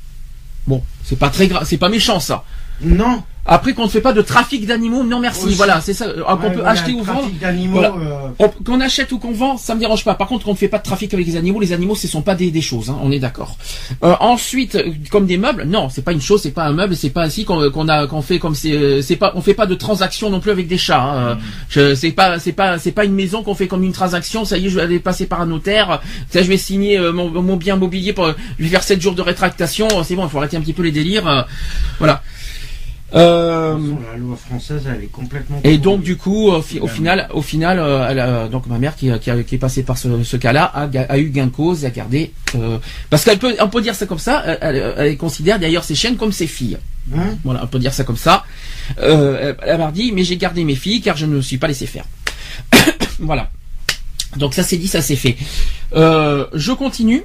bon, c'est pas très grave, c'est pas méchant ça. Non. Après qu'on ne fait pas de trafic d'animaux, non merci. Aussi. Voilà, c'est ça. Euh, qu'on Ouais, peut acheter ou vendre. Voilà. euh, On- Qu'on achète ou qu'on vend, ça me dérange pas. Par contre, qu'on ne fait pas de trafic avec les animaux, les animaux, ce sont pas des, des choses. hein, on est d'accord. Euh, ensuite, euh, comme des meubles, non, c'est pas une chose, c'est pas un meuble, c'est pas ainsi qu'on a qu'on fait comme c'est c'est pas on fait pas de transaction non plus avec des chats. Hein. Je- C'est pas c'est pas c'est pas une maison qu'on fait comme une transaction. Ça y est, je vais aller passer par un notaire. Ça, je vais signer mon, mon bien mobilier pour vais faire 7 jours de rétractation. C'est bon, il faut arrêter un petit peu les délires. voilà. Euh, la loi française, elle est complètement. et donc du coup, au, fi- au final, au final, euh, elle a- donc ma mère qui, qui, a- qui est passée par ce, ce cas-là a, eu gain de cause et a gardé euh, parce qu'elle peut, on peut dire ça comme ça. Elle, considère d'ailleurs ses chiennes comme ses filles. Hein Voilà, on peut dire ça comme ça. Euh, elle, m'a dit, mais j'ai gardé mes filles car je ne me suis pas laissé faire. (coughs) voilà. Donc ça c'est dit, ça c'est fait. Euh, je continue.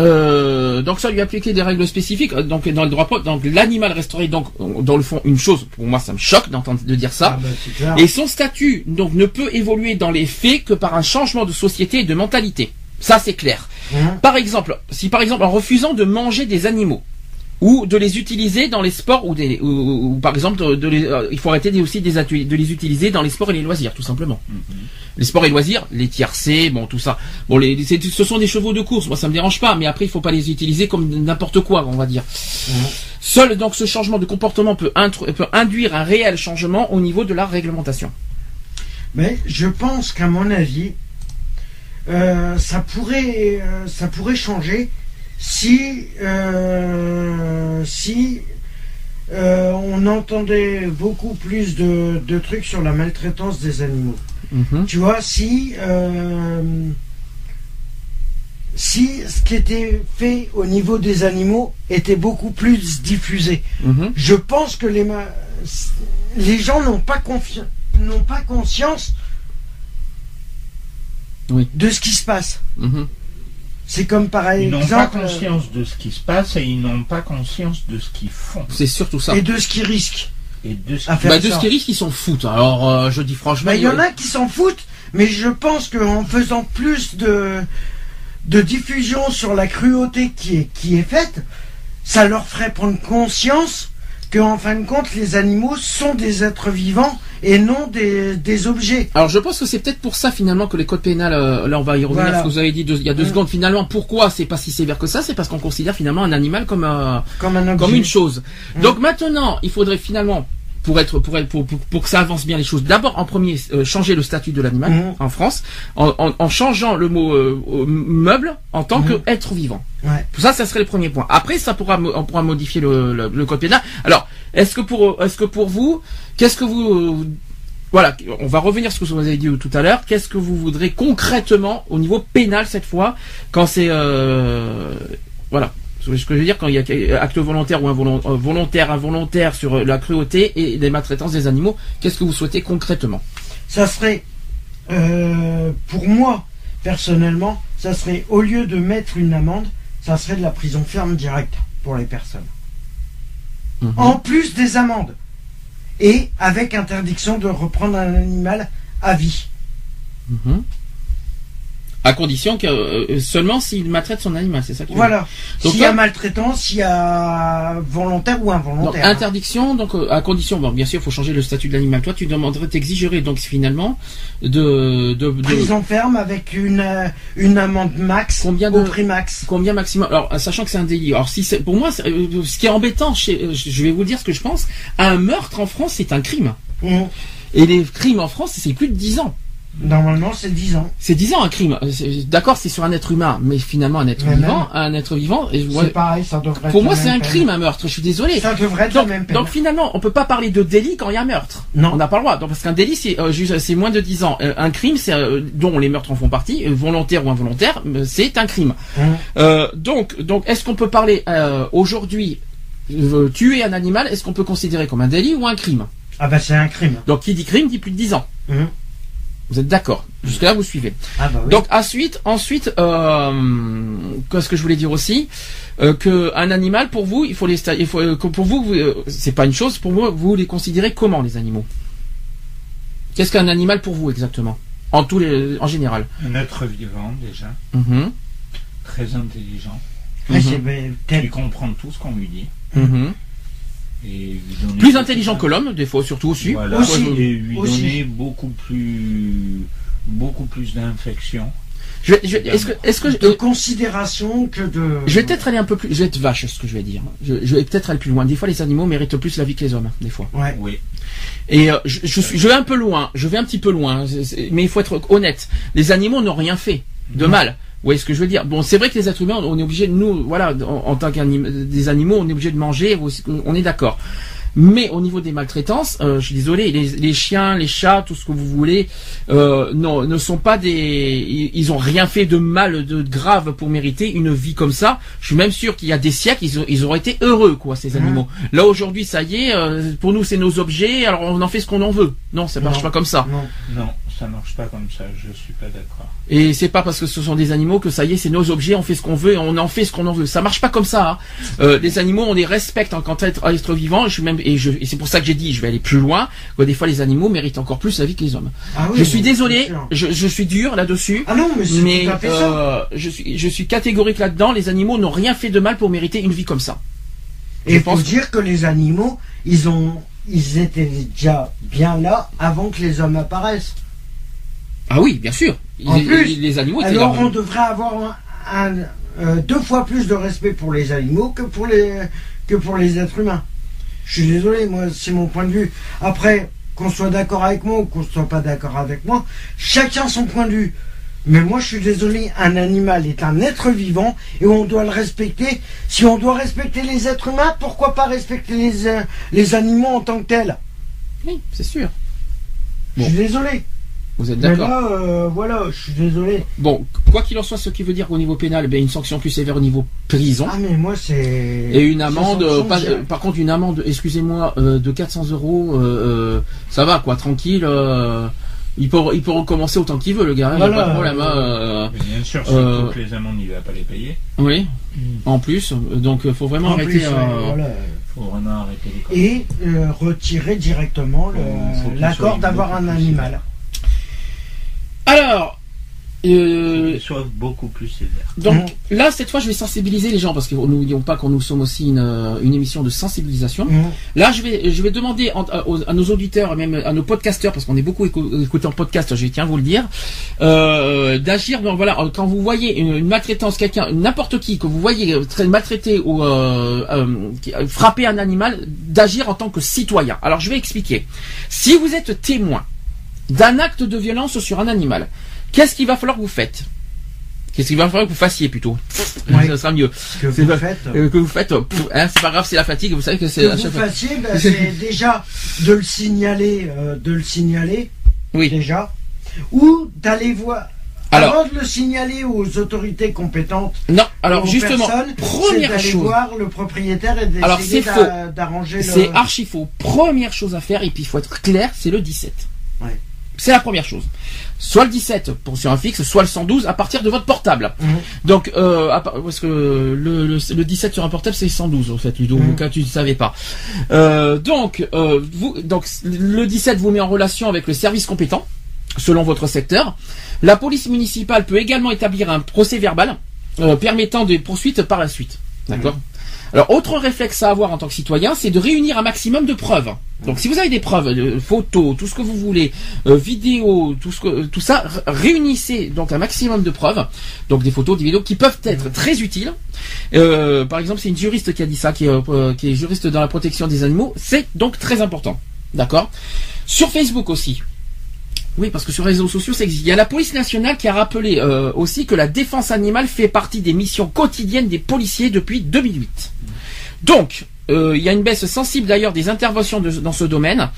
Euh, donc ça lui appliquer des règles spécifiques. Euh, Donc dans le droit, pro- donc l'animal resterait donc dans le fond une chose. Pour moi, ça me choque d'entendre de dire ça. Ah bah. Et son statut donc ne peut évoluer dans les faits que par un changement de société et de mentalité. Ça c'est clair. Hein Par exemple, si par exemple en refusant de manger des animaux ou de les utiliser dans les sports ou, des, ou, ou- ou par exemple de, de les, euh, il faut arrêter des- aussi des ateliers- de les utiliser dans les sports et les loisirs tout simplement. Les sports et loisirs, les tiercés, bon tout ça. Bon les, ce sont des chevaux de course, moi ça me dérange pas, mais après il faut pas les utiliser comme n'importe quoi, on va dire. Seul donc ce changement de comportement peut induire un réel changement au niveau de la réglementation. Mais je pense qu'à mon avis, euh, ça pourrait, euh, ça pourrait changer si, euh, si euh, on entendait beaucoup plus de, de trucs sur la maltraitance des animaux. Mhm. Tu vois, si euh, si ce qui était fait au niveau des animaux était beaucoup plus diffusé, Mhm. je pense que les les gens n'ont pas n'ont pas conscience Oui. de ce qui se passe. Mhm. C'est comme par Ils n'ont pas euh, conscience de ce qui se passe et ils n'ont pas conscience de ce qu'ils font C'est surtout ça. et de ce qu'ils risquent et de ce Bah, de ça. ce qui risque, ils s'en foutent. Alors, euh, je dis franchement. Bah, il y en a qui s'en foutent, mais je pense qu'en faisant plus de, de diffusion sur la cruauté qui est, qui est faite, ça leur ferait prendre conscience qu'en fin de compte, les animaux sont des êtres vivants et non des, des objets. Alors, je pense que c'est peut-être pour ça finalement que les codes pénals, euh, là on va y revenir, Voilà. ce que vous avez dit deux- il y a deux Mm. secondes. Finalement, pourquoi c'est pas si sévère que ça? C'est parce qu'on considère finalement un animal comme euh, Comme un objet. comme une chose. Mm. Donc maintenant, il faudrait finalement pour être pour être pour, pour, pour que ça avance bien les choses. D'abord, en premier, euh, changer le statut de l'animal Mhm. en France, en, en, en changeant le mot euh, meuble en tant Mhm. que être vivant. Ouais. Ça, ça serait le premier point. Après, ça pourra, on pourra modifier le, le, le code pénal. Alors, est-ce que pour, est-ce que pour vous, qu'est-ce que vous, voilà, on va revenir sur ce que vous avez dit tout à l'heure. Qu'est-ce que vous voudrez concrètement au niveau pénal cette fois, quand c'est, euh, voilà, ce que je veux dire quand il y a acte volontaire ou involon- euh, volontaire, involontaire sur euh, la cruauté et des maltraitances des animaux, qu'est-ce que vous souhaitez concrètement? Ça serait, euh, pour moi, personnellement, ça serait, au lieu de mettre une amende, ça serait de la prison ferme directe pour les personnes. Mhm. En plus des amendes. Et avec interdiction de reprendre un animal à vie. Mhm. À condition que euh, seulement s'il maltraite son animal, c'est ça que Voilà. Donc S'il y a maltraitance, s'il y a volontaire ou Donc, involontaire. interdiction, donc euh, à condition, bon, bien sûr, il faut changer le statut de l'animal. Toi, tu demanderais, t'exigerais donc finalement de, de, de- Prison ferme avec une, euh, une amende max Combien au de- prix max. combien maximum? Alors, sachant que c'est un délit. Alors, si c'est, pour moi, ce qui est embêtant, chez, je vais vous dire ce que je pense. Un meurtre en France, c'est un crime. Mmh. Et les crimes en France, c'est plus de 10 ans. Normalement, c'est 10 ans. C'est 10 ans un crime. Euh, D'accord, c'est sur un être humain, mais finalement un être Mais vivant, un être vivant. Et C'est pareil, ça devrait pour être moi, c'est un peine. crime, un meurtre. Je suis désolé. Ça devrait être Donc, la même peine. donc finalement, on peut pas parler de délit quand il y a un meurtre. Non. On n'a pas le droit. Donc, parce qu'un délit, c'est euh, c'est moins de 10 ans. Euh, un crime, c'est euh, dont les meurtres en font partie, volontaire ou involontaire, c'est un crime. Mmh. Euh, donc, donc, est-ce qu'on peut parler aujourd'hui tuer un animal Est-ce qu'on peut considérer comme un délit ou un crime? Ah bah c'est un crime. Donc, qui dit crime dit plus de 10 ans. Mmh. Vous êtes d'accord Jusque là, vous suivez. Ah bah oui. Donc ensuite, ensuite, euh, qu'est-ce que je voulais dire aussi euh, que un animal pour vous, il faut les, il faut euh, pour vous, vous, euh, c'est pas une chose. Pour moi, vous les considérez comment les animaux? Qu'est-ce qu'un animal pour vous exactement? En tous les, en général. Un être vivant déjà, Mhm, très intelligent, mais qui tel- comprend tout ce qu'on lui dit. mhm, Et Plus intelligent que l'homme, des fois, surtout aussi. Voilà. Aussi. Et lui Aussi. donner beaucoup plus, beaucoup plus d'infections. Je je est-ce que, est-ce que, De considération que de. je vais peut-être aller un peu plus, je vais être vache, ce que je vais dire. Je, je vais peut-être aller plus loin. Des fois, les animaux méritent plus la vie que les hommes, des fois. Ouais. Oui. Et euh, je, je, suis, je vais un peu loin, je vais un petit peu loin, c'est- c'est- mais il faut être honnête. Les animaux n'ont rien fait de mal. Vous voyez ce que je veux dire? Bon, c'est vrai que les êtres humains, on est obligé, nous, voilà, en, en tant qu'animaux, des animaux, on est obligé de manger, on est d'accord. Mais au niveau des maltraitances, euh, je suis désolé, les, les chiens, les chats, tout ce que vous voulez, euh, non, ne sont pas des, ils, ont rien fait de mal, de grave pour mériter une vie comme ça. Je suis même sûr qu'il y a des siècles, ils, ont- ils auraient été heureux, quoi, ces animaux. Là aujourd'hui, ça y est, euh, pour nous c'est nos objets, alors on en fait ce qu'on en veut. Non, ça marche Non. pas comme ça. Non. Non, ça marche pas comme ça. Je suis pas d'accord. Et c'est pas parce que ce sont des animaux que ça y est, c'est nos objets, on fait ce qu'on veut et on en fait ce qu'on en veut. Ça marche pas comme ça. Hein. Euh, les animaux, on les respecte en tant qu'être être vivant. Je suis même et, c'est pour ça que j'ai dit, je vais aller plus loin. Que des fois, les animaux méritent encore plus la vie que les hommes. Ah oui, je suis désolé, je, je suis dur là-dessus. Ah non, mais euh, je suis je suis catégorique là-dedans. Les animaux n'ont rien fait de mal pour mériter une vie comme ça. Et je il faut pense- dire que les animaux, ils ont, ils étaient déjà bien là avant que les hommes apparaissent. Ah oui, bien sûr. En Les- plus, les, les animaux Alors on devrait avoir un, un, euh, deux fois plus de respect pour les animaux que pour les, que pour les êtres humains. Je suis désolé, moi c'est mon point de vue. Après, qu'on soit d'accord avec moi ou qu'on soit pas d'accord avec moi, chacun son point de vue. Mais moi je suis désolé, un animal est un être vivant et on doit le respecter. Si on doit respecter les êtres humains, pourquoi pas respecter les, euh, les animaux en tant que tels? Oui, c'est sûr. Je suis désolé. Vous êtes Mais d'accord là, euh, voilà, je suis désolé. Bon, quoi qu'il en soit, ce qui veut dire qu'au niveau pénal, ben, une sanction plus sévère au niveau prison. Ah mais moi c'est... Et une amende, sanction pas- euh, par contre une amende, excusez-moi, euh, de 400 euros, euh, euh, ça va quoi, tranquille. euh, il peut, il peut recommencer autant qu'il veut le gars, il Voilà, a pas de problème. hein, euh, euh, bien sûr, surtout Euh, que les amendes, il va pas les payer. oui, en plus, donc faut vraiment En arrêter. plus, euh, ouais, voilà. faut vraiment arrêter les. Et euh, retirer directement l'accord d'avoir un animal. Alors, euh, soit beaucoup plus sévère. donc là cette fois je vais sensibiliser les gens parce que n'oublions pas qu'on nous sommes aussi une, euh, une émission de sensibilisation. Mhm. Là, je vais, je vais demander en- à, aux- à nos auditeurs, et même à nos podcasteurs, parce qu'on est beaucoup écou- écoutés en podcast, je tiens à vous le dire, euh, d'agir. Donc voilà, euh, quand vous voyez une, une maltraitance, quelqu'un, n'importe qui que vous voyez euh, très maltraité ou euh, euh, euh, frapper un animal, d'agir en tant que citoyen. Alors, je vais expliquer. Si vous êtes témoin d'un acte de violence sur un animal, qu'est-ce qu'il va falloir que vous faites? Qu'est-ce qu'il va falloir que vous fassiez plutôt? Ouais. Ça sera mieux. Que C'est vous pas- faites. Euh, que vous faites, euh, pff, hein, c'est pas grave, c'est la fatigue. Vous savez que c'est Que vous fassiez, ben, c'est déjà de le signaler, euh, de le signaler Oui. déjà, ou d'aller voir. Alors- Avant de le signaler aux autorités compétentes, Non, alors justement, première d'aller chose, voir le propriétaire et Alors, c'est d'a- d'arranger le. c'est archi faux. Première chose à faire, et puis il faut être clair, c'est le 17. Ouais. C'est la première chose. Soit le 17 pour sur un fixe, soit le 112 à partir de votre portable. Mhm. Donc, euh, à parce que le, le, le 17 sur un portable, c'est 112 en fait, Ludo, Mhm. au cas où tu ne savais pas. Euh, donc, euh, vous, donc, le 17 vous met en relation avec le service compétent, selon votre secteur. La police municipale peut également établir un procès verbal permettant des poursuites par la suite. D'accord? Alors, autre réflexe à avoir en tant que citoyen, c'est de réunir un maximum de preuves. Donc, si vous avez des preuves, euh, photos, tout ce que vous voulez, euh, vidéos, tout tout ça, réunissez donc un maximum de preuves. Donc, des photos, des vidéos qui peuvent être très utiles. Euh, par exemple, c'est une juriste qui a dit ça, euh, qui est juriste dans la protection des animaux. C'est donc très important. D'accord? Sur Facebook aussi. Oui, parce que sur les réseaux sociaux, ça existe. Il y a la police nationale qui a rappelé euh, aussi que la défense animale fait partie des missions quotidiennes des policiers depuis 2008. Donc, il y a une baisse sensible d'ailleurs des interventions de- dans ce domaine,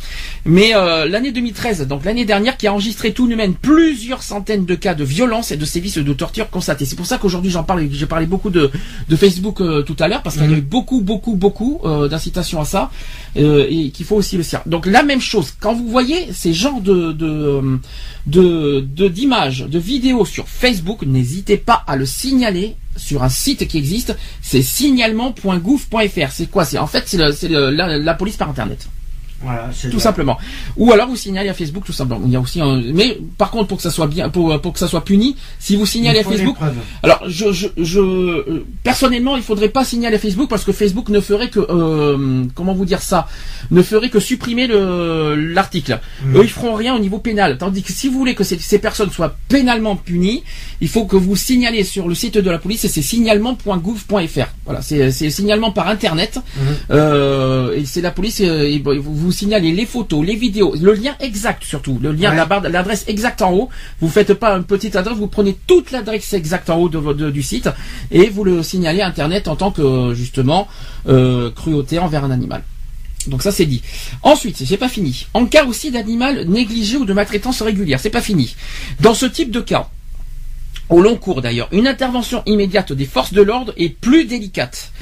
mais euh, l'année 2013, donc l'année dernière, qui a enregistré tout de même plusieurs centaines de cas de violence et de sévices de torture constatés. C'est pour ça qu'aujourd'hui j'en parle, j'ai parlé beaucoup de, de Facebook euh, tout à l'heure, parce qu'il y a eu beaucoup, beaucoup, beaucoup euh, d'incitations à ça, euh, et qu'il faut aussi le dire. Donc la même chose, quand vous voyez ces genres de de de de- d'images, de, vidéos sur Facebook, n'hésitez pas à le signaler sur un site qui existe, c'est signalement.gouv.fr. C'est quoi? C'est en fait c'est la police par internet. Voilà, tout simplement. Ou alors vous signalez à Facebook tout simplement. Il y a aussi un... mais par contre pour que ça soit bien pour, pour que ça soit puni, si vous signalez à Facebook alors je, je, je euh, personnellement il faudrait pas signaler à Facebook parce que Facebook ne ferait que euh, comment vous dire ça? Ne ferait que supprimer le l'article. Mm. Eux ils feront rien au niveau pénal. Tandis que si vous voulez que ces, ces personnes soient pénalement punies, il faut que vous signalez sur le site de la police et c'est signalement.gouv.fr. Voilà, c'est c'est signalement par internet. Mhm. Euh, et c'est la police. euh, et bon, vous, vous signalez les photos, les vidéos, le lien exact surtout, le lien, Ouais. la barre, l'adresse exacte en haut. Vous faites pas une petite adresse, vous prenez toute l'adresse exacte en haut de, votre- de- du site et vous le signalez à internet en tant que justement euh, cruauté envers un animal. Donc ça c'est dit. Ensuite, c'est pas fini. En cas aussi d'animal négligé ou de maltraitance régulière, c'est pas fini. Dans ce type de cas, au long cours d'ailleurs, une intervention immédiate des forces de l'ordre est plus délicate.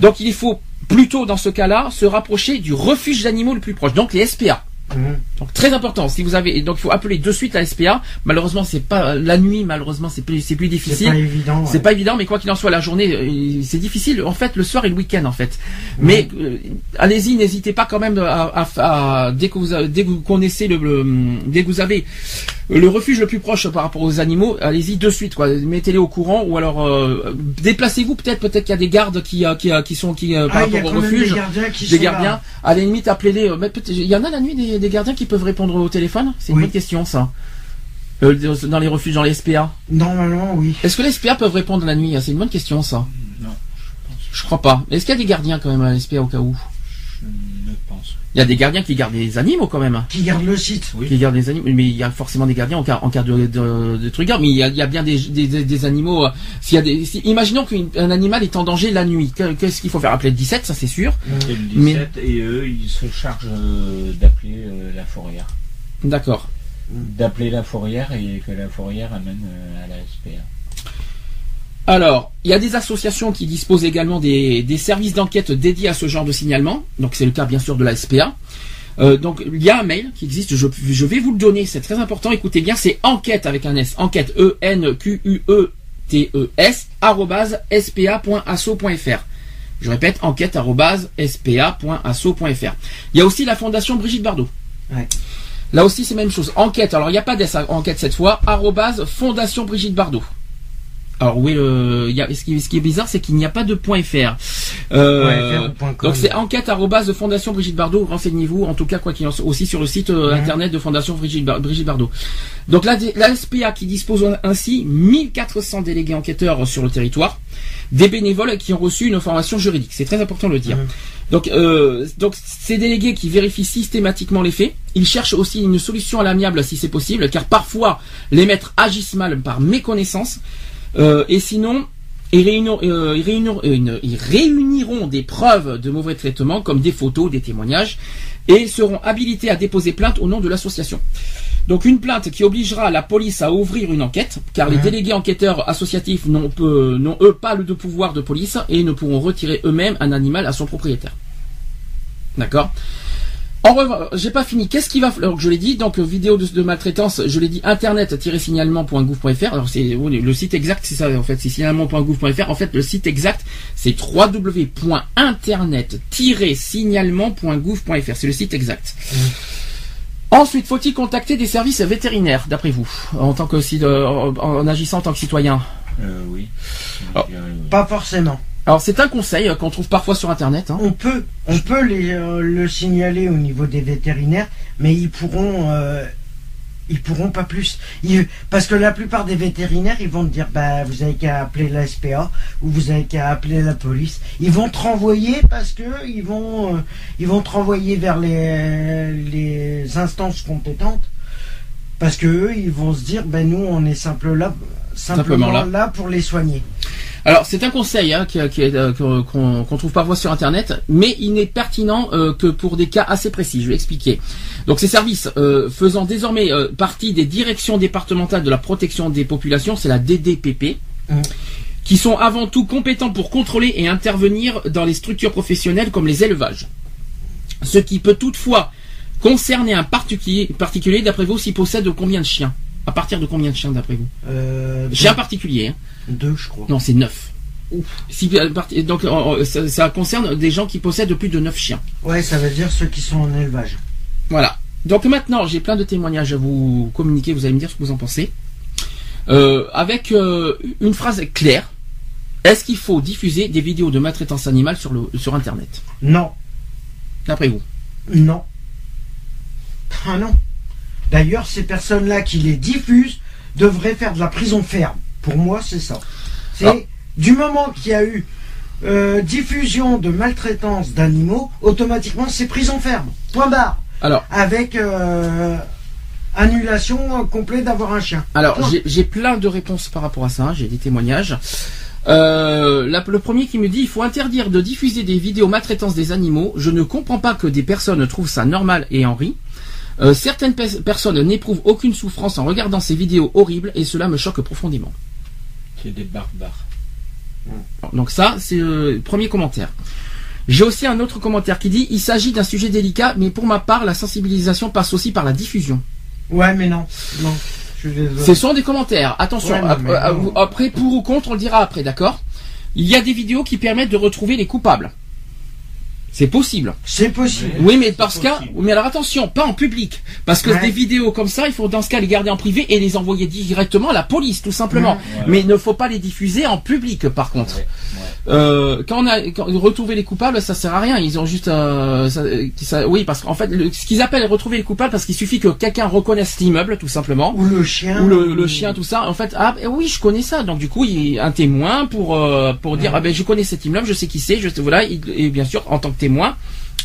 Donc il faut plutôt dans ce cas-là se rapprocher du refuge d'animaux le plus proche, donc les SPA. Mhm. Donc très important. Si vous avez, donc il faut appeler de suite la SPA. Malheureusement, c'est pas la nuit. Malheureusement, c'est plus, c'est plus C'est difficile. pas évident. C'est ouais. pas évident, mais quoi qu'il en soit, la journée, euh, c'est difficile. En fait, le soir et le week-end, en fait. Mais euh, allez-y, n'hésitez pas quand même à, à- à- dès que vous, dès que vous connaissez le, le- dès que vous avez le refuge le plus proche par rapport aux animaux, allez-y de suite, quoi. Mettez-les au courant, ou alors euh, déplacez-vous. Peut-être, peut-être qu'il y a des gardes qui, euh, qui, euh, qui sont qui euh, par Ah, a rapport au refuge des gardiens qui des sont gardiens. là. À la limite, appelez-les. euh, mais Il y en a la nuit des, des gardiens qui peuvent répondre au téléphone? C'est une Oui. bonne question, ça. Euh, dans les refuges, dans les SPA. Normalement, oui. Est-ce que les SPA peuvent répondre la nuit C'est une bonne question, ça. Non, Je crois pas. Est-ce qu'il y a des gardiens quand même à l'SPA au cas où? Je pense. Il y a des gardiens qui gardent les animaux quand même. Qui garde le site. Oui. Qui gardent les animaux, mais il y a forcément des gardiens en cas, en cas de, de, de trucs graves. Mais il y a, il y a bien des, des, des- des animaux. euh, S'il y a des, si- imaginons qu'un animal est en danger la nuit. Que- Qu'est-ce qu'il faut faire? Appeler le 17, ça c'est sûr. C'est le Mais- 17 et eux, ils se chargent euh, d'appeler euh, la fourrière. D'accord. D'appeler la fourrière et que la fourrière amène euh, à la SPA. Alors, il y a des associations qui disposent également des, des services d'enquête dédiés à ce genre de signalement. Donc c'est le cas bien sûr de la SPA. Euh, donc il y a un mail qui existe, je, je vais vous le donner, c'est très important, écoutez bien, c'est enquête avec un S, enquête E N Q U E T E S spa.asso.fr. Je répète, enquête spa.asso.fr. Il y a aussi la fondation Brigitte Bardot. Ouais. Là aussi c'est la même chose. Enquête, alors il n'y a pas d'S à enquête cette fois, arrobase fondation Brigitte Bardot. Alors oui, le, il y a, ce, qui, ce qui est bizarre, c'est qu'il n'y a pas de point .fr. Euh, fr donc c'est enquête de Fondation Brigitte Bardot. Renseignez-vous, en tout cas quoi qu'il en soit, aussi sur le site euh, Mhm. internet de Fondation Brigitte, Bar- Brigitte Bardot. Donc la, la SPA qui dispose ainsi 1400 délégués enquêteurs sur le territoire, des bénévoles qui ont reçu une formation juridique. C'est très important de le dire. Mhm. Donc, euh, donc ces délégués qui vérifient systématiquement les faits, ils cherchent aussi une solution à l'amiable si c'est possible, car parfois les maîtres agissent mal par méconnaissance, euh, et sinon ils, réuniront, euh, ils, réuniront, euh, ils réuniront des preuves de mauvais traitement comme des photos, des témoignages, et seront habilités à déposer plainte au nom de l'association. Donc une plainte qui obligera la police à ouvrir une enquête, car les délégués enquêteurs associatifs n'ont eux pas le pouvoir de police et ne pourront retirer eux-mêmes un animal à son propriétaire. D'accord? En revanche, j'ai pas fini. Qu'est-ce qui va alors que je l'ai dit donc euh, vidéo de, de maltraitance, je l'ai dit internet-signalement.gouv.fr. Alors c'est le site exact, c'est ça en fait, c'est signalement.gouv.fr. En fait, le site exact, c'est www.internet-signalement.gouv.fr. C'est le site exact. Ensuite, faut-il contacter des services vétérinaires, d'après vous, en tant que en, en agissant en tant que citoyen? Euh, oui. Dirais oui. Pas forcément. Alors c'est un conseil euh, qu'on trouve parfois sur internet. hein. On peut, on peut euh, le signaler au niveau des vétérinaires, mais ils pourront, euh, ils pourront pas plus. Parce que la plupart des vétérinaires, ils vont te dire, bah, vous avez qu'à appeler la SPA ou vous avez qu'à appeler la police. Ils vont te renvoyer parce que ils vont, te renvoyer vers les, instances compétentes. Parce que eux, ils vont se dire, ben nous, on est simple là, simplement, Simplement là. là pour les soigner. Alors c'est un conseil hein, qui, euh, qu'on qu'on trouve parfois sur internet, mais il n'est pertinent euh, que pour des cas assez précis. Je vais expliquer. Donc ces services euh, faisant désormais euh, partie des directions départementales de la protection des populations, c'est la DDPP. Mhm. qui sont avant tout compétents pour contrôler et intervenir dans les structures professionnelles comme les élevages. Ce qui peut toutefois concerner un particulier, particulier d'après vous, s'il possède combien de chiens? À partir de combien de chiens d'après vous Euh, Chiens deux, particuliers, hein deux, je crois. non, c'est neuf. Si, euh, donc euh, euh, ça, ça concerne des gens qui possèdent plus de 9 chiens. Ouais, ça veut dire ceux qui sont en élevage. Voilà. Donc maintenant, j'ai plein de témoignages à vous communiquer, vous allez me dire ce que vous en pensez. Euh, avec euh, une phrase claire. Est-ce qu'il faut diffuser des vidéos de maltraitance animale sur, le, sur Internet? Non, D'après vous? Non. Ah non. D'ailleurs, ces personnes-là qui les diffusent devraient faire de la prison ferme. Pour moi, c'est ça. C'est Ah. du moment qu'il y a eu euh, diffusion de maltraitance d'animaux, automatiquement c'est prison ferme. Point barre. Alors, Avec euh, annulation euh, complète d'avoir un chien. alors j'ai- plein de réponses par rapport à ça, hein, j'ai des témoignages. Euh, la- le premier qui me dit il faut interdire de diffuser des vidéos maltraitance des animaux. Je ne comprends pas que des personnes trouvent ça normal et en rient. Euh, certaines pe- personnes n'éprouvent aucune souffrance en regardant ces vidéos horribles et cela me choque profondément. C'est des barbares. Donc ça, c'est euh, le premier commentaire. J'ai aussi un autre commentaire qui dit il s'agit d'un sujet délicat, mais pour ma part, la sensibilisation passe aussi par la diffusion. Ouais, mais non. Non. Je suis désolé. Ce sont des commentaires. Attention, Ouais, euh, après pour ou contre, on le dira après, d'accord? Il y a des vidéos qui permettent de retrouver les coupables. C'est possible. C'est possible. Oui, mais parce possible. mais alors attention, pas en public, parce que Ouais. des vidéos comme ça, il faut dans ce cas les garder en privé et les envoyer directement à la police, tout simplement. Ouais. Mais il ne faut pas les diffuser en public, par contre. Ouais, Euh, quand on a quand, retrouver les coupables, ça sert à rien. Ils ont juste, euh, ça- ça- oui, parce qu'en fait, le- ce qu'ils appellent retrouver les coupables, parce qu'il suffit que quelqu'un reconnaisse l'immeuble, tout simplement. Ou le chien. Ou le, le chien, tout ça. En fait, ah eh oui, je connais ça. Donc du coup, il un témoin pour euh, pour dire ah ben je connais cet immeuble, je sais qui c'est, je voilà. il- et bien sûr, en tant que témoin,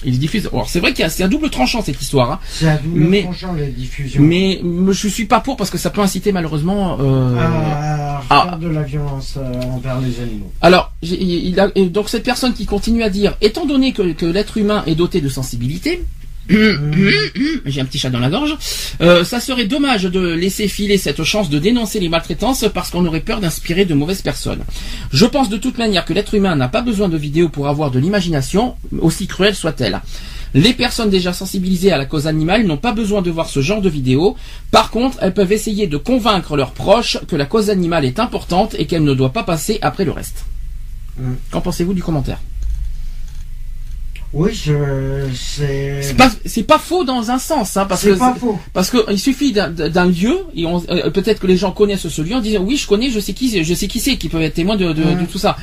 il diffuse. Alors c'est vrai qu'il y a c'est un double tranchant cette histoire. hein. C'est à double Mais- tranchant, diffusions. Mais je suis pas pour parce que ça peut inciter malheureusement. euh, à Ah. faire de la violence euh, envers les animaux. Alors, il a, donc cette personne qui continue à dire, étant donné que, que l'être humain est doté de sensibilité, j'ai un petit chat dans la gorge, euh, ça serait dommage de laisser filer cette chance de dénoncer les maltraitances parce qu'on aurait peur d'inspirer de mauvaises personnes. Je pense de toute manière que l'être humain n'a pas besoin de vidéos pour avoir de l'imagination, aussi cruelle soit-elle. Les personnes déjà sensibilisées à la cause animale n'ont pas besoin de voir ce genre de vidéos. Par contre, elles peuvent essayer de convaincre leurs proches que la cause animale est importante et qu'elle ne doit pas passer après le reste. Mm. Qu'en pensez-vous du commentaire? Oui, je, c'est. C'est pas, c'est pas faux dans un sens, hein, parce que pas faux. parce que il suffit d'un- lieu et on- euh, peut-être que les gens connaissent ce lieu en disant oui je connais, je sais qui, c'est, je sais qui c'est, qui peuvent être témoins de, de, de tout ça.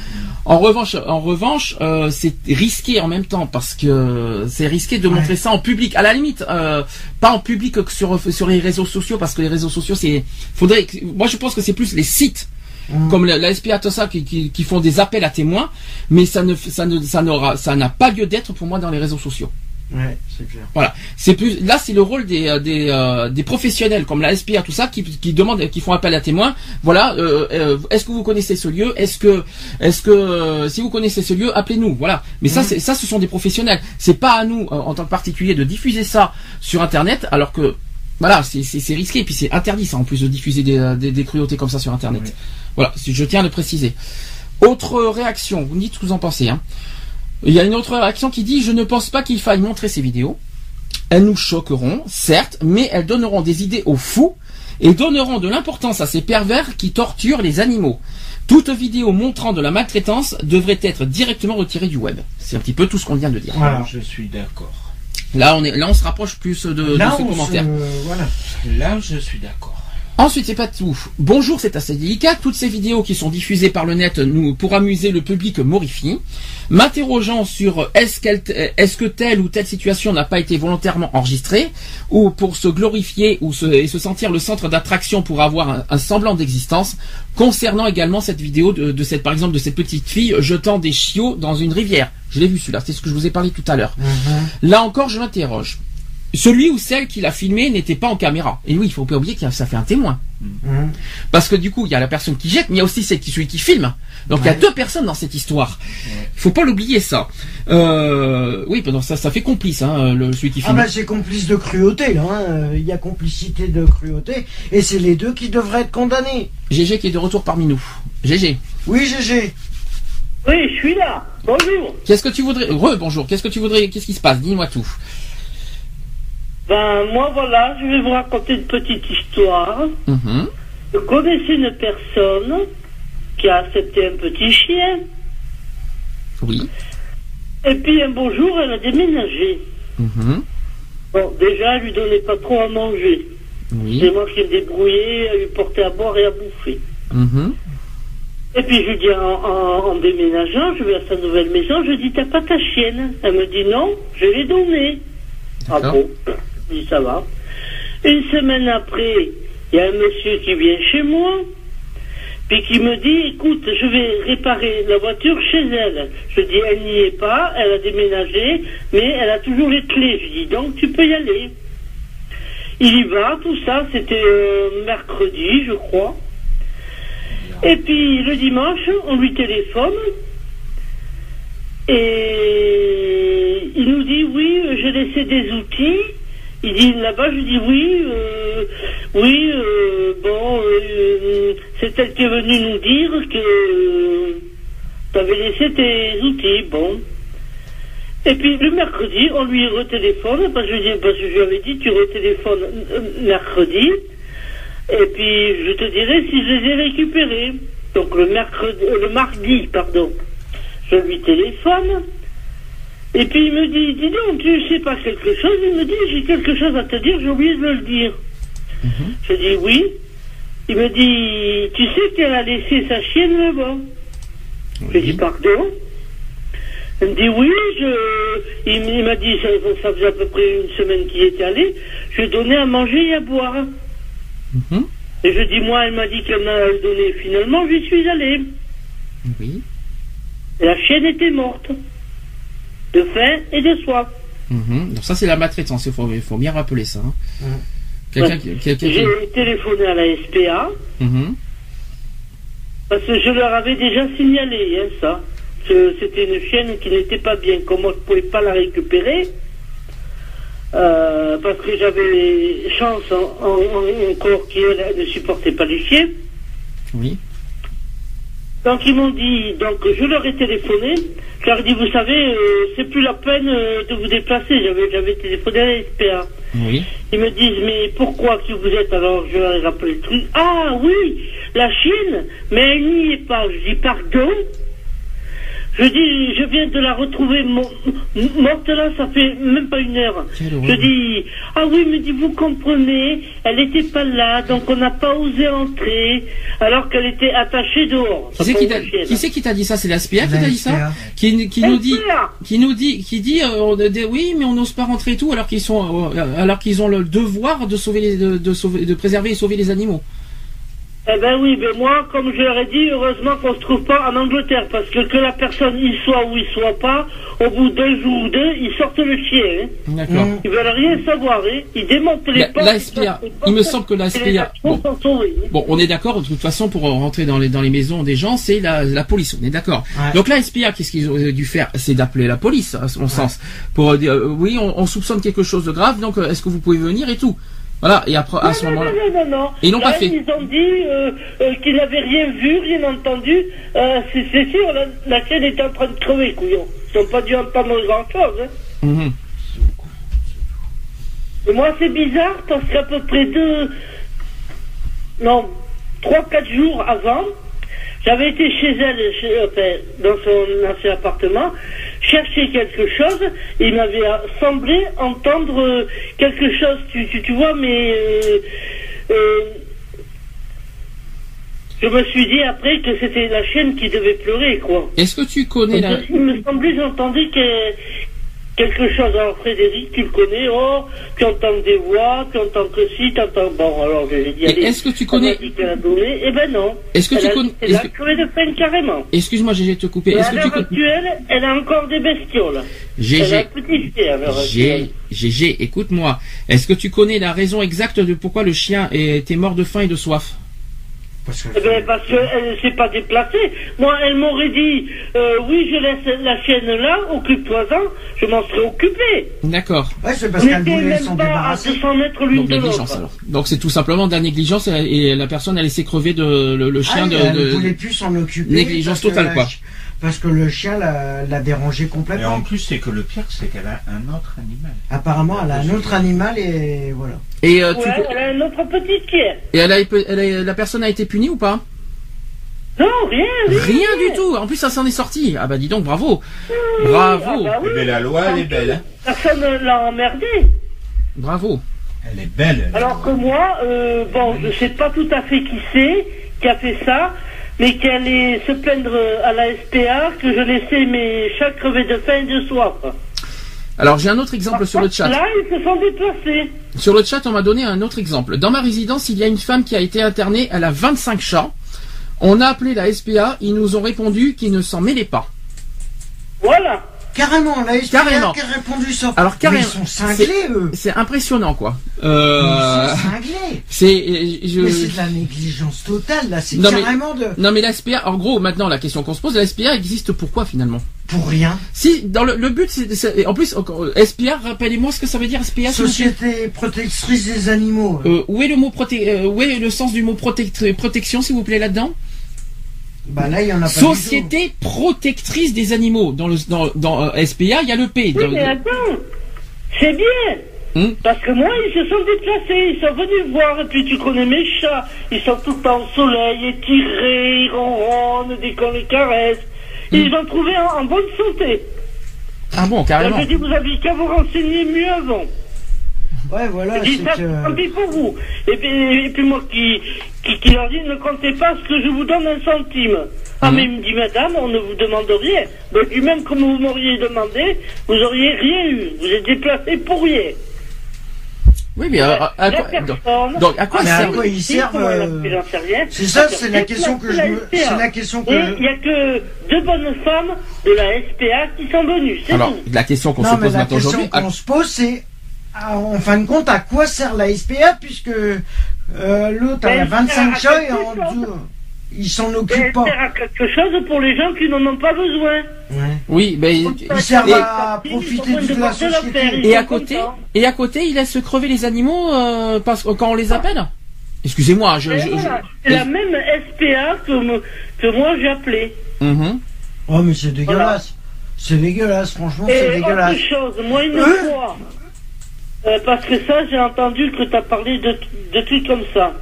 En revanche, en revanche, euh, c'est risqué en même temps parce que c'est risqué de Ouais. montrer ça en public. À la limite, euh, pas en public que sur sur les réseaux sociaux parce que les réseaux sociaux c'est, faudrait, moi je pense que c'est plus les sites Mm. comme la, la SPA tout ça qui, qui, qui font des appels à témoins, mais ça ne ça ne ça n'aura ça n'a pas lieu d'être pour moi dans les réseaux sociaux. Ouais, c'est clair. Voilà, c'est plus là c'est le rôle des euh, des, euh, des professionnels comme la SPA tout ça qui, qui demandent qui font appel à témoins. Voilà, euh, euh, est-ce que vous connaissez ce lieu? Est-ce que est-ce que si vous connaissez ce lieu, appelez-nous. Voilà. Mais ça c'est ça ce sont des professionnels. C'est pas à nous en tant que particulier de diffuser ça sur internet alors que voilà, c'est risqué et puis c'est interdit ça en plus de diffuser des, euh, des, des cruautés comme ça sur internet. Oui. Voilà, je tiens à le préciser. Autre réaction, vous me dites ce que vous en pensez. Hein. Il y a une autre réaction qui dit Je ne pense pas qu'il faille montrer ces vidéos. Elles nous choqueront, certes, mais elles donneront des idées aux fous et donneront de l'importance à ces pervers qui torturent les animaux. Toute vidéo montrant de la maltraitance devrait être directement retirée du web. C'est un petit peu tout ce qu'on vient de dire. Voilà. Je suis d'accord. Là, on est, là, on se rapproche plus de, de Là, ce on commentaire. se- voilà. Là, je suis d'accord. Ensuite, c'est pas tout. Bonjour, c'est assez délicat. Toutes ces vidéos qui sont diffusées par le net nous, pour amuser le public morifient. M'interrogeant sur est-ce que telle ou telle situation n'a pas été volontairement enregistrée, ou pour se glorifier ou se, et se sentir le centre d'attraction pour avoir un, un semblant d'existence. Concernant également cette vidéo de, de cette, par exemple, de cette petite fille jetant des chiots dans une rivière. Je l'ai vu celui-là. C'est ce que je vous ai parlé tout à l'heure. Mhm. Là encore, je m'interroge. Celui ou celle qui l'a filmé n'était pas en caméra. Et oui, il faut pas oublier que ça fait un témoin. Mhm. Parce que du coup, il y a la personne qui jette, mais il y a aussi celle qui, celui qui filme. Donc il y a deux personnes dans cette histoire. Ouais. Faut pas l'oublier ça. Euh, oui, pendant ça, ça fait complice, hein, le, celui qui Ah filme. bah c'est complice de cruauté là, hein. Il y a complicité de cruauté et c'est les deux qui devraient être condamnés. GG qui est de retour parmi nous. GG, Oui GG, Oui, je suis là. Bonjour. qu'est-ce que tu voudrais Re, bonjour. Qu'est-ce que tu voudrais Qu'est-ce qui se passe? Dis-moi tout. Ben, moi, voilà, je vais vous raconter une petite histoire. Mhm. Je connaissais une personne qui a accepté un petit chien. Oui. Et puis un beau jour, elle a déménagé. Mhm. Bon, déjà, elle lui donnait pas trop à manger. Oui. C'est moi qui me débrouillais à lui porter à boire et à bouffer. Mhm. Et puis je lui dis en, en- en déménageant, je vais à sa nouvelle maison, je dis t'as pas ta chienne? Elle me dit non, je l'ai donnée. Ah bon Ça va. Une semaine après, il y a un monsieur qui vient chez moi, puis qui me dit écoute, je vais réparer la voiture chez elle. Je dis elle n'y est pas, elle a déménagé, mais elle a toujours les clés. Je dis donc tu peux y aller. Il y va, tout ça, c'était euh, mercredi, je crois. Et puis le dimanche, on lui téléphone et il nous dit oui, j'ai laissé des outils. Il dit là-bas, je dis oui, euh, oui, euh, bon, euh, c'est elle qui est venue nous dire que tu avais laissé tes outils, bon. Et puis le mercredi, on lui retéléphone, parce que je, parce que je lui avais dit, tu retéléphones mercredi, et puis je te dirai si je les ai récupérés. Donc le mercredi, euh, le mardi, pardon, je lui téléphone, et puis il me dit, dis donc, tu sais pas quelque chose? Il me dit, j'ai quelque chose à te dire, j'ai oublié de le dire. Je dis oui. Il me dit, tu sais qu'elle a laissé sa chienne là-bas Je dis pardon? Il me dit oui, je... il, m'a dit, ça, ça faisait à peu près une semaine qu'il était allé, je donnais à manger et à boire. Mhm. Et je dis, moi, elle m'a dit qu'elle m'a donné. Finalement, j'y suis allé. Oui. Et la chienne était morte. De faim et de soif. Mhm. Donc ça c'est la maltraitance, il faut, il faut bien rappeler ça. hein. Quelqu'un Ouais. qui- quelqu'un qui- J'ai téléphoné à la SPA. Mhm. Parce que je leur avais déjà signalé hein, ça. Que c'était une chienne qui n'était pas bien. Comment je ne pouvais pas la récupérer euh, Parce que j'avais chance en- en- en- encore qu'elle ne supportait pas les chiens. Oui. Donc ils m'ont dit, donc je leur ai téléphoné, je leur ai dit, vous savez, euh, c'est plus la peine euh, de vous déplacer, j'avais, j'avais téléphoné à la SPA. Oui. Ils me disent, mais pourquoi que vous êtes alors? Je leur ai rappelé le truc. Ah oui, la Chine, mais elle n'y est pas. Je dis, pardon? Je dis, je viens de la retrouver morte là, ça fait même pas une heure. Je dis, ah oui, mais dis, vous comprenez, elle n'était pas là, donc on n'a pas osé entrer, alors qu'elle était attachée dehors. Qui c'est qui t'a qui qui dit ça? C'est la SPA qui t'a dit ça? Qui, qui nous dit qui nous dit qui dit euh, de- oui mais on n'ose pas rentrer et tout alors qu'ils sont euh, alors qu'ils ont le devoir de sauver les, de, de sauver de préserver et sauver les animaux. Eh ben oui, mais moi, comme je leur ai dit, heureusement qu'on se trouve pas en Angleterre, parce que que la personne y soit ou y soit pas, au bout d'un jour ou deux, ils sortent le chien. Hein. D'accord. Ils veulent rien savoir, hein. Ils démontent les La- portes. la ils SPA, sortent les portes, il me semble que la SPA bon. hein. Bon, on est d'accord, de toute façon, pour rentrer dans les, dans les maisons des gens, c'est la, la police, on est d'accord. Ouais. Donc la SPA, qu'est-ce qu'ils ont dû faire? C'est d'appeler la police, à mon sens, pour euh, dire, euh, oui, on, on soupçonne quelque chose de grave, donc euh, est-ce que vous pouvez venir et tout? Voilà, et après, à ce moment-là... non, non, non, non. Ils n'ont pas fait. Ils ont dit euh, euh, qu'ils n'avaient rien vu, rien entendu. Euh, c'est sûr, la, la chaîne était en train de crever, couillon. Ils n'ont pas dû entendre grand-chose. Hein. Mhm. Moi, c'est bizarre parce qu'à peu près deux, non, trois, quatre jours avant, j'avais été chez elle, chez- enfin, dans son ancien appartement, chercher quelque chose. Et il m'avait semblé entendre euh, quelque chose, tu, tu, tu vois, mais euh, euh, je me suis dit après que c'était la chienne qui devait pleurer, quoi. Est-ce que tu connais la... Il me semblait, j'entendais que quelque chose. Alors Frédéric, tu le connais, oh, tu entends des voix, tu entends que si, tu entends. Bon, alors j'ai dit, allez. est-ce que tu connais- donné. Eh ben non. Est-ce que elle tu a, connais... Elle a que- de peine carrément. Excuse-moi, j'ai de te couper. Est-ce à que tu actuelle, elle a encore des bestioles. Elle a GG, à GG, écoute-moi. Est-ce que tu connais la raison exacte de pourquoi le chien était mort de faim et de soif? Parce que Eh ben, parce qu'elle ne s'est pas déplacée. Moi, elle m'aurait dit, euh, oui, je laisse la chienne là, occupe-toi-en, je m'en serais occupé. D'accord. Ouais, c'est parce qu'elle voulait s'en pas à débarrasser. 200 mètres l'une Donc de négligence l'autre. alors. Donc c'est tout simplement de la négligence et, et la personne a laissé crever de, le, le chien Ah, de, elle de- ne voulait plus s'en occuper. Négligence que totale, la quoi. Parce que le chien l'a l'a dérangé Et complètement. en plus, c'est que le pire, c'est qu'elle a un autre animal. Apparemment, elle a un autre animal et voilà. Et, euh, tu- Ouais, elle a un autre petit chien. et elle a, elle a- la personne a été punie ou pas? Non, rien, rien. Rien du tout. En plus, ça s'en est sorti. Ah bah dis donc, bravo. Ah Bravo. bah oui. Eh ben, la loi, elle est belle. Hein. Personne ne l'a emmerdé. Bravo. Elle est belle. elle. Alors que moi, euh, bon, je sais pas tout à fait qui c'est qui a fait ça, mais qui allait se plaindre à la SPA que je laissais mes chats crever de faim et de soif. Alors j'ai un autre exemple sur le chat. Là, ils se sont déplacés. Sur le chat, on m'a donné un autre exemple. Dans ma résidence, il y a une femme qui a été internée. Elle a 25 chats. On a appelé la SPA. Ils nous ont répondu qu'ils ne s'en mêlaient pas. Voilà. Carrément, la SPA Carrément. qui a répondu ça. Alors, Mais carrément. Ils sont cinglés, eux. C'est impressionnant, quoi. Ils Euh, sont cinglés. c'est, je- Mais c'est de la négligence totale, là. C'est Non, mais- carrément de. non mais la SPA, en gros, maintenant la question qu'on se pose, la SPA existe pourquoi finalement? Pour rien. Si, dans le, le but, c'est, en plus, encore, SPA, rappelez-moi ce que ça veut dire SPA. Société protectrice des animaux. Euh, où est le mot proté- euh, où est le sens du mot protect- protection, s'il vous plaît, là-dedans? Bah là, il y en a pas du tout. Société protectrice des animaux. Dans le dans, dans euh, SPA, il y a le P. Oui, Dans- mais attends. C'est bien. Hum Parce que moi, ils se sont déplacés, ils sont venus me voir, et puis tu connais mes chats, ils sont tout le temps au soleil, étirés, ils ronronnent dès qu'on les caresse. Ils ont trouvé en, en bonne santé. ah bon, carrément. je dis, vous aviez qu'à vous renseigner mieux avant. Ouais, voilà, Je dis ça, que. tant pis pour vous. Et puis, et puis moi qui, qui, qui leur dis, ne comptez pas ce que je vous donne un centime. Ah, Mhm. mais il me dit, madame, on ne vous demande rien. Donc, du même comme vous m'auriez demandé, vous auriez rien eu. Vous êtes déplacé pour rien. Oui, mais euh, à, La quoi, donc, donc, à quoi à ils servent euh. C'est ça, c'est la question que je me. la C'est la question Et il que. n'y a que deux bonnes femmes de la SPA qui sont venues, c'est Alors, tout. la question qu'on se pose la maintenant question aujourd'hui, à- qu'on se pose, c'est. Ah, En fin de compte, à quoi sert la SPA puisque euh, l'autre Ben, a elle 25 sert à chats et en dessous, ils s'en Et occupent elle pas. sert à quelque chose pour les gens qui n'en ont pas besoin. Ouais. oui, mais Ils servent Et- à profiter de la société. et à côté, et à côté, il laisse crever les animaux euh, parce que quand on les appelle. Excusez-moi, je. Je- je- voilà, C'est la même SPA que, me- que moi j'ai appelé. Mhm. Oh, mais c'est dégueulasse. C'est dégueulasse, franchement, c'est Et autre dégueulasse. chose, moi une Hein fois, euh, parce que ça j'ai entendu que tu as parlé de, de trucs comme ça.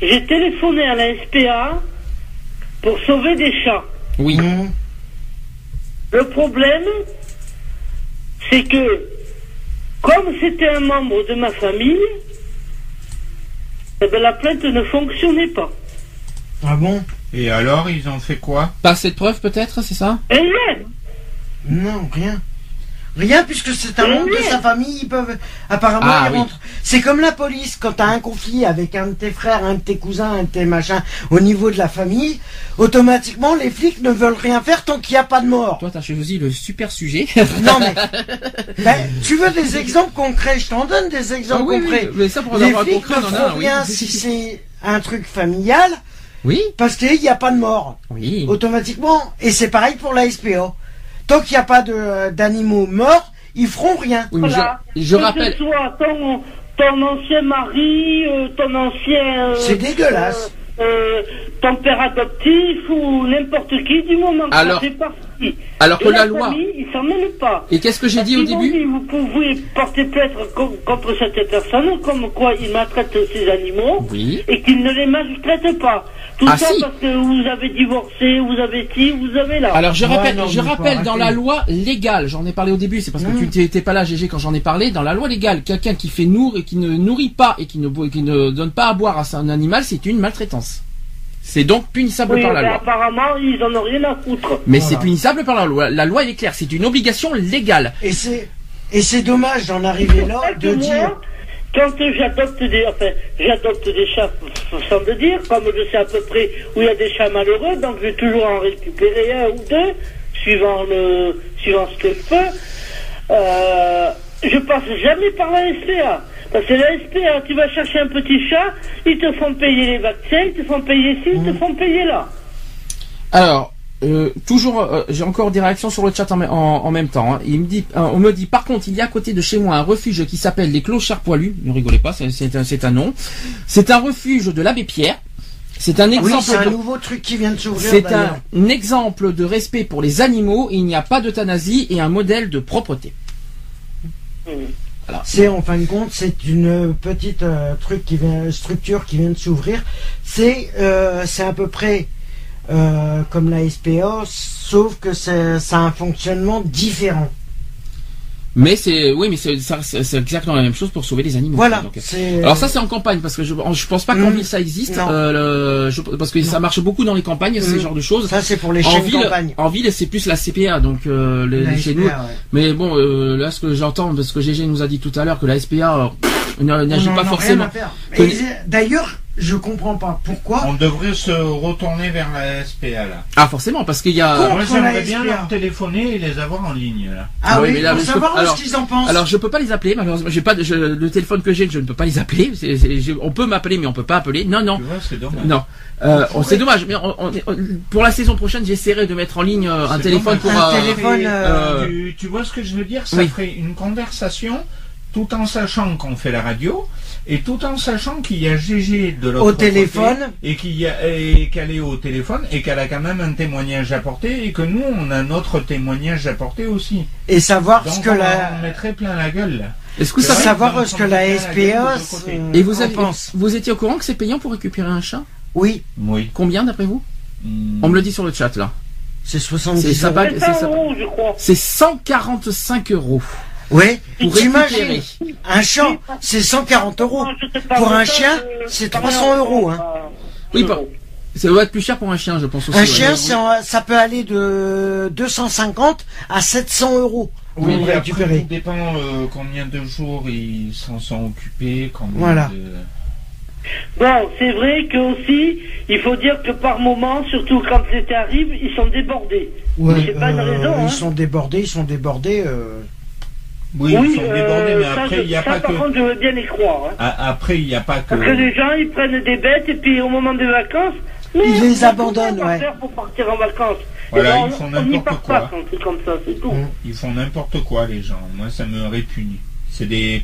J'ai téléphoné à la SPA pour sauver des chats. Oui. Mmh. Le problème, c'est que, comme c'était un membre de ma famille, eh ben, la plainte ne fonctionnait pas. Ah bon? Et alors, ils ont fait quoi? Pas assez de preuves peut-être, c'est ça? Et rien. Non, rien. Rien, puisque c'est un membre de sa famille, ils peuvent. Apparemment, Ah, ils oui. rentrent. C'est comme la police, quand t'as un conflit avec un de tes frères, un de tes cousins, un de tes machins, au niveau de la famille, automatiquement, les flics ne veulent rien faire tant qu'il n'y a pas de mort. Toi, t'as choisi le super sujet. (laughs) Non, mais. (laughs) Ben, tu veux des exemples concrets Je t'en donne des exemples Ah oui, oui, concrets. mais ça pour en les avoir un flics concret, ne oui. rien si c'est un truc familial, Oui, parce qu'il n'y a pas de mort. oui. automatiquement. Et c'est pareil pour la SPA. Tant qu'il n'y a pas de- d'animaux morts, ils feront rien. Oui, mais Voilà. je, je que rappelle. ce soit ton, ton ancien mari, euh, ton ancien. euh, C'est dégueulasse. Euh, ton père adoptif ou n'importe qui, du moment que Alors- ça fait partie. Alors que la la loi. famille, ils s'en mêlent pas. Et qu'est-ce que j'ai dit au début dit, Vous pouvez porter plainte co- contre cette personne, comme quoi il maltraite ses animaux, Oui. et qu'il ne les maltraite pas. Tout Ah, ça si. parce que vous avez divorcé, vous avez ci, vous avez là. Alors je Ouais, rappelle, non, je dans la loi légale, j'en ai parlé au début, c'est parce que tu n'étais pas là, GG, quand j'en ai parlé. Dans la loi légale, quelqu'un qui fait nourrir et qui ne nourrit pas et qui ne, qui ne donne pas à boire à son animal, c'est une maltraitance. C'est donc punissable Oui, par la loi. apparemment, ils en ont rien à foutre. Mais Voilà. c'est punissable par la loi. La loi elle est claire, c'est une obligation légale. Et c'est et c'est dommage d'en arriver là, de moi, dire. Quand j'adopte des, enfin, j'adopte des chats sans le dire, comme je sais à peu près où il y a des chats malheureux, donc je vais toujours en récupérer un ou deux, suivant le, suivant ce que je peux. Euh, je passe jamais par la SPA. Parce que la SPA, tu vas chercher un petit chat, ils te font payer les vaccins, ils te font payer ci, ils te font payer là. Alors, euh, toujours, euh, j'ai encore des réactions sur le chat en, en- en même temps. hein. Il me dit, euh, on me dit, par contre, il y a à côté de chez moi un refuge qui s'appelle les Clochards Poilus. Ne rigolez pas, c'est- c'est un, c'est un nom. C'est un refuge de l'abbé Pierre. C'est un Oui, exemple. c'est un de- nouveau truc qui vient de s'ouvrir. C'est un exemple de respect pour les animaux. Il n'y a pas d'euthanasie et un modèle de propreté. C'est en fin de compte, c'est une petite euh, structure qui vient de s'ouvrir. C'est euh, à peu près euh, comme la SPA, sauf que ça a un fonctionnement différent. Mais c'est, oui, mais c'est, exactement la même chose pour sauver les animaux. Voilà. Donc, euh, alors ça c'est en campagne parce que je, je pense pas qu'en Mm. ville ça existe. Euh, le- je- parce que ça marche beaucoup dans les campagnes, ces Mm. genres de choses. ça c'est pour les En ville, campagne. en ville, c'est plus la CPA, donc euh, les- La chez SPA, nous. ouais. Mais bon, euh, là, ce que j'entends, parce que GG nous a dit tout à l'heure, que la SPA n'agit pas forcément. D'ailleurs, je comprends pas pourquoi. On devrait se retourner vers la SPA là. Ah, forcément, parce qu'il y a. Moi j'aimerais bien leur téléphoner et les avoir en ligne là. Ah Ah oui, oui, mais là, pour peux- savoir alors- ce qu'ils en pensent. Alors je peux pas les appeler malheureusement. J'ai pas de- je- le téléphone que j'ai, je ne peux pas les appeler. On peut m'appeler mais on peut pas appeler. Non non c'est dommage. non. Euh, oh, c'est dommage. Mais on- on- on- pour la saison prochaine, j'essaierai de mettre en ligne euh, un téléphone dommage. pour. Un euh, téléphone, euh, Tu, tu vois ce que je veux dire? Ça Oui. ferait une conversation tout en sachant qu'on fait la radio et tout en sachant qu'il y a GG de l'autre Au côté téléphone. et qu'il y a et qu'elle est au téléphone et qu'elle a quand même un témoignage à apporter et que nous on a notre témoignage à apporter aussi. et savoir Donc ce que on, la. on mettrait plein la gueule là. Est-ce que ça savoir ce que la SPA euh, Et vous avez, pense. vous étiez au courant que c'est payant pour récupérer un chat? Oui, Oui. Combien d'après vous? Hmm. On me le dit sur le chat là. c'est C'est 70 ça euros. C'est 145 euros. Oui, Pour récupérer. un chat, c'est 140 euros. Pour un chien, euh, c'est ça 300 rien, euros, hein. Oui, pas- Ça doit être plus cher pour un chien, je pense aussi. Un ouais. chien, c'est en- ça peut aller de 250 à 700 euros pour Oui, après, récupérer. tout dépend euh, combien de jours ils s'en sont occupés, combien Voilà. de... Bon, c'est vrai que aussi, il faut dire que par moment, surtout quand l'été arrive, ils sont débordés. Ouais, Mais c'est pas une euh, raison, hein. Ils sont débordés, ils sont débordés. euh, Oui, ils sont euh, débordés, mais ça, après, il n'y a ça, pas par que... contre, je veux bien y croire. hein. Ah, Après, il n'y a pas que... Parce que les gens, ils prennent des bêtes et puis au moment des vacances, Ils les abandonnent, ouais. pour partir en vacances. Voilà, ben, ils font n'importe quoi. pas quand c'est comme ça, c'est tout. Ils font n'importe quoi, les gens. Moi, ça me répugne. C'est des...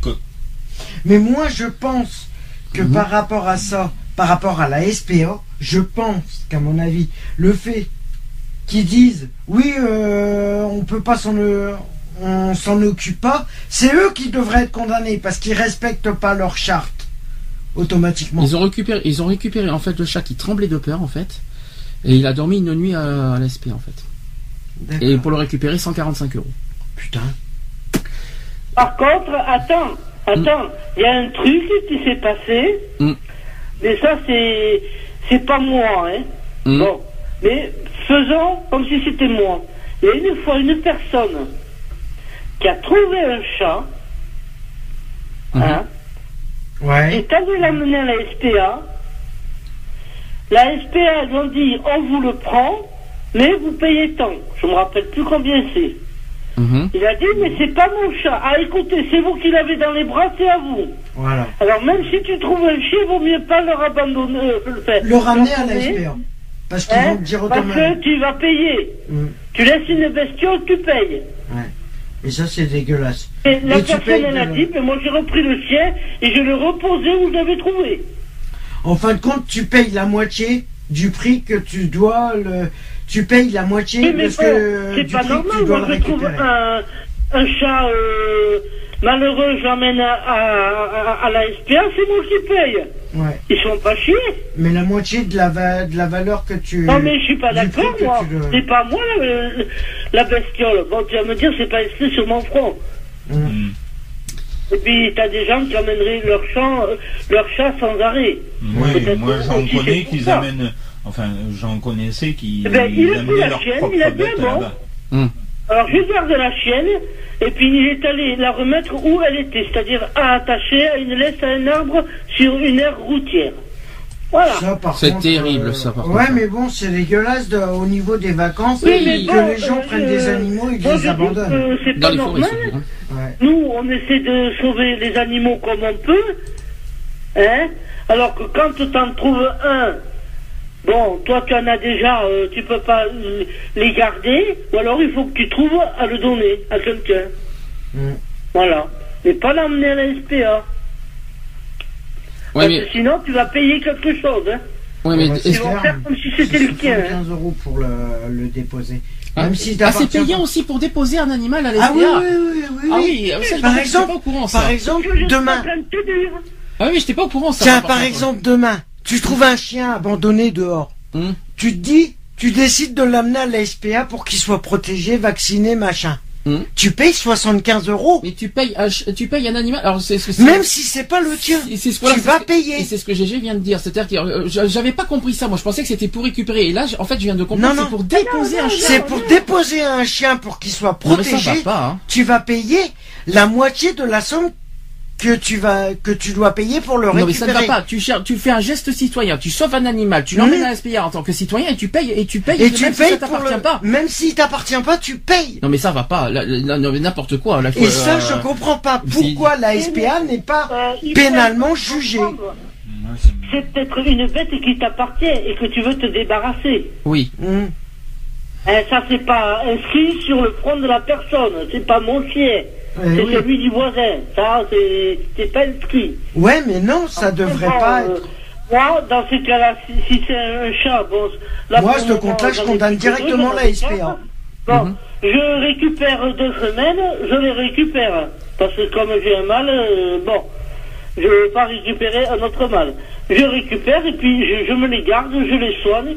Mais moi, je pense que Mhm. par rapport à ça, par rapport à la SPA, je pense qu'à mon avis, le fait qu'ils disent oui, euh, on peut pas s'en, on s'en occupe pas, c'est eux qui devraient être condamnés parce qu'ils respectent pas leur charte automatiquement. Ils ont récupéré, ils ont récupéré en fait le chat qui tremblait de peur en fait, et il a dormi une nuit à, à en fait. Et pour le récupérer 145 euros. Putain. Par contre, attends, attends, il y a un truc qui s'est passé, Mm. mais ça, c'est, c'est pas moi, hein. Mm. Bon, mais faisons comme si c'était moi. Il y a une fois une personne qui a trouvé un chat, Mhm. hein, Ouais. est allé l'amener à la SPA. La SPA, ils ont dit, on vous le prend, mais vous payez tant. Je me rappelle plus combien c'est. Mhm. Il a dit, mais c'est pas mon chat. Ah, écoutez, c'est vous qui l'avez dans les bras, c'est à vous. Voilà. Alors, même si tu trouves un chien, vaut mieux pas leur abandonner. euh, le, faire. Le ramener à la SPA. Parce hein, vont te dire parce que tu vas payer. Mm. Tu laisses une bestiole, tu payes. Et ça, c'est dégueulasse. Et la Et personne, elle a dit, mais moi j'ai repris le chien et je l'ai reposé où je l'avais trouvé. En fin de compte, tu payes la moitié du prix que tu dois le. Tu payes la moitié de mais ce bon, que c'est du pas prix que normal. tu dois Moi, le je trouve un chat euh, malheureux, j'emmène à, à, à, à la SPA, c'est moi qui paye. Ouais. Ils sont pas chiés. Mais la moitié de la, va- de la valeur que tu. Non, mais je suis pas d'accord, moi. tu dois- C'est pas moi la, la bestiole. Bon, tu vas me dire, c'est pas inscrit sur mon front. Hmm. Et puis, t'as des gens qui emmèneraient leur, champ, euh, leur chat sans arrêt. Oui, moi j'en connais qu'ils ça. amènent... Enfin, j'en connaissais qui Eh ben, il a pris amenaient la leur chienne, il a dit, bête bon. Alors, je garde la chienne, et puis il est allé la remettre où elle était, c'est-à-dire attachée à une laisse à un arbre sur une aire routière. Voilà. C'est terrible, ça, par Ouais, contre. mais bon, c'est dégueulasse de- au niveau des vacances Oui, mais que bon, les gens euh, prennent des euh, animaux et les abandonnent. c'est Dans pas les forêts normal. surtout. hein. Ouais. Nous, on essaie de sauver les animaux comme on peut, hein Alors que quand tu en trouves un, bon, toi tu en as déjà, euh, tu peux pas euh, les garder, ou alors il faut que tu trouves à le donner à quelqu'un. Mm. Voilà. Mais pas l'emmener à la SPA. Ouais, Parce mais, que sinon, tu vas payer quelque chose. Hein. ouais, mais Ils vont faire comme si c'était le tien. hein. 15 euros pour le, le déposer. Ah, Même si ah, c'est payant pas- aussi pour déposer un animal à l'SPA. Ah oui, oui, oui, oui. Ah oui. ça, Par exemple- pas au courant ça. Par exemple, demain. Ah oui, j'étais pas au courant ça. Tiens, par exemple, demain, tu trouves un chien abandonné dehors. Hum. Tu te dis, tu décides de l'amener à la SPA pour qu'il soit protégé, vacciné, machin. Hmm. Tu payes 75 euros. Mais tu payes, un tu payes un animal. Alors c'est ce que c'est- Même si c'est pas le tien. C'est voilà, tu vas payer. Et c'est ce que GG vient de dire. C'est-à-dire que euh, j'a- j'avais pas compris ça. Moi, je pensais que c'était pour récupérer. Et là, en fait, je viens de comprendre. Non, non. C'est pour déposer un chien. C'est pour déposer un chien pour qu'il soit mais ça protégé. va pas. Hein. Tu vas payer la moitié de la somme que tu vas que tu dois payer pour le Non, mais récupérer. ça ne va pas. Tu, tu fais un geste citoyen. Tu sauves un animal. Tu l'emmènes Mhm. à la SPA en tant que citoyen et tu payes et tu payes. Et tu même si ça t'appartient le... pas. Même s'il t'appartient pas, tu payes. Non, mais ça va pas. N'importe quoi. Là, Et ça, euh, je comprends pas si- pourquoi la SPA n'est pas Euh, pénalement jugée? c'est- peut-être une bête qui t'appartient et que tu veux te débarrasser. Oui. Hein, ça, c'est pas inscrit sur le front de la personne. C'est pas mon chien. Eh c'est oui. celui du voisin. Ça, c'est pas inscrit. Ouais, mais non, ça devrait Bon, pas euh, être. Moi, dans ces cas-là, si, si c'est un chat, bon. Là, Moi, ce compte-là, je condamne directement la SPA. Bon, Mhm. je récupère deux semaines, je les récupère. Parce que comme j'ai un mâle, euh, bon, je ne veux pas récupérer un autre mâle. Je récupère et puis je, je me les garde, je les soigne.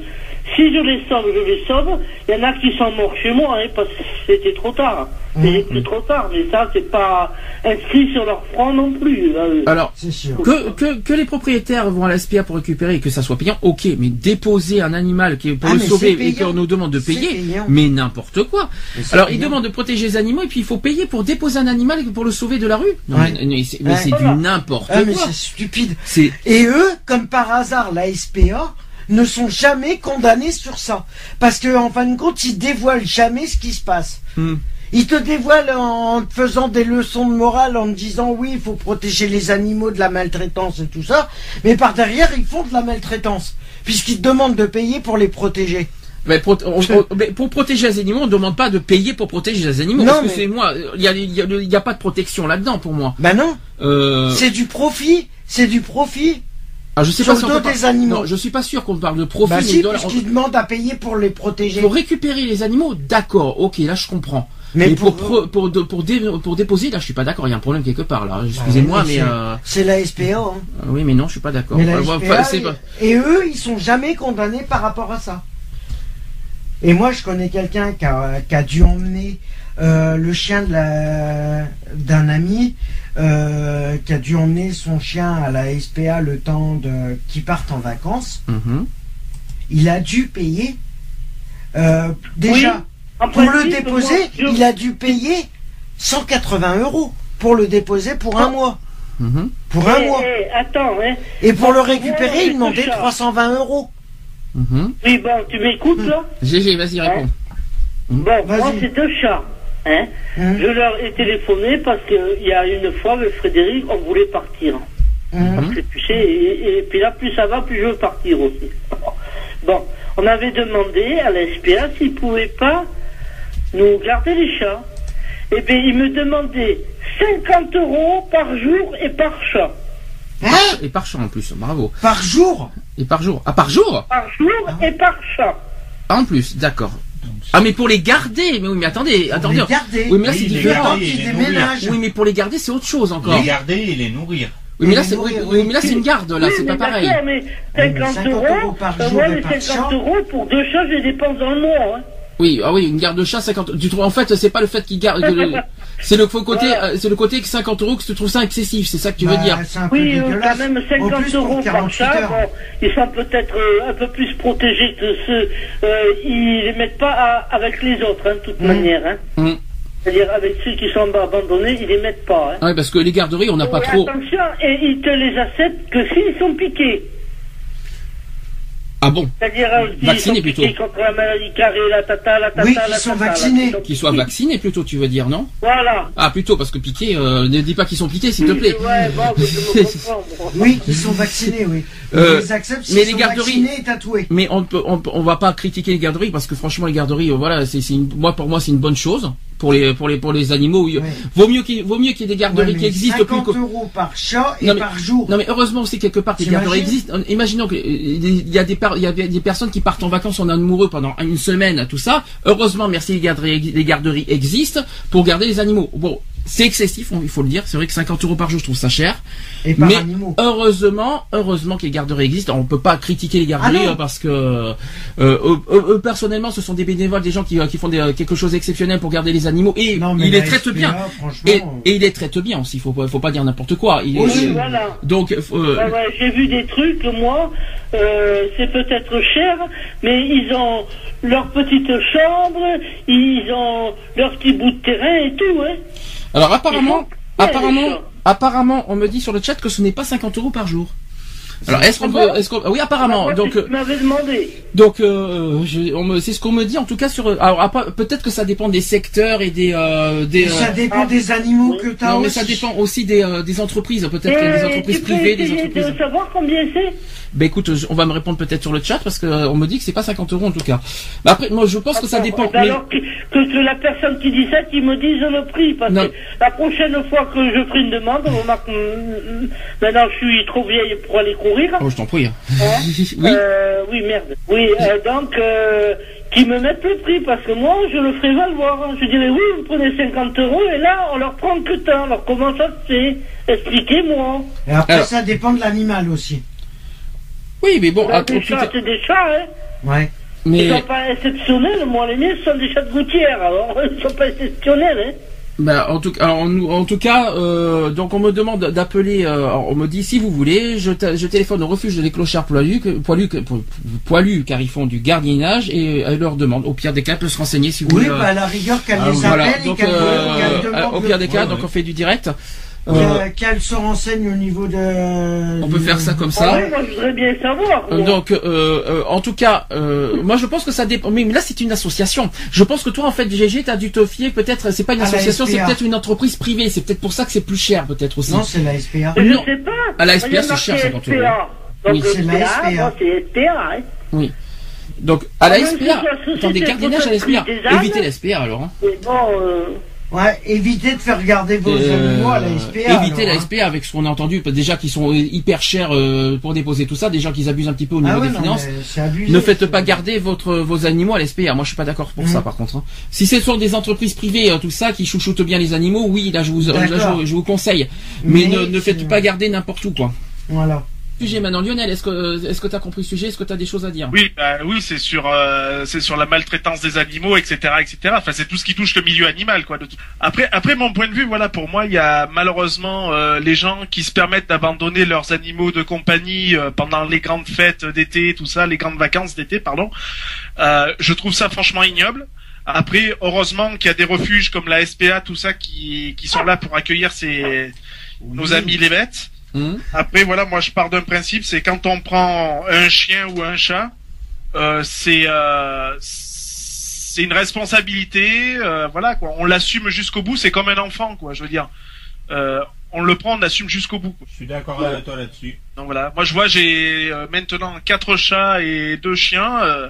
Si je les sauve, je les sauve. Il y en a qui sont morts chez moi, hein, parce que c'était trop tard. C'était plus trop tard, mais ça, c'est pas inscrit sur leur front non plus. là. Alors. C'est sûr. Que, que, que les propriétaires vont à la SPA pour récupérer et que ça soit payant, ok, mais déposer un animal qui est pour Ah, le sauver et qu'on nous demande de payer, mais n'importe quoi. Alors, ils demandent de protéger les animaux et puis il faut payer pour déposer un animal pour le sauver de la rue. Non, Ouais. mais, mais c'est Ouais. du n'importe Ah, mais quoi. c'est stupide. C'est Et eux, comme par hasard, la SPA, ne sont jamais condamnés sur ça. Parce que, en fin de compte, ils dévoilent jamais ce qui se passe. Hmm. Ils te dévoilent en te faisant des leçons de morale, en te disant oui, il faut protéger les animaux de la maltraitance et tout ça. Mais par derrière, ils font de la maltraitance. Puisqu'ils te demandent de payer pour les protéger. Mais, pro- on- on- mais pour protéger les animaux, on ne demande pas de payer pour protéger les animaux. Non, parce que mais- c'est moi, il y a, y a- y a pas de protection là-dedans pour moi. Ben non, Euh, c'est du profit. C'est du profit. Ah, je sais sur pas si le dos des animaux. Non, je suis pas sûr qu'on parle de profit. Bah si, puisqu'ils demandent à payer pour les protéger. Pour récupérer les animaux, d'accord, ok, là je comprends. Mais Mais, pour, pour- pour, de- pour, dé- pour déposer, là je suis pas d'accord, il y a un problème quelque part là. Excusez-moi, Bah oui, mais c'est- euh, la SPA. hein. oui, mais non, je suis pas d'accord. Enfin, et, eux, ils sont jamais condamnés par rapport à ça. Et moi, je connais quelqu'un qui a, qui a dû emmener euh, le chien de la- d'un ami, euh, qui a dû emmener son chien à la SPA le temps de qu'il parte en vacances. Mhm. Il a dû payer. euh, déjà, pour le déposer, moi, je- il a dû payer 180 euros pour le déposer pour un mois. Mhm. Pour un Eh, mois. eh, attends, hein. Et pour le récupérer, il demandait ce chat. 320 euros. Mhm. Oui, bon, tu m'écoutes là? GG, vas-y, réponds. Bon, moi, c'est deux chats. Hein Hum, Je leur ai téléphoné parce qu'il y a une fois, avec Frédéric, on voulait partir. Parce que tu sais, et, et puis là, plus ça va, plus je veux partir aussi. (laughs) Bon, on avait demandé à la SPA s'ils pouvaient pas nous garder les chats. Eh bien, ils me demandaient 50 euros par jour et par chat. Hein Et par champ en plus, bravo. Par jour Et par jour. Ah, par jour Par jour et par chat. Ah, en plus, d'accord. Ah, mais pour les garder Mais oui, mais attendez, attendez. les garder. Oui, mais là Oui, c'est différent. Oui, mais pour les garder, c'est autre chose encore. Les garder et les nourrir. Oui, mais là c'est nourrir, oui, oui. oui, mais là c'est une garde, là, Oui, c'est mais pas pareil. mais Oui, mais 50, 50 euros, euros par jour les par 50 chat. euros pour deux chats, je les dépense dans le mois. Hein. Oui, ah oui, une garde de chat 50. Tu trouves en fait, c'est pas le fait qu'il garde. que le- C'est le faux côté, Voilà. euh, c'est le côté que 50 euros que tu trouves ça excessif, c'est ça que tu veux Bah, dire. Oui, euh, quand même En 50 plus, pour euros par 48 chat. heures. Bon, ils sont peut-être euh, un peu plus protégés que ceux. Euh, ils les mettent pas à- avec les autres, hein, de toute Mhm. manière. Hein. Hum. C'est-à-dire avec ceux qui sont abandonnés, ils les mettent pas. Hein. Ouais, parce que les garderies, on n'a pas trop. Attention, et ils te les acceptent que s'ils sont piqués. Ah bon C'est-à-dire euh, Vaccinés plutôt. contre la maladie carrée, la tata, la tata, Oui, la qu'ils sont tata, vaccinés. qu'ils soient vaccinés plutôt, tu veux dire, non Voilà. Ah plutôt, parce que piqués, euh, ne dis pas qu'ils sont piqués, s'il te plaît. Ouais, bon, mais je me (laughs) comprends. moi. Oui, ils sont vaccinés, oui. Euh, Ils acceptent mais les sont garderies- vaccinés et tatoués. Mais on peut, on, peut- on va pas critiquer les garderies parce que franchement les garderies, euh, voilà, c'est, c'est une- moi pour moi c'est une bonne chose pour les pour les pour les animaux. oui. Vaut mieux qu'il vaut mieux qu'il y ait des garderies Ouais, qui existent plus 50 que- euros par chat et Non, mais- par jour. Non mais heureusement aussi quelque part que les T'imagines garderies existent. Euh, Imaginons que euh, il y a des il y a des personnes qui partent en vacances en amoureux pendant une semaine, tout ça. Heureusement, merci les garderies les garderies existent pour garder les animaux. Bon, c'est excessif, il faut le dire. C'est vrai que 50 euros par jour, je trouve ça cher. Et par Mais animaux. heureusement, heureusement que les garderies existent. On peut pas critiquer les garderies Ah non. euh, parce que euh, eux, eux, eux, personnellement, ce sont des bénévoles, des gens qui, euh, qui font des, euh, quelque chose d'exceptionnel pour garder les animaux et Non, ils les traitent SPA, bien. Et, et ils les traitent bien aussi. Faut pas, faut pas dire n'importe quoi. Oui, voilà. donc, euh, ouais, j'ai vu des trucs, moi, euh, c'est peut-être cher, mais ils ont leur petite chambre, ils ont leur petit bout de terrain et tout, hein. Alors apparemment, apparemment, apparemment, on me dit sur le chat que ce n'est pas 50 euros par jour. Alors est-ce qu'on Ah peut, bon est-ce qu'on, oui apparemment. Donc, tu euh, m'avais demandé. donc, euh, je- on me, c'est ce qu'on me dit en tout cas sur. Alors peut-être que ça dépend des secteurs et des, euh, des. Et ça dépend des animaux que tu as non mais ça dépend aussi des, euh, des entreprises. Peut-être qu'il y a des entreprises privées, des entreprises. de savoir combien c'est Ben écoute, je- on va me répondre peut-être sur le chat parce que euh, on me dit que c'est pas 50 euros en tout cas. Mais après, moi je pense que ça dépend. eh ben mais- Alors que, que la personne qui dit ça, qui me dise le prix, parce Non. que la prochaine fois que je ferai une demande, on remarque, maintenant je suis trop vieille pour aller courir. Oh, je t'en prie. Hein (laughs) oui. Euh, oui, merde. Oui, euh, donc, euh, qui me mettent le prix, parce que moi, je le ferai valoir. hein. Je dirais, oui, vous prenez 50 euros, et là, on leur prend que tant. Alors, comment ça se fait? Expliquez-moi. Et après, Alors. ça dépend de l'animal aussi. Oui, mais bon, à- des chats, c'est des chats, hein. Ouais. Ils mais sont pas exceptionnels. Moi, les miens, ce sont des chats de gouttière. Alors, (laughs) ils sont pas exceptionnels, hein. Bah, en tout alors, en, en tout cas, euh, donc on me demande d'appeler. euh, on me dit si vous voulez, je, je téléphone au refuge des clochards poilus, poilus, car ils font du gardiennage et elle leur demande. Au pire des cas, elle peut se renseigner si vous Oui, voulez. euh, bah, à la rigueur, qu'elle Ah, les voilà. appelle et qu'elle euh, qu'elle euh, au demande pire le- des cas, Ouais, donc ouais. on fait du direct. Euh, qu'elle- se renseigne au niveau de. on peut faire ça comme Ah ça. ouais, moi, je voudrais bien savoir. Euh, moi. Donc, euh, euh, en tout cas, euh, moi je pense que ça dépend. Mais là, c'est une association. Je pense que toi, en fait, GG, t'as dû te fier. Peut-être, c'est pas une À association, c'est peut-être une entreprise privée. C'est peut-être pour ça que c'est plus cher, peut-être aussi. Non, c'est la SPA. Je non. sais pas. À la SPA, c'est cher, 50 euros. Oui, c'est la SPA. bon, c'est SPA, hein. Oui. Donc, à la Ah, SPA, attendez, gardiennage à la SPA. Évitez la SPA alors. Hein. Mais bon, euh, Ouais, évitez de faire garder vos Euh, animaux à la SPA. évitez alors, la hein. SPA avec ce qu'on a entendu. Déjà qu'ils sont hyper chers euh, pour déposer tout ça. Déjà qu'ils abusent un petit peu au niveau Ah ouais, des non, finances. c'est abusé. Ne faites pas garder votre vos animaux à l'SPA. Moi, je suis pas d'accord pour ça, par contre. hein. Si ce sont des entreprises privées, euh, tout ça, qui chouchoutent bien les animaux, oui, là, je vous, là, je, je vous conseille. Mais, Mais ne, ne faites c'est- pas garder n'importe où, quoi. Voilà. Sujet maintenant, Lionel. Est-ce que euh, est-ce que t'as compris le sujet? Est-ce que t'as des choses à dire? Oui, bah, oui, c'est sur euh, c'est sur la maltraitance des animaux, etc., etc. Enfin, c'est tout ce qui touche le milieu animal, quoi. de tout- Après, après mon point de vue, voilà, pour moi, il y a malheureusement euh, les gens qui se permettent d'abandonner leurs animaux de compagnie euh, pendant les grandes fêtes d'été, tout ça, les grandes vacances d'été, pardon. Euh, je trouve ça franchement ignoble. Après, heureusement qu'il y a des refuges comme la SPA, tout ça, qui qui sont là pour accueillir ces nos amis les bêtes. Hum Après, voilà, moi je pars d'un principe, c'est quand on prend un chien ou un chat, euh, c'est euh, c'est une responsabilité, euh, voilà quoi. On l'assume jusqu'au bout, c'est comme un enfant, quoi. Je veux dire, euh, on le prend, on l'assume jusqu'au bout. Quoi. Je suis d'accord avec toi là-dessus. Donc voilà, moi je vois, j'ai euh, maintenant quatre chats et deux chiens. Euh,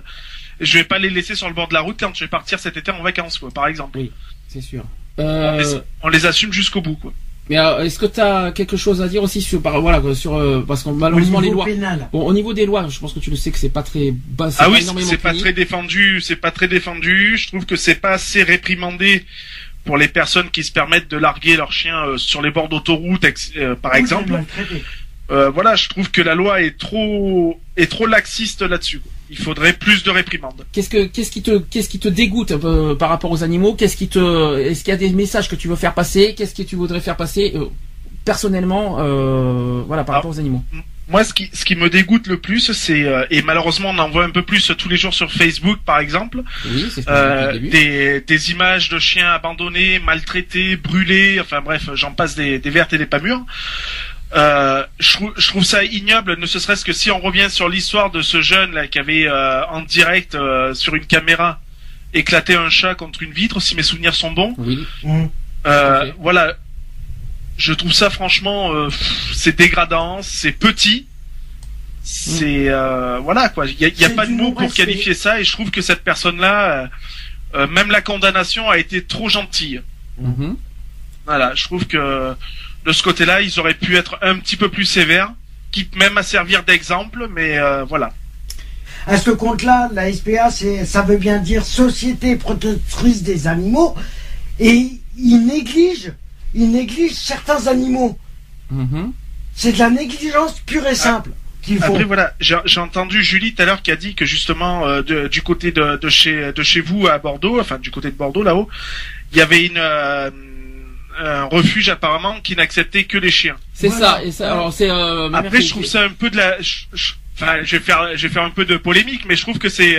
je vais pas les laisser sur le bord de la route quand je vais partir cet été en vacances, quoi, par exemple. Oui. C'est sûr. On, les, on les assume jusqu'au bout, quoi. Mais euh, est-ce que t'as quelque chose à dire aussi sur par voilà sur euh, parce que Au malheureusement les lois. pénal. Bon, au niveau des lois, je pense que tu le sais que c'est pas très bas. Ah oui, énormément c'est pas très défendu, c'est pas très défendu. Je trouve que c'est pas assez réprimandé pour les personnes qui se permettent de larguer leurs chiens euh, sur les bords d'autoroute, euh, par exemple. Euh, voilà, je trouve que la loi est trop est trop laxiste là-dessus. Il faudrait plus de réprimande. Qu'est-ce que qu'est-ce qui te qu'est-ce qui te dégoûte euh, par rapport aux animaux? Qu'est-ce qui te est-ce qu'il y a des messages que tu veux faire passer? Qu'est-ce que tu voudrais faire passer euh, personnellement euh, voilà par Ah. rapport aux animaux? Moi, ce qui ce qui me dégoûte le plus, c'est et malheureusement on en voit un peu plus tous les jours sur Facebook, par exemple. Oui, ce des images de chiens abandonnés, maltraités, brûlés, enfin bref, j'en passe des, des vertes et des pas mûres. Euh, je, trouve, je trouve ça ignoble, ne serait-ce que si on revient sur l'histoire de ce jeune là qui avait euh, en direct euh, sur une caméra éclaté un chat contre une vitre, si mes souvenirs sont bons. Oui. Fait. Voilà, je trouve ça franchement, euh, c'est dégradant, c'est petit. C'est euh, voilà quoi. Il y a, y a pas de du mots pour qualifier ça et je trouve que cette personne-là, euh, euh, même la condamnation a été trop gentille. Mhm. Voilà, je trouve que de ce côté-là, ils auraient pu être un petit peu plus sévères, quitte même à servir d'exemple, mais euh, voilà. À ce compte-là, la SPA, ça veut bien dire Société protectrice des animaux, et ils négligent ils négligent certains animaux. Mhm. C'est de la négligence pure et simple font. Après voilà, j'ai j'ai entendu Julie tout à l'heure qui a dit que justement euh, de- du côté de, de chez de chez vous à Bordeaux, enfin du côté de Bordeaux là-haut, il y avait une euh, un refuge apparemment qui n'acceptait que les chiens. C'est Voilà. ça. Et ça, alors c'est. Euh, Après je trouve ça un peu de la je- je- Enfin, je vais faire, je vais faire un peu de polémique, mais je trouve que c'est,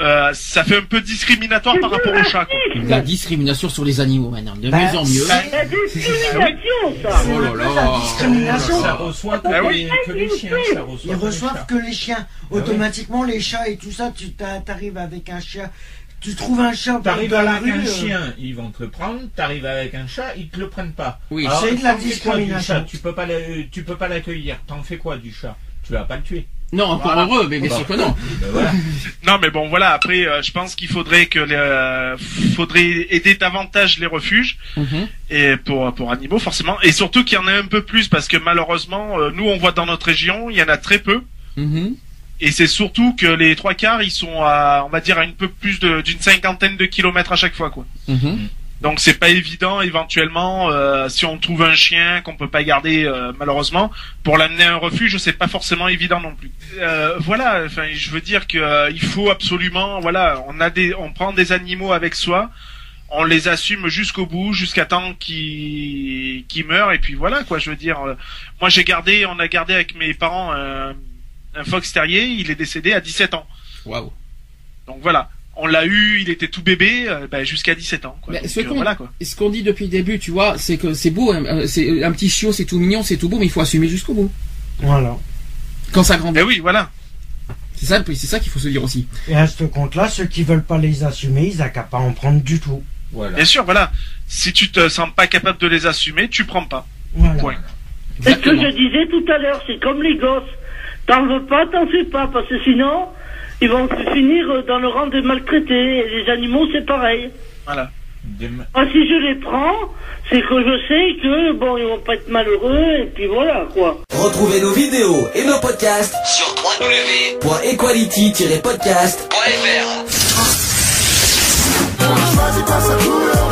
euh, ça fait un peu discriminatoire par rapport aux chats. quoi. La discrimination sur les animaux maintenant, de Bah, mieux en mieux. c'est- La discrimination, ça. Oh là la là. discrimination. Ça reçoit que, Ah les, oui. que les chiens. Ça reçoit Ils reçoivent que les chiens. oui. Automatiquement, les chats et tout ça, tu t'a- t'arrives avec un chien. Tu trouves un chat T'arrives dans la avec rue. un euh, chien, ils vont te le prendre. T'arrives avec un chat, ils te le prennent pas. Oui. C'est de la discrimination. chat Tu peux pas, le- tu peux pas l'accueillir. T'en fais quoi du chat? Tu vas pas le tuer. Non, encore Voilà. heureux, mais bien sûr que non. (laughs) Ben voilà. Non, mais bon, voilà. Après, euh, je pense qu'il faudrait que, les, euh, faudrait aider davantage les refuges Mhm. et pour pour animaux forcément, et surtout qu'il y en ait un peu plus parce que malheureusement, euh, nous on voit dans notre région, il y en a très peu. Mhm. Et c'est surtout que les trois quarts, ils sont à, on va dire, à une peu plus d'une cinquantaine de kilomètres à chaque fois, quoi. Mhm. Donc c'est pas évident, éventuellement, euh, si on trouve un chien qu'on peut pas garder, euh, malheureusement, pour l'amener à un refuge, c'est pas forcément évident non plus. Euh, voilà, enfin, je veux dire que euh, il faut absolument, voilà, on a des, on prend des animaux avec soi, on les assume jusqu'au bout, jusqu'à temps qu'ils qu'ils meurent, et puis voilà, quoi. Je veux dire, euh, moi j'ai gardé, on a gardé avec mes parents un, un fox terrier, il est décédé à 17 ans. Waouh. Donc voilà. On l'a eu, il était tout bébé, euh, ben, jusqu'à 17 ans. Quoi. Mais Donc, ce euh, qu'on- voilà ce qu'on dit depuis le début, tu vois, c'est que c'est beau, hein, euh, c'est un petit chiot, c'est tout mignon, c'est tout beau, mais il faut assumer jusqu'au bout. Voilà. Quand ça grandit. Ben oui, voilà. C'est ça, c'est ça qu'il faut se dire aussi. Et à ce compte-là, ceux qui veulent pas les assumer, ils n'ont qu'à pas en prendre du tout. Voilà. Bien sûr, voilà. Si tu te sens pas capable de les assumer, tu prends pas. Voilà. Point. C'est ce que je disais tout à l'heure, c'est comme les gosses. T'en veux pas, t'en fais pas, parce que sinon, ils vont finir dans le rang des maltraités. Et les animaux, c'est pareil. Voilà. Ah, si je les prends, c'est que je sais que, bon, ils vont pas être malheureux, et puis voilà, quoi. Retrouvez nos vidéos et nos podcasts sur www.equality-podcast.fr.